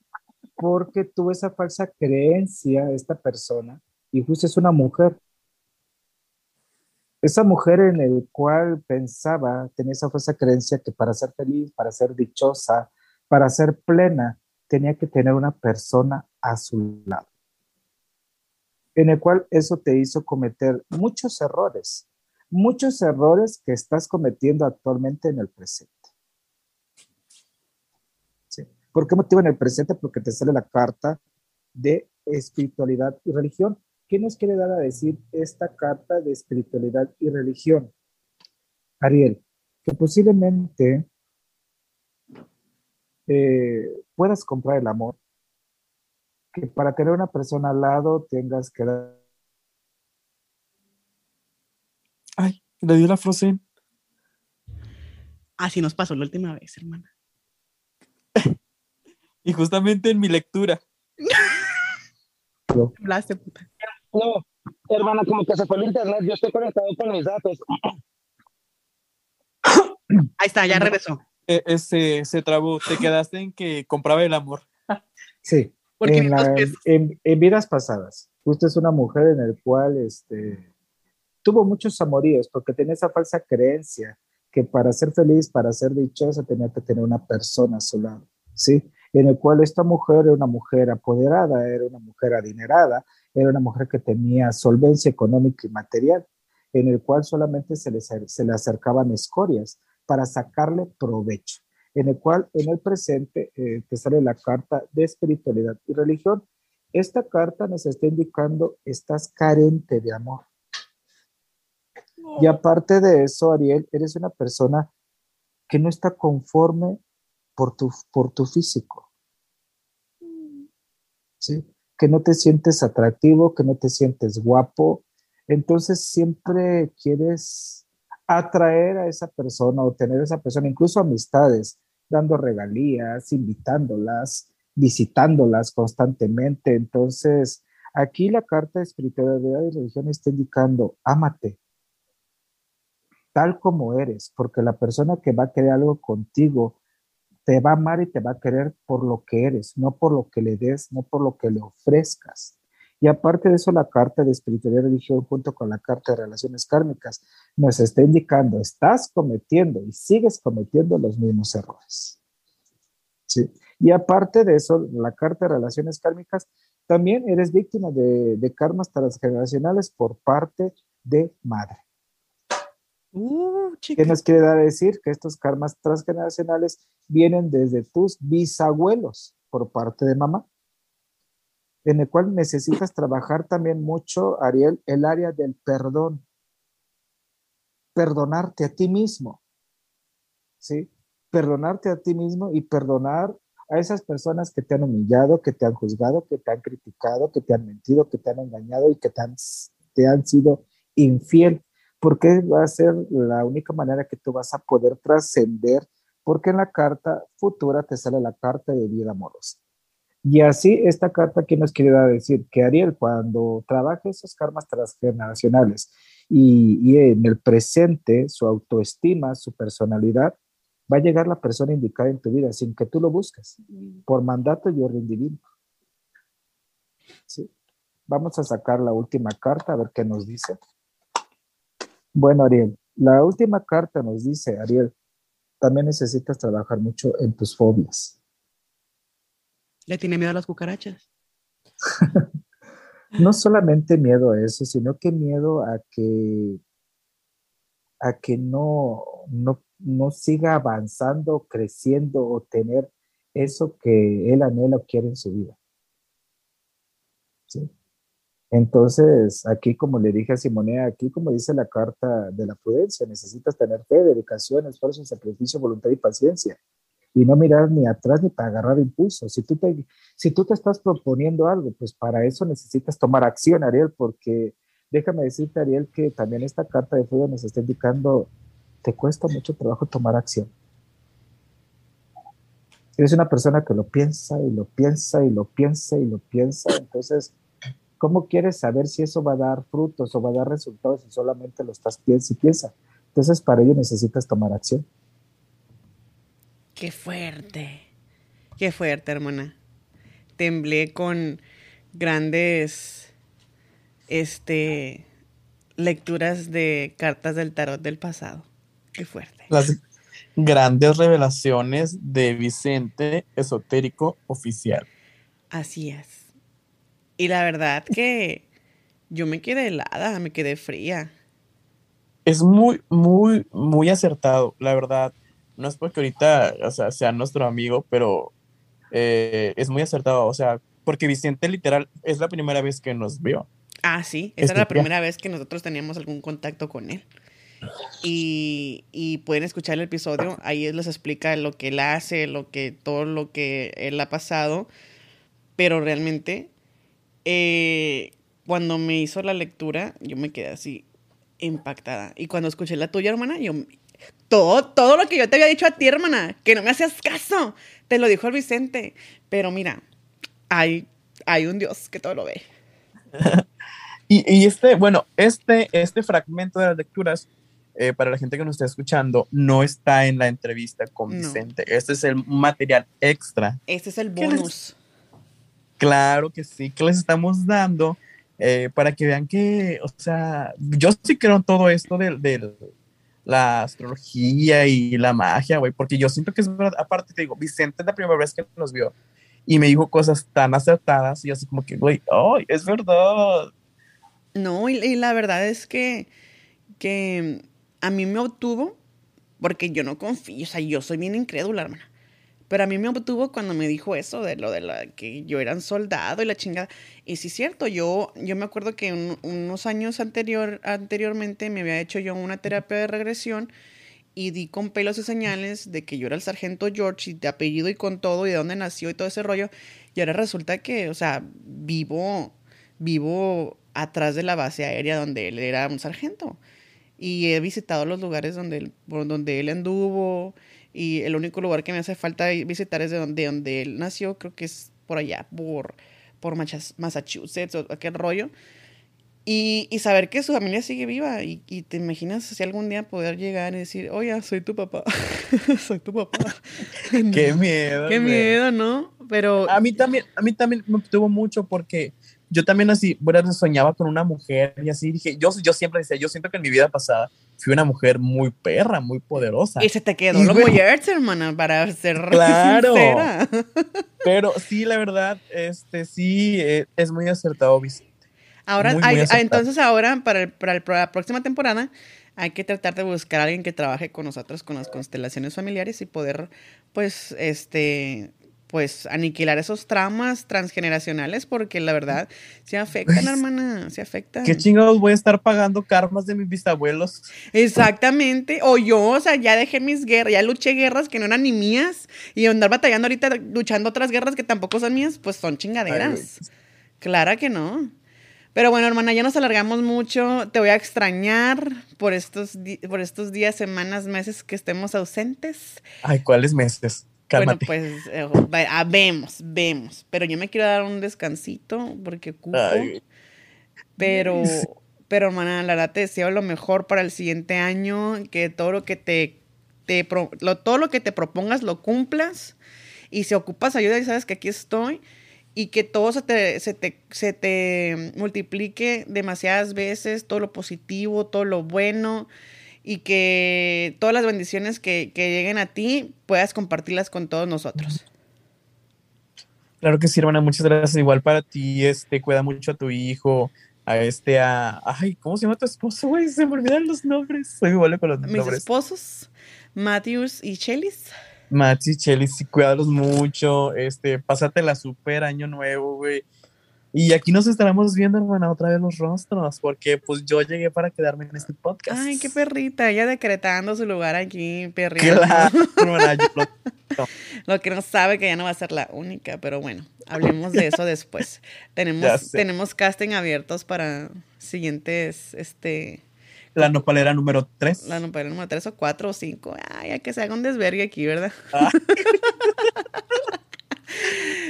Porque tuvo esa falsa creencia esta persona y justo es una mujer esa mujer en el cual pensaba, tenía esa falsa creencia que para ser feliz, para ser dichosa, para ser plena, tenía que tener una persona a su lado. En el cual eso te hizo cometer muchos errores, muchos errores que estás cometiendo actualmente en el presente. ¿Sí? ¿Por qué motivo en el presente? Porque te sale la carta de espiritualidad y religión. ¿Qué nos quiere dar a decir esta carta de espiritualidad y religión? Ariel, que posiblemente eh, puedas comprar el amor, que para tener una persona al lado tengas que dar... Ay, le dio la frozen. Así nos pasó la última vez, hermana. y justamente en mi lectura. Hablaste, puta. No, hermana, como que se fue el internet, yo estoy conectado con mis datos. Ahí está, ya regresó. Eh, ese, se trabó, te quedaste en que compraba el amor. Sí, en, la, en, en, vidas pasadas. Usted es una mujer en el cual este, tuvo muchos amoríos porque tenía esa falsa creencia que para ser feliz, para ser dichosa, tenía que tener una persona a su lado, ¿sí? En el cual esta mujer era una mujer apoderada, era una mujer adinerada, era una mujer que tenía solvencia económica y material, en el cual solamente se le, se le acercaban escorias para sacarle provecho, en el cual en el presente eh, te sale la carta de espiritualidad y religión. Esta carta nos está indicando estás carente de amor. Y aparte de eso, Ariel, eres una persona que no está conforme por tu, por tu físico. ¿Sí? Que no te sientes atractivo, que no te sientes guapo. Entonces siempre quieres atraer a esa persona o tener a esa persona, incluso amistades, dando regalías, invitándolas, visitándolas constantemente. Entonces, aquí la carta de espiritualidad y religión está indicando, ámate, tal como eres, porque la persona que va a querer algo contigo te va a amar y te va a querer por lo que eres, no por lo que le des, no por lo que le ofrezcas. Y aparte de eso, la carta de espiritualidad y religión junto con la carta de relaciones kármicas nos está indicando, estás cometiendo y sigues cometiendo los mismos errores. ¿Sí? Y aparte de eso, la carta de relaciones kármicas, también eres víctima de, de karmas transgeneracionales por parte de madre. Uh, ¿Qué nos quiere dar a decir? Que estos karmas transgeneracionales vienen desde tus bisabuelos por parte de mamá, en el cual necesitas trabajar también mucho, Ariel, el área del perdón. Perdonarte a ti mismo. ¿Sí? Perdonarte a ti mismo y perdonar a esas personas que te han humillado, que te han juzgado, que te han criticado, que te han mentido, que te han engañado y que te han, te han sido infiel porque va a ser la única manera que tú vas a poder trascender, porque en la carta futura te sale la carta de vida amorosa. Y así esta carta aquí nos quiere decir que Ariel, cuando trabaje esos karmas transgeneracionales y, y en el presente, su autoestima, su personalidad, va a llegar la persona indicada en tu vida sin que tú lo busques, por mandato y orden divino. ¿Sí? Vamos a sacar la última carta a ver qué nos dice. Bueno, Ariel, la última carta nos dice, Ariel, también necesitas trabajar mucho en tus fobias. ¿Le tiene miedo a las cucarachas? no solamente miedo a eso, sino que miedo a que a que no, no, no siga avanzando, creciendo o tener eso que él anhela o quiere en su vida. ¿Sí? Entonces, aquí como le dije a Simonea, aquí como dice la carta de la prudencia, necesitas tener fe, dedicación, esfuerzo, sacrificio, voluntad y paciencia. Y no mirar ni atrás ni para agarrar impulso. Si tú te, si tú te estás proponiendo algo, pues para eso necesitas tomar acción, Ariel, porque déjame decirte, Ariel, que también esta carta de fuego nos está indicando, te cuesta mucho trabajo tomar acción. Eres una persona que lo piensa y lo piensa y lo piensa y lo piensa, entonces ¿cómo quieres saber si eso va a dar frutos o va a dar resultados si solamente lo estás piensa y piensa? Entonces, para ello necesitas tomar acción. Qué fuerte. Qué fuerte, hermana. Temblé con grandes este lecturas de cartas del tarot del pasado. Qué fuerte. Las grandes revelaciones de Vicente Esotérico Oficial. Así es. Y la verdad que yo me quedé helada, me quedé fría. Es muy, muy, muy acertado, la verdad. No es porque ahorita, o sea, sea nuestro amigo, pero eh, es muy acertado. O sea, porque Vicente literal es la primera vez que nos vio. Ah, sí, esa era la primera vez que nosotros teníamos algún contacto con él. Y, y, pueden escuchar el episodio, ahí él les explica lo que él hace, lo que, todo lo que él ha pasado, pero realmente eh, cuando me hizo la lectura, yo me quedé así impactada. Y cuando escuché la tuya, hermana, yo todo, todo lo que yo te había dicho a ti, hermana, que no me hacías caso, te lo dijo el Vicente. Pero mira, hay, hay un Dios que todo lo ve. y, este, bueno, este, este fragmento de las lecturas, eh, para la gente que nos está escuchando, no está en la entrevista con Vicente. Este es el material extra. Este es el bonus. Claro que sí, que les estamos dando eh, para que vean que, o sea, yo sí creo en todo esto de, la astrología y la magia, güey, porque yo siento que es verdad. Aparte, te digo, Vicente es la primera vez que nos vio y me dijo cosas tan acertadas y así como que, güey, ¡ay, es verdad! No, y, la verdad es que, que a mí me obtuvo porque yo no confío, o sea, yo soy bien incrédula, hermana. Pero a mí me obtuvo cuando me dijo eso de lo de la que yo era un soldado y la chingada. Y sí es cierto, yo, yo me acuerdo que unos años anterior, anteriormente me había hecho yo una terapia de regresión y di con pelos y señales de que yo era el sargento George y de apellido y con todo y de dónde nació y todo ese rollo. Y ahora resulta que, o sea, vivo, vivo atrás de la base aérea donde él era un sargento. Y he visitado los lugares donde él, donde él anduvo. Y el único lugar que me hace falta visitar es de donde, donde él nació, creo que es por allá, por, por Massachusetts o aquel rollo. Y, y saber que su familia sigue viva. Y, y te imaginas si algún día poder llegar y decir, oye, soy tu papá. soy tu papá. Qué miedo. Qué güey. miedo, ¿no? Pero A mí también, a mí también me tuvo mucho porque yo también así, bueno, soñaba con una mujer y así dije, yo, yo siempre decía, yo siento que en mi vida pasada fui una mujer muy perra, muy poderosa. Y se te quedó lo Boyerts, hermana, para ser Claro. sincera. Pero sí, la verdad, este sí, eh, es muy acertado, Vicente. Ahora, Muy, hay- muy ah, acertado. entonces ahora, para, el- para, el- para la próxima temporada, hay que tratar de buscar a alguien que trabaje con nosotros con las constelaciones familiares y poder, pues, este, pues, aniquilar esos traumas transgeneracionales, porque la verdad, se afectan, hermana, se afectan. ¿Qué chingados voy a estar pagando karmas de mis bisabuelos? Exactamente. O yo, o sea, ya dejé mis guerras, ya luché guerras que no eran ni mías y andar batallando ahorita luchando otras guerras que tampoco son mías, pues son chingaderas. Clara que no. Pero bueno, hermana, ya nos alargamos mucho. Te voy a extrañar por estos, por estos días, semanas, meses que estemos ausentes. Ay, ¿cuáles meses? Cálmate. Bueno, pues eh, ah, vemos, vemos. Pero yo me quiero dar un descansito porque ocupo. Ay. Pero, pero hermana, la verdad te deseo lo mejor para el siguiente año, que todo lo que te, te pro- lo, todo lo que te propongas lo cumplas. Y si ocupas ayuda, y sabes que aquí estoy. Y que todo se te, se te, se te multiplique demasiadas veces, todo lo positivo, todo lo bueno. Y que todas las bendiciones que, que lleguen a ti puedas compartirlas con todos nosotros. Claro que sí, hermana, muchas gracias. Igual para ti, este, cuida mucho a tu hijo, a este, a, ay, ¿cómo se llama tu esposo, güey? Se me olvidan los nombres. Soy bueno con los Mis nombres. esposos, Matthews y Chelis. Maxi, Chelly, sí, cuídalos mucho, este, pásatela súper año nuevo, güey. Y aquí nos estaremos viendo, hermana, otra vez los rostros, porque pues yo llegué para quedarme en este podcast. Ay, qué perrita, ella decretando su lugar aquí, perrita. Claro, hermana, yo lo- Lo que no sabe que ya no va a ser la única, pero bueno, hablemos de eso después. Tenemos, tenemos casting abiertos para siguientes, este, la nopalera número 3. la número número 3 o 4 o 5. Ay, ya que se haga un desvergue aquí, ¿verdad? Ah.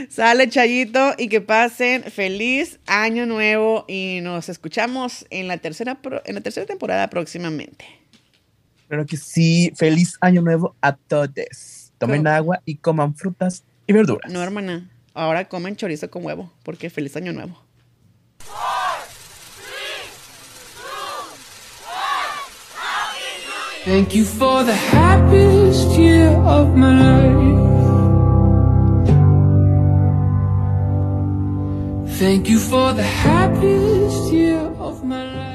Sale Chayito y que pasen feliz año nuevo y nos escuchamos en la tercera en la tercera temporada próximamente. Claro que sí, feliz año nuevo a todos. Tomen agua y coman frutas y verduras. No, hermana, ahora comen chorizo con huevo porque feliz año nuevo. Thank you for the happiest year of my life. Thank you for the happiest year of my life.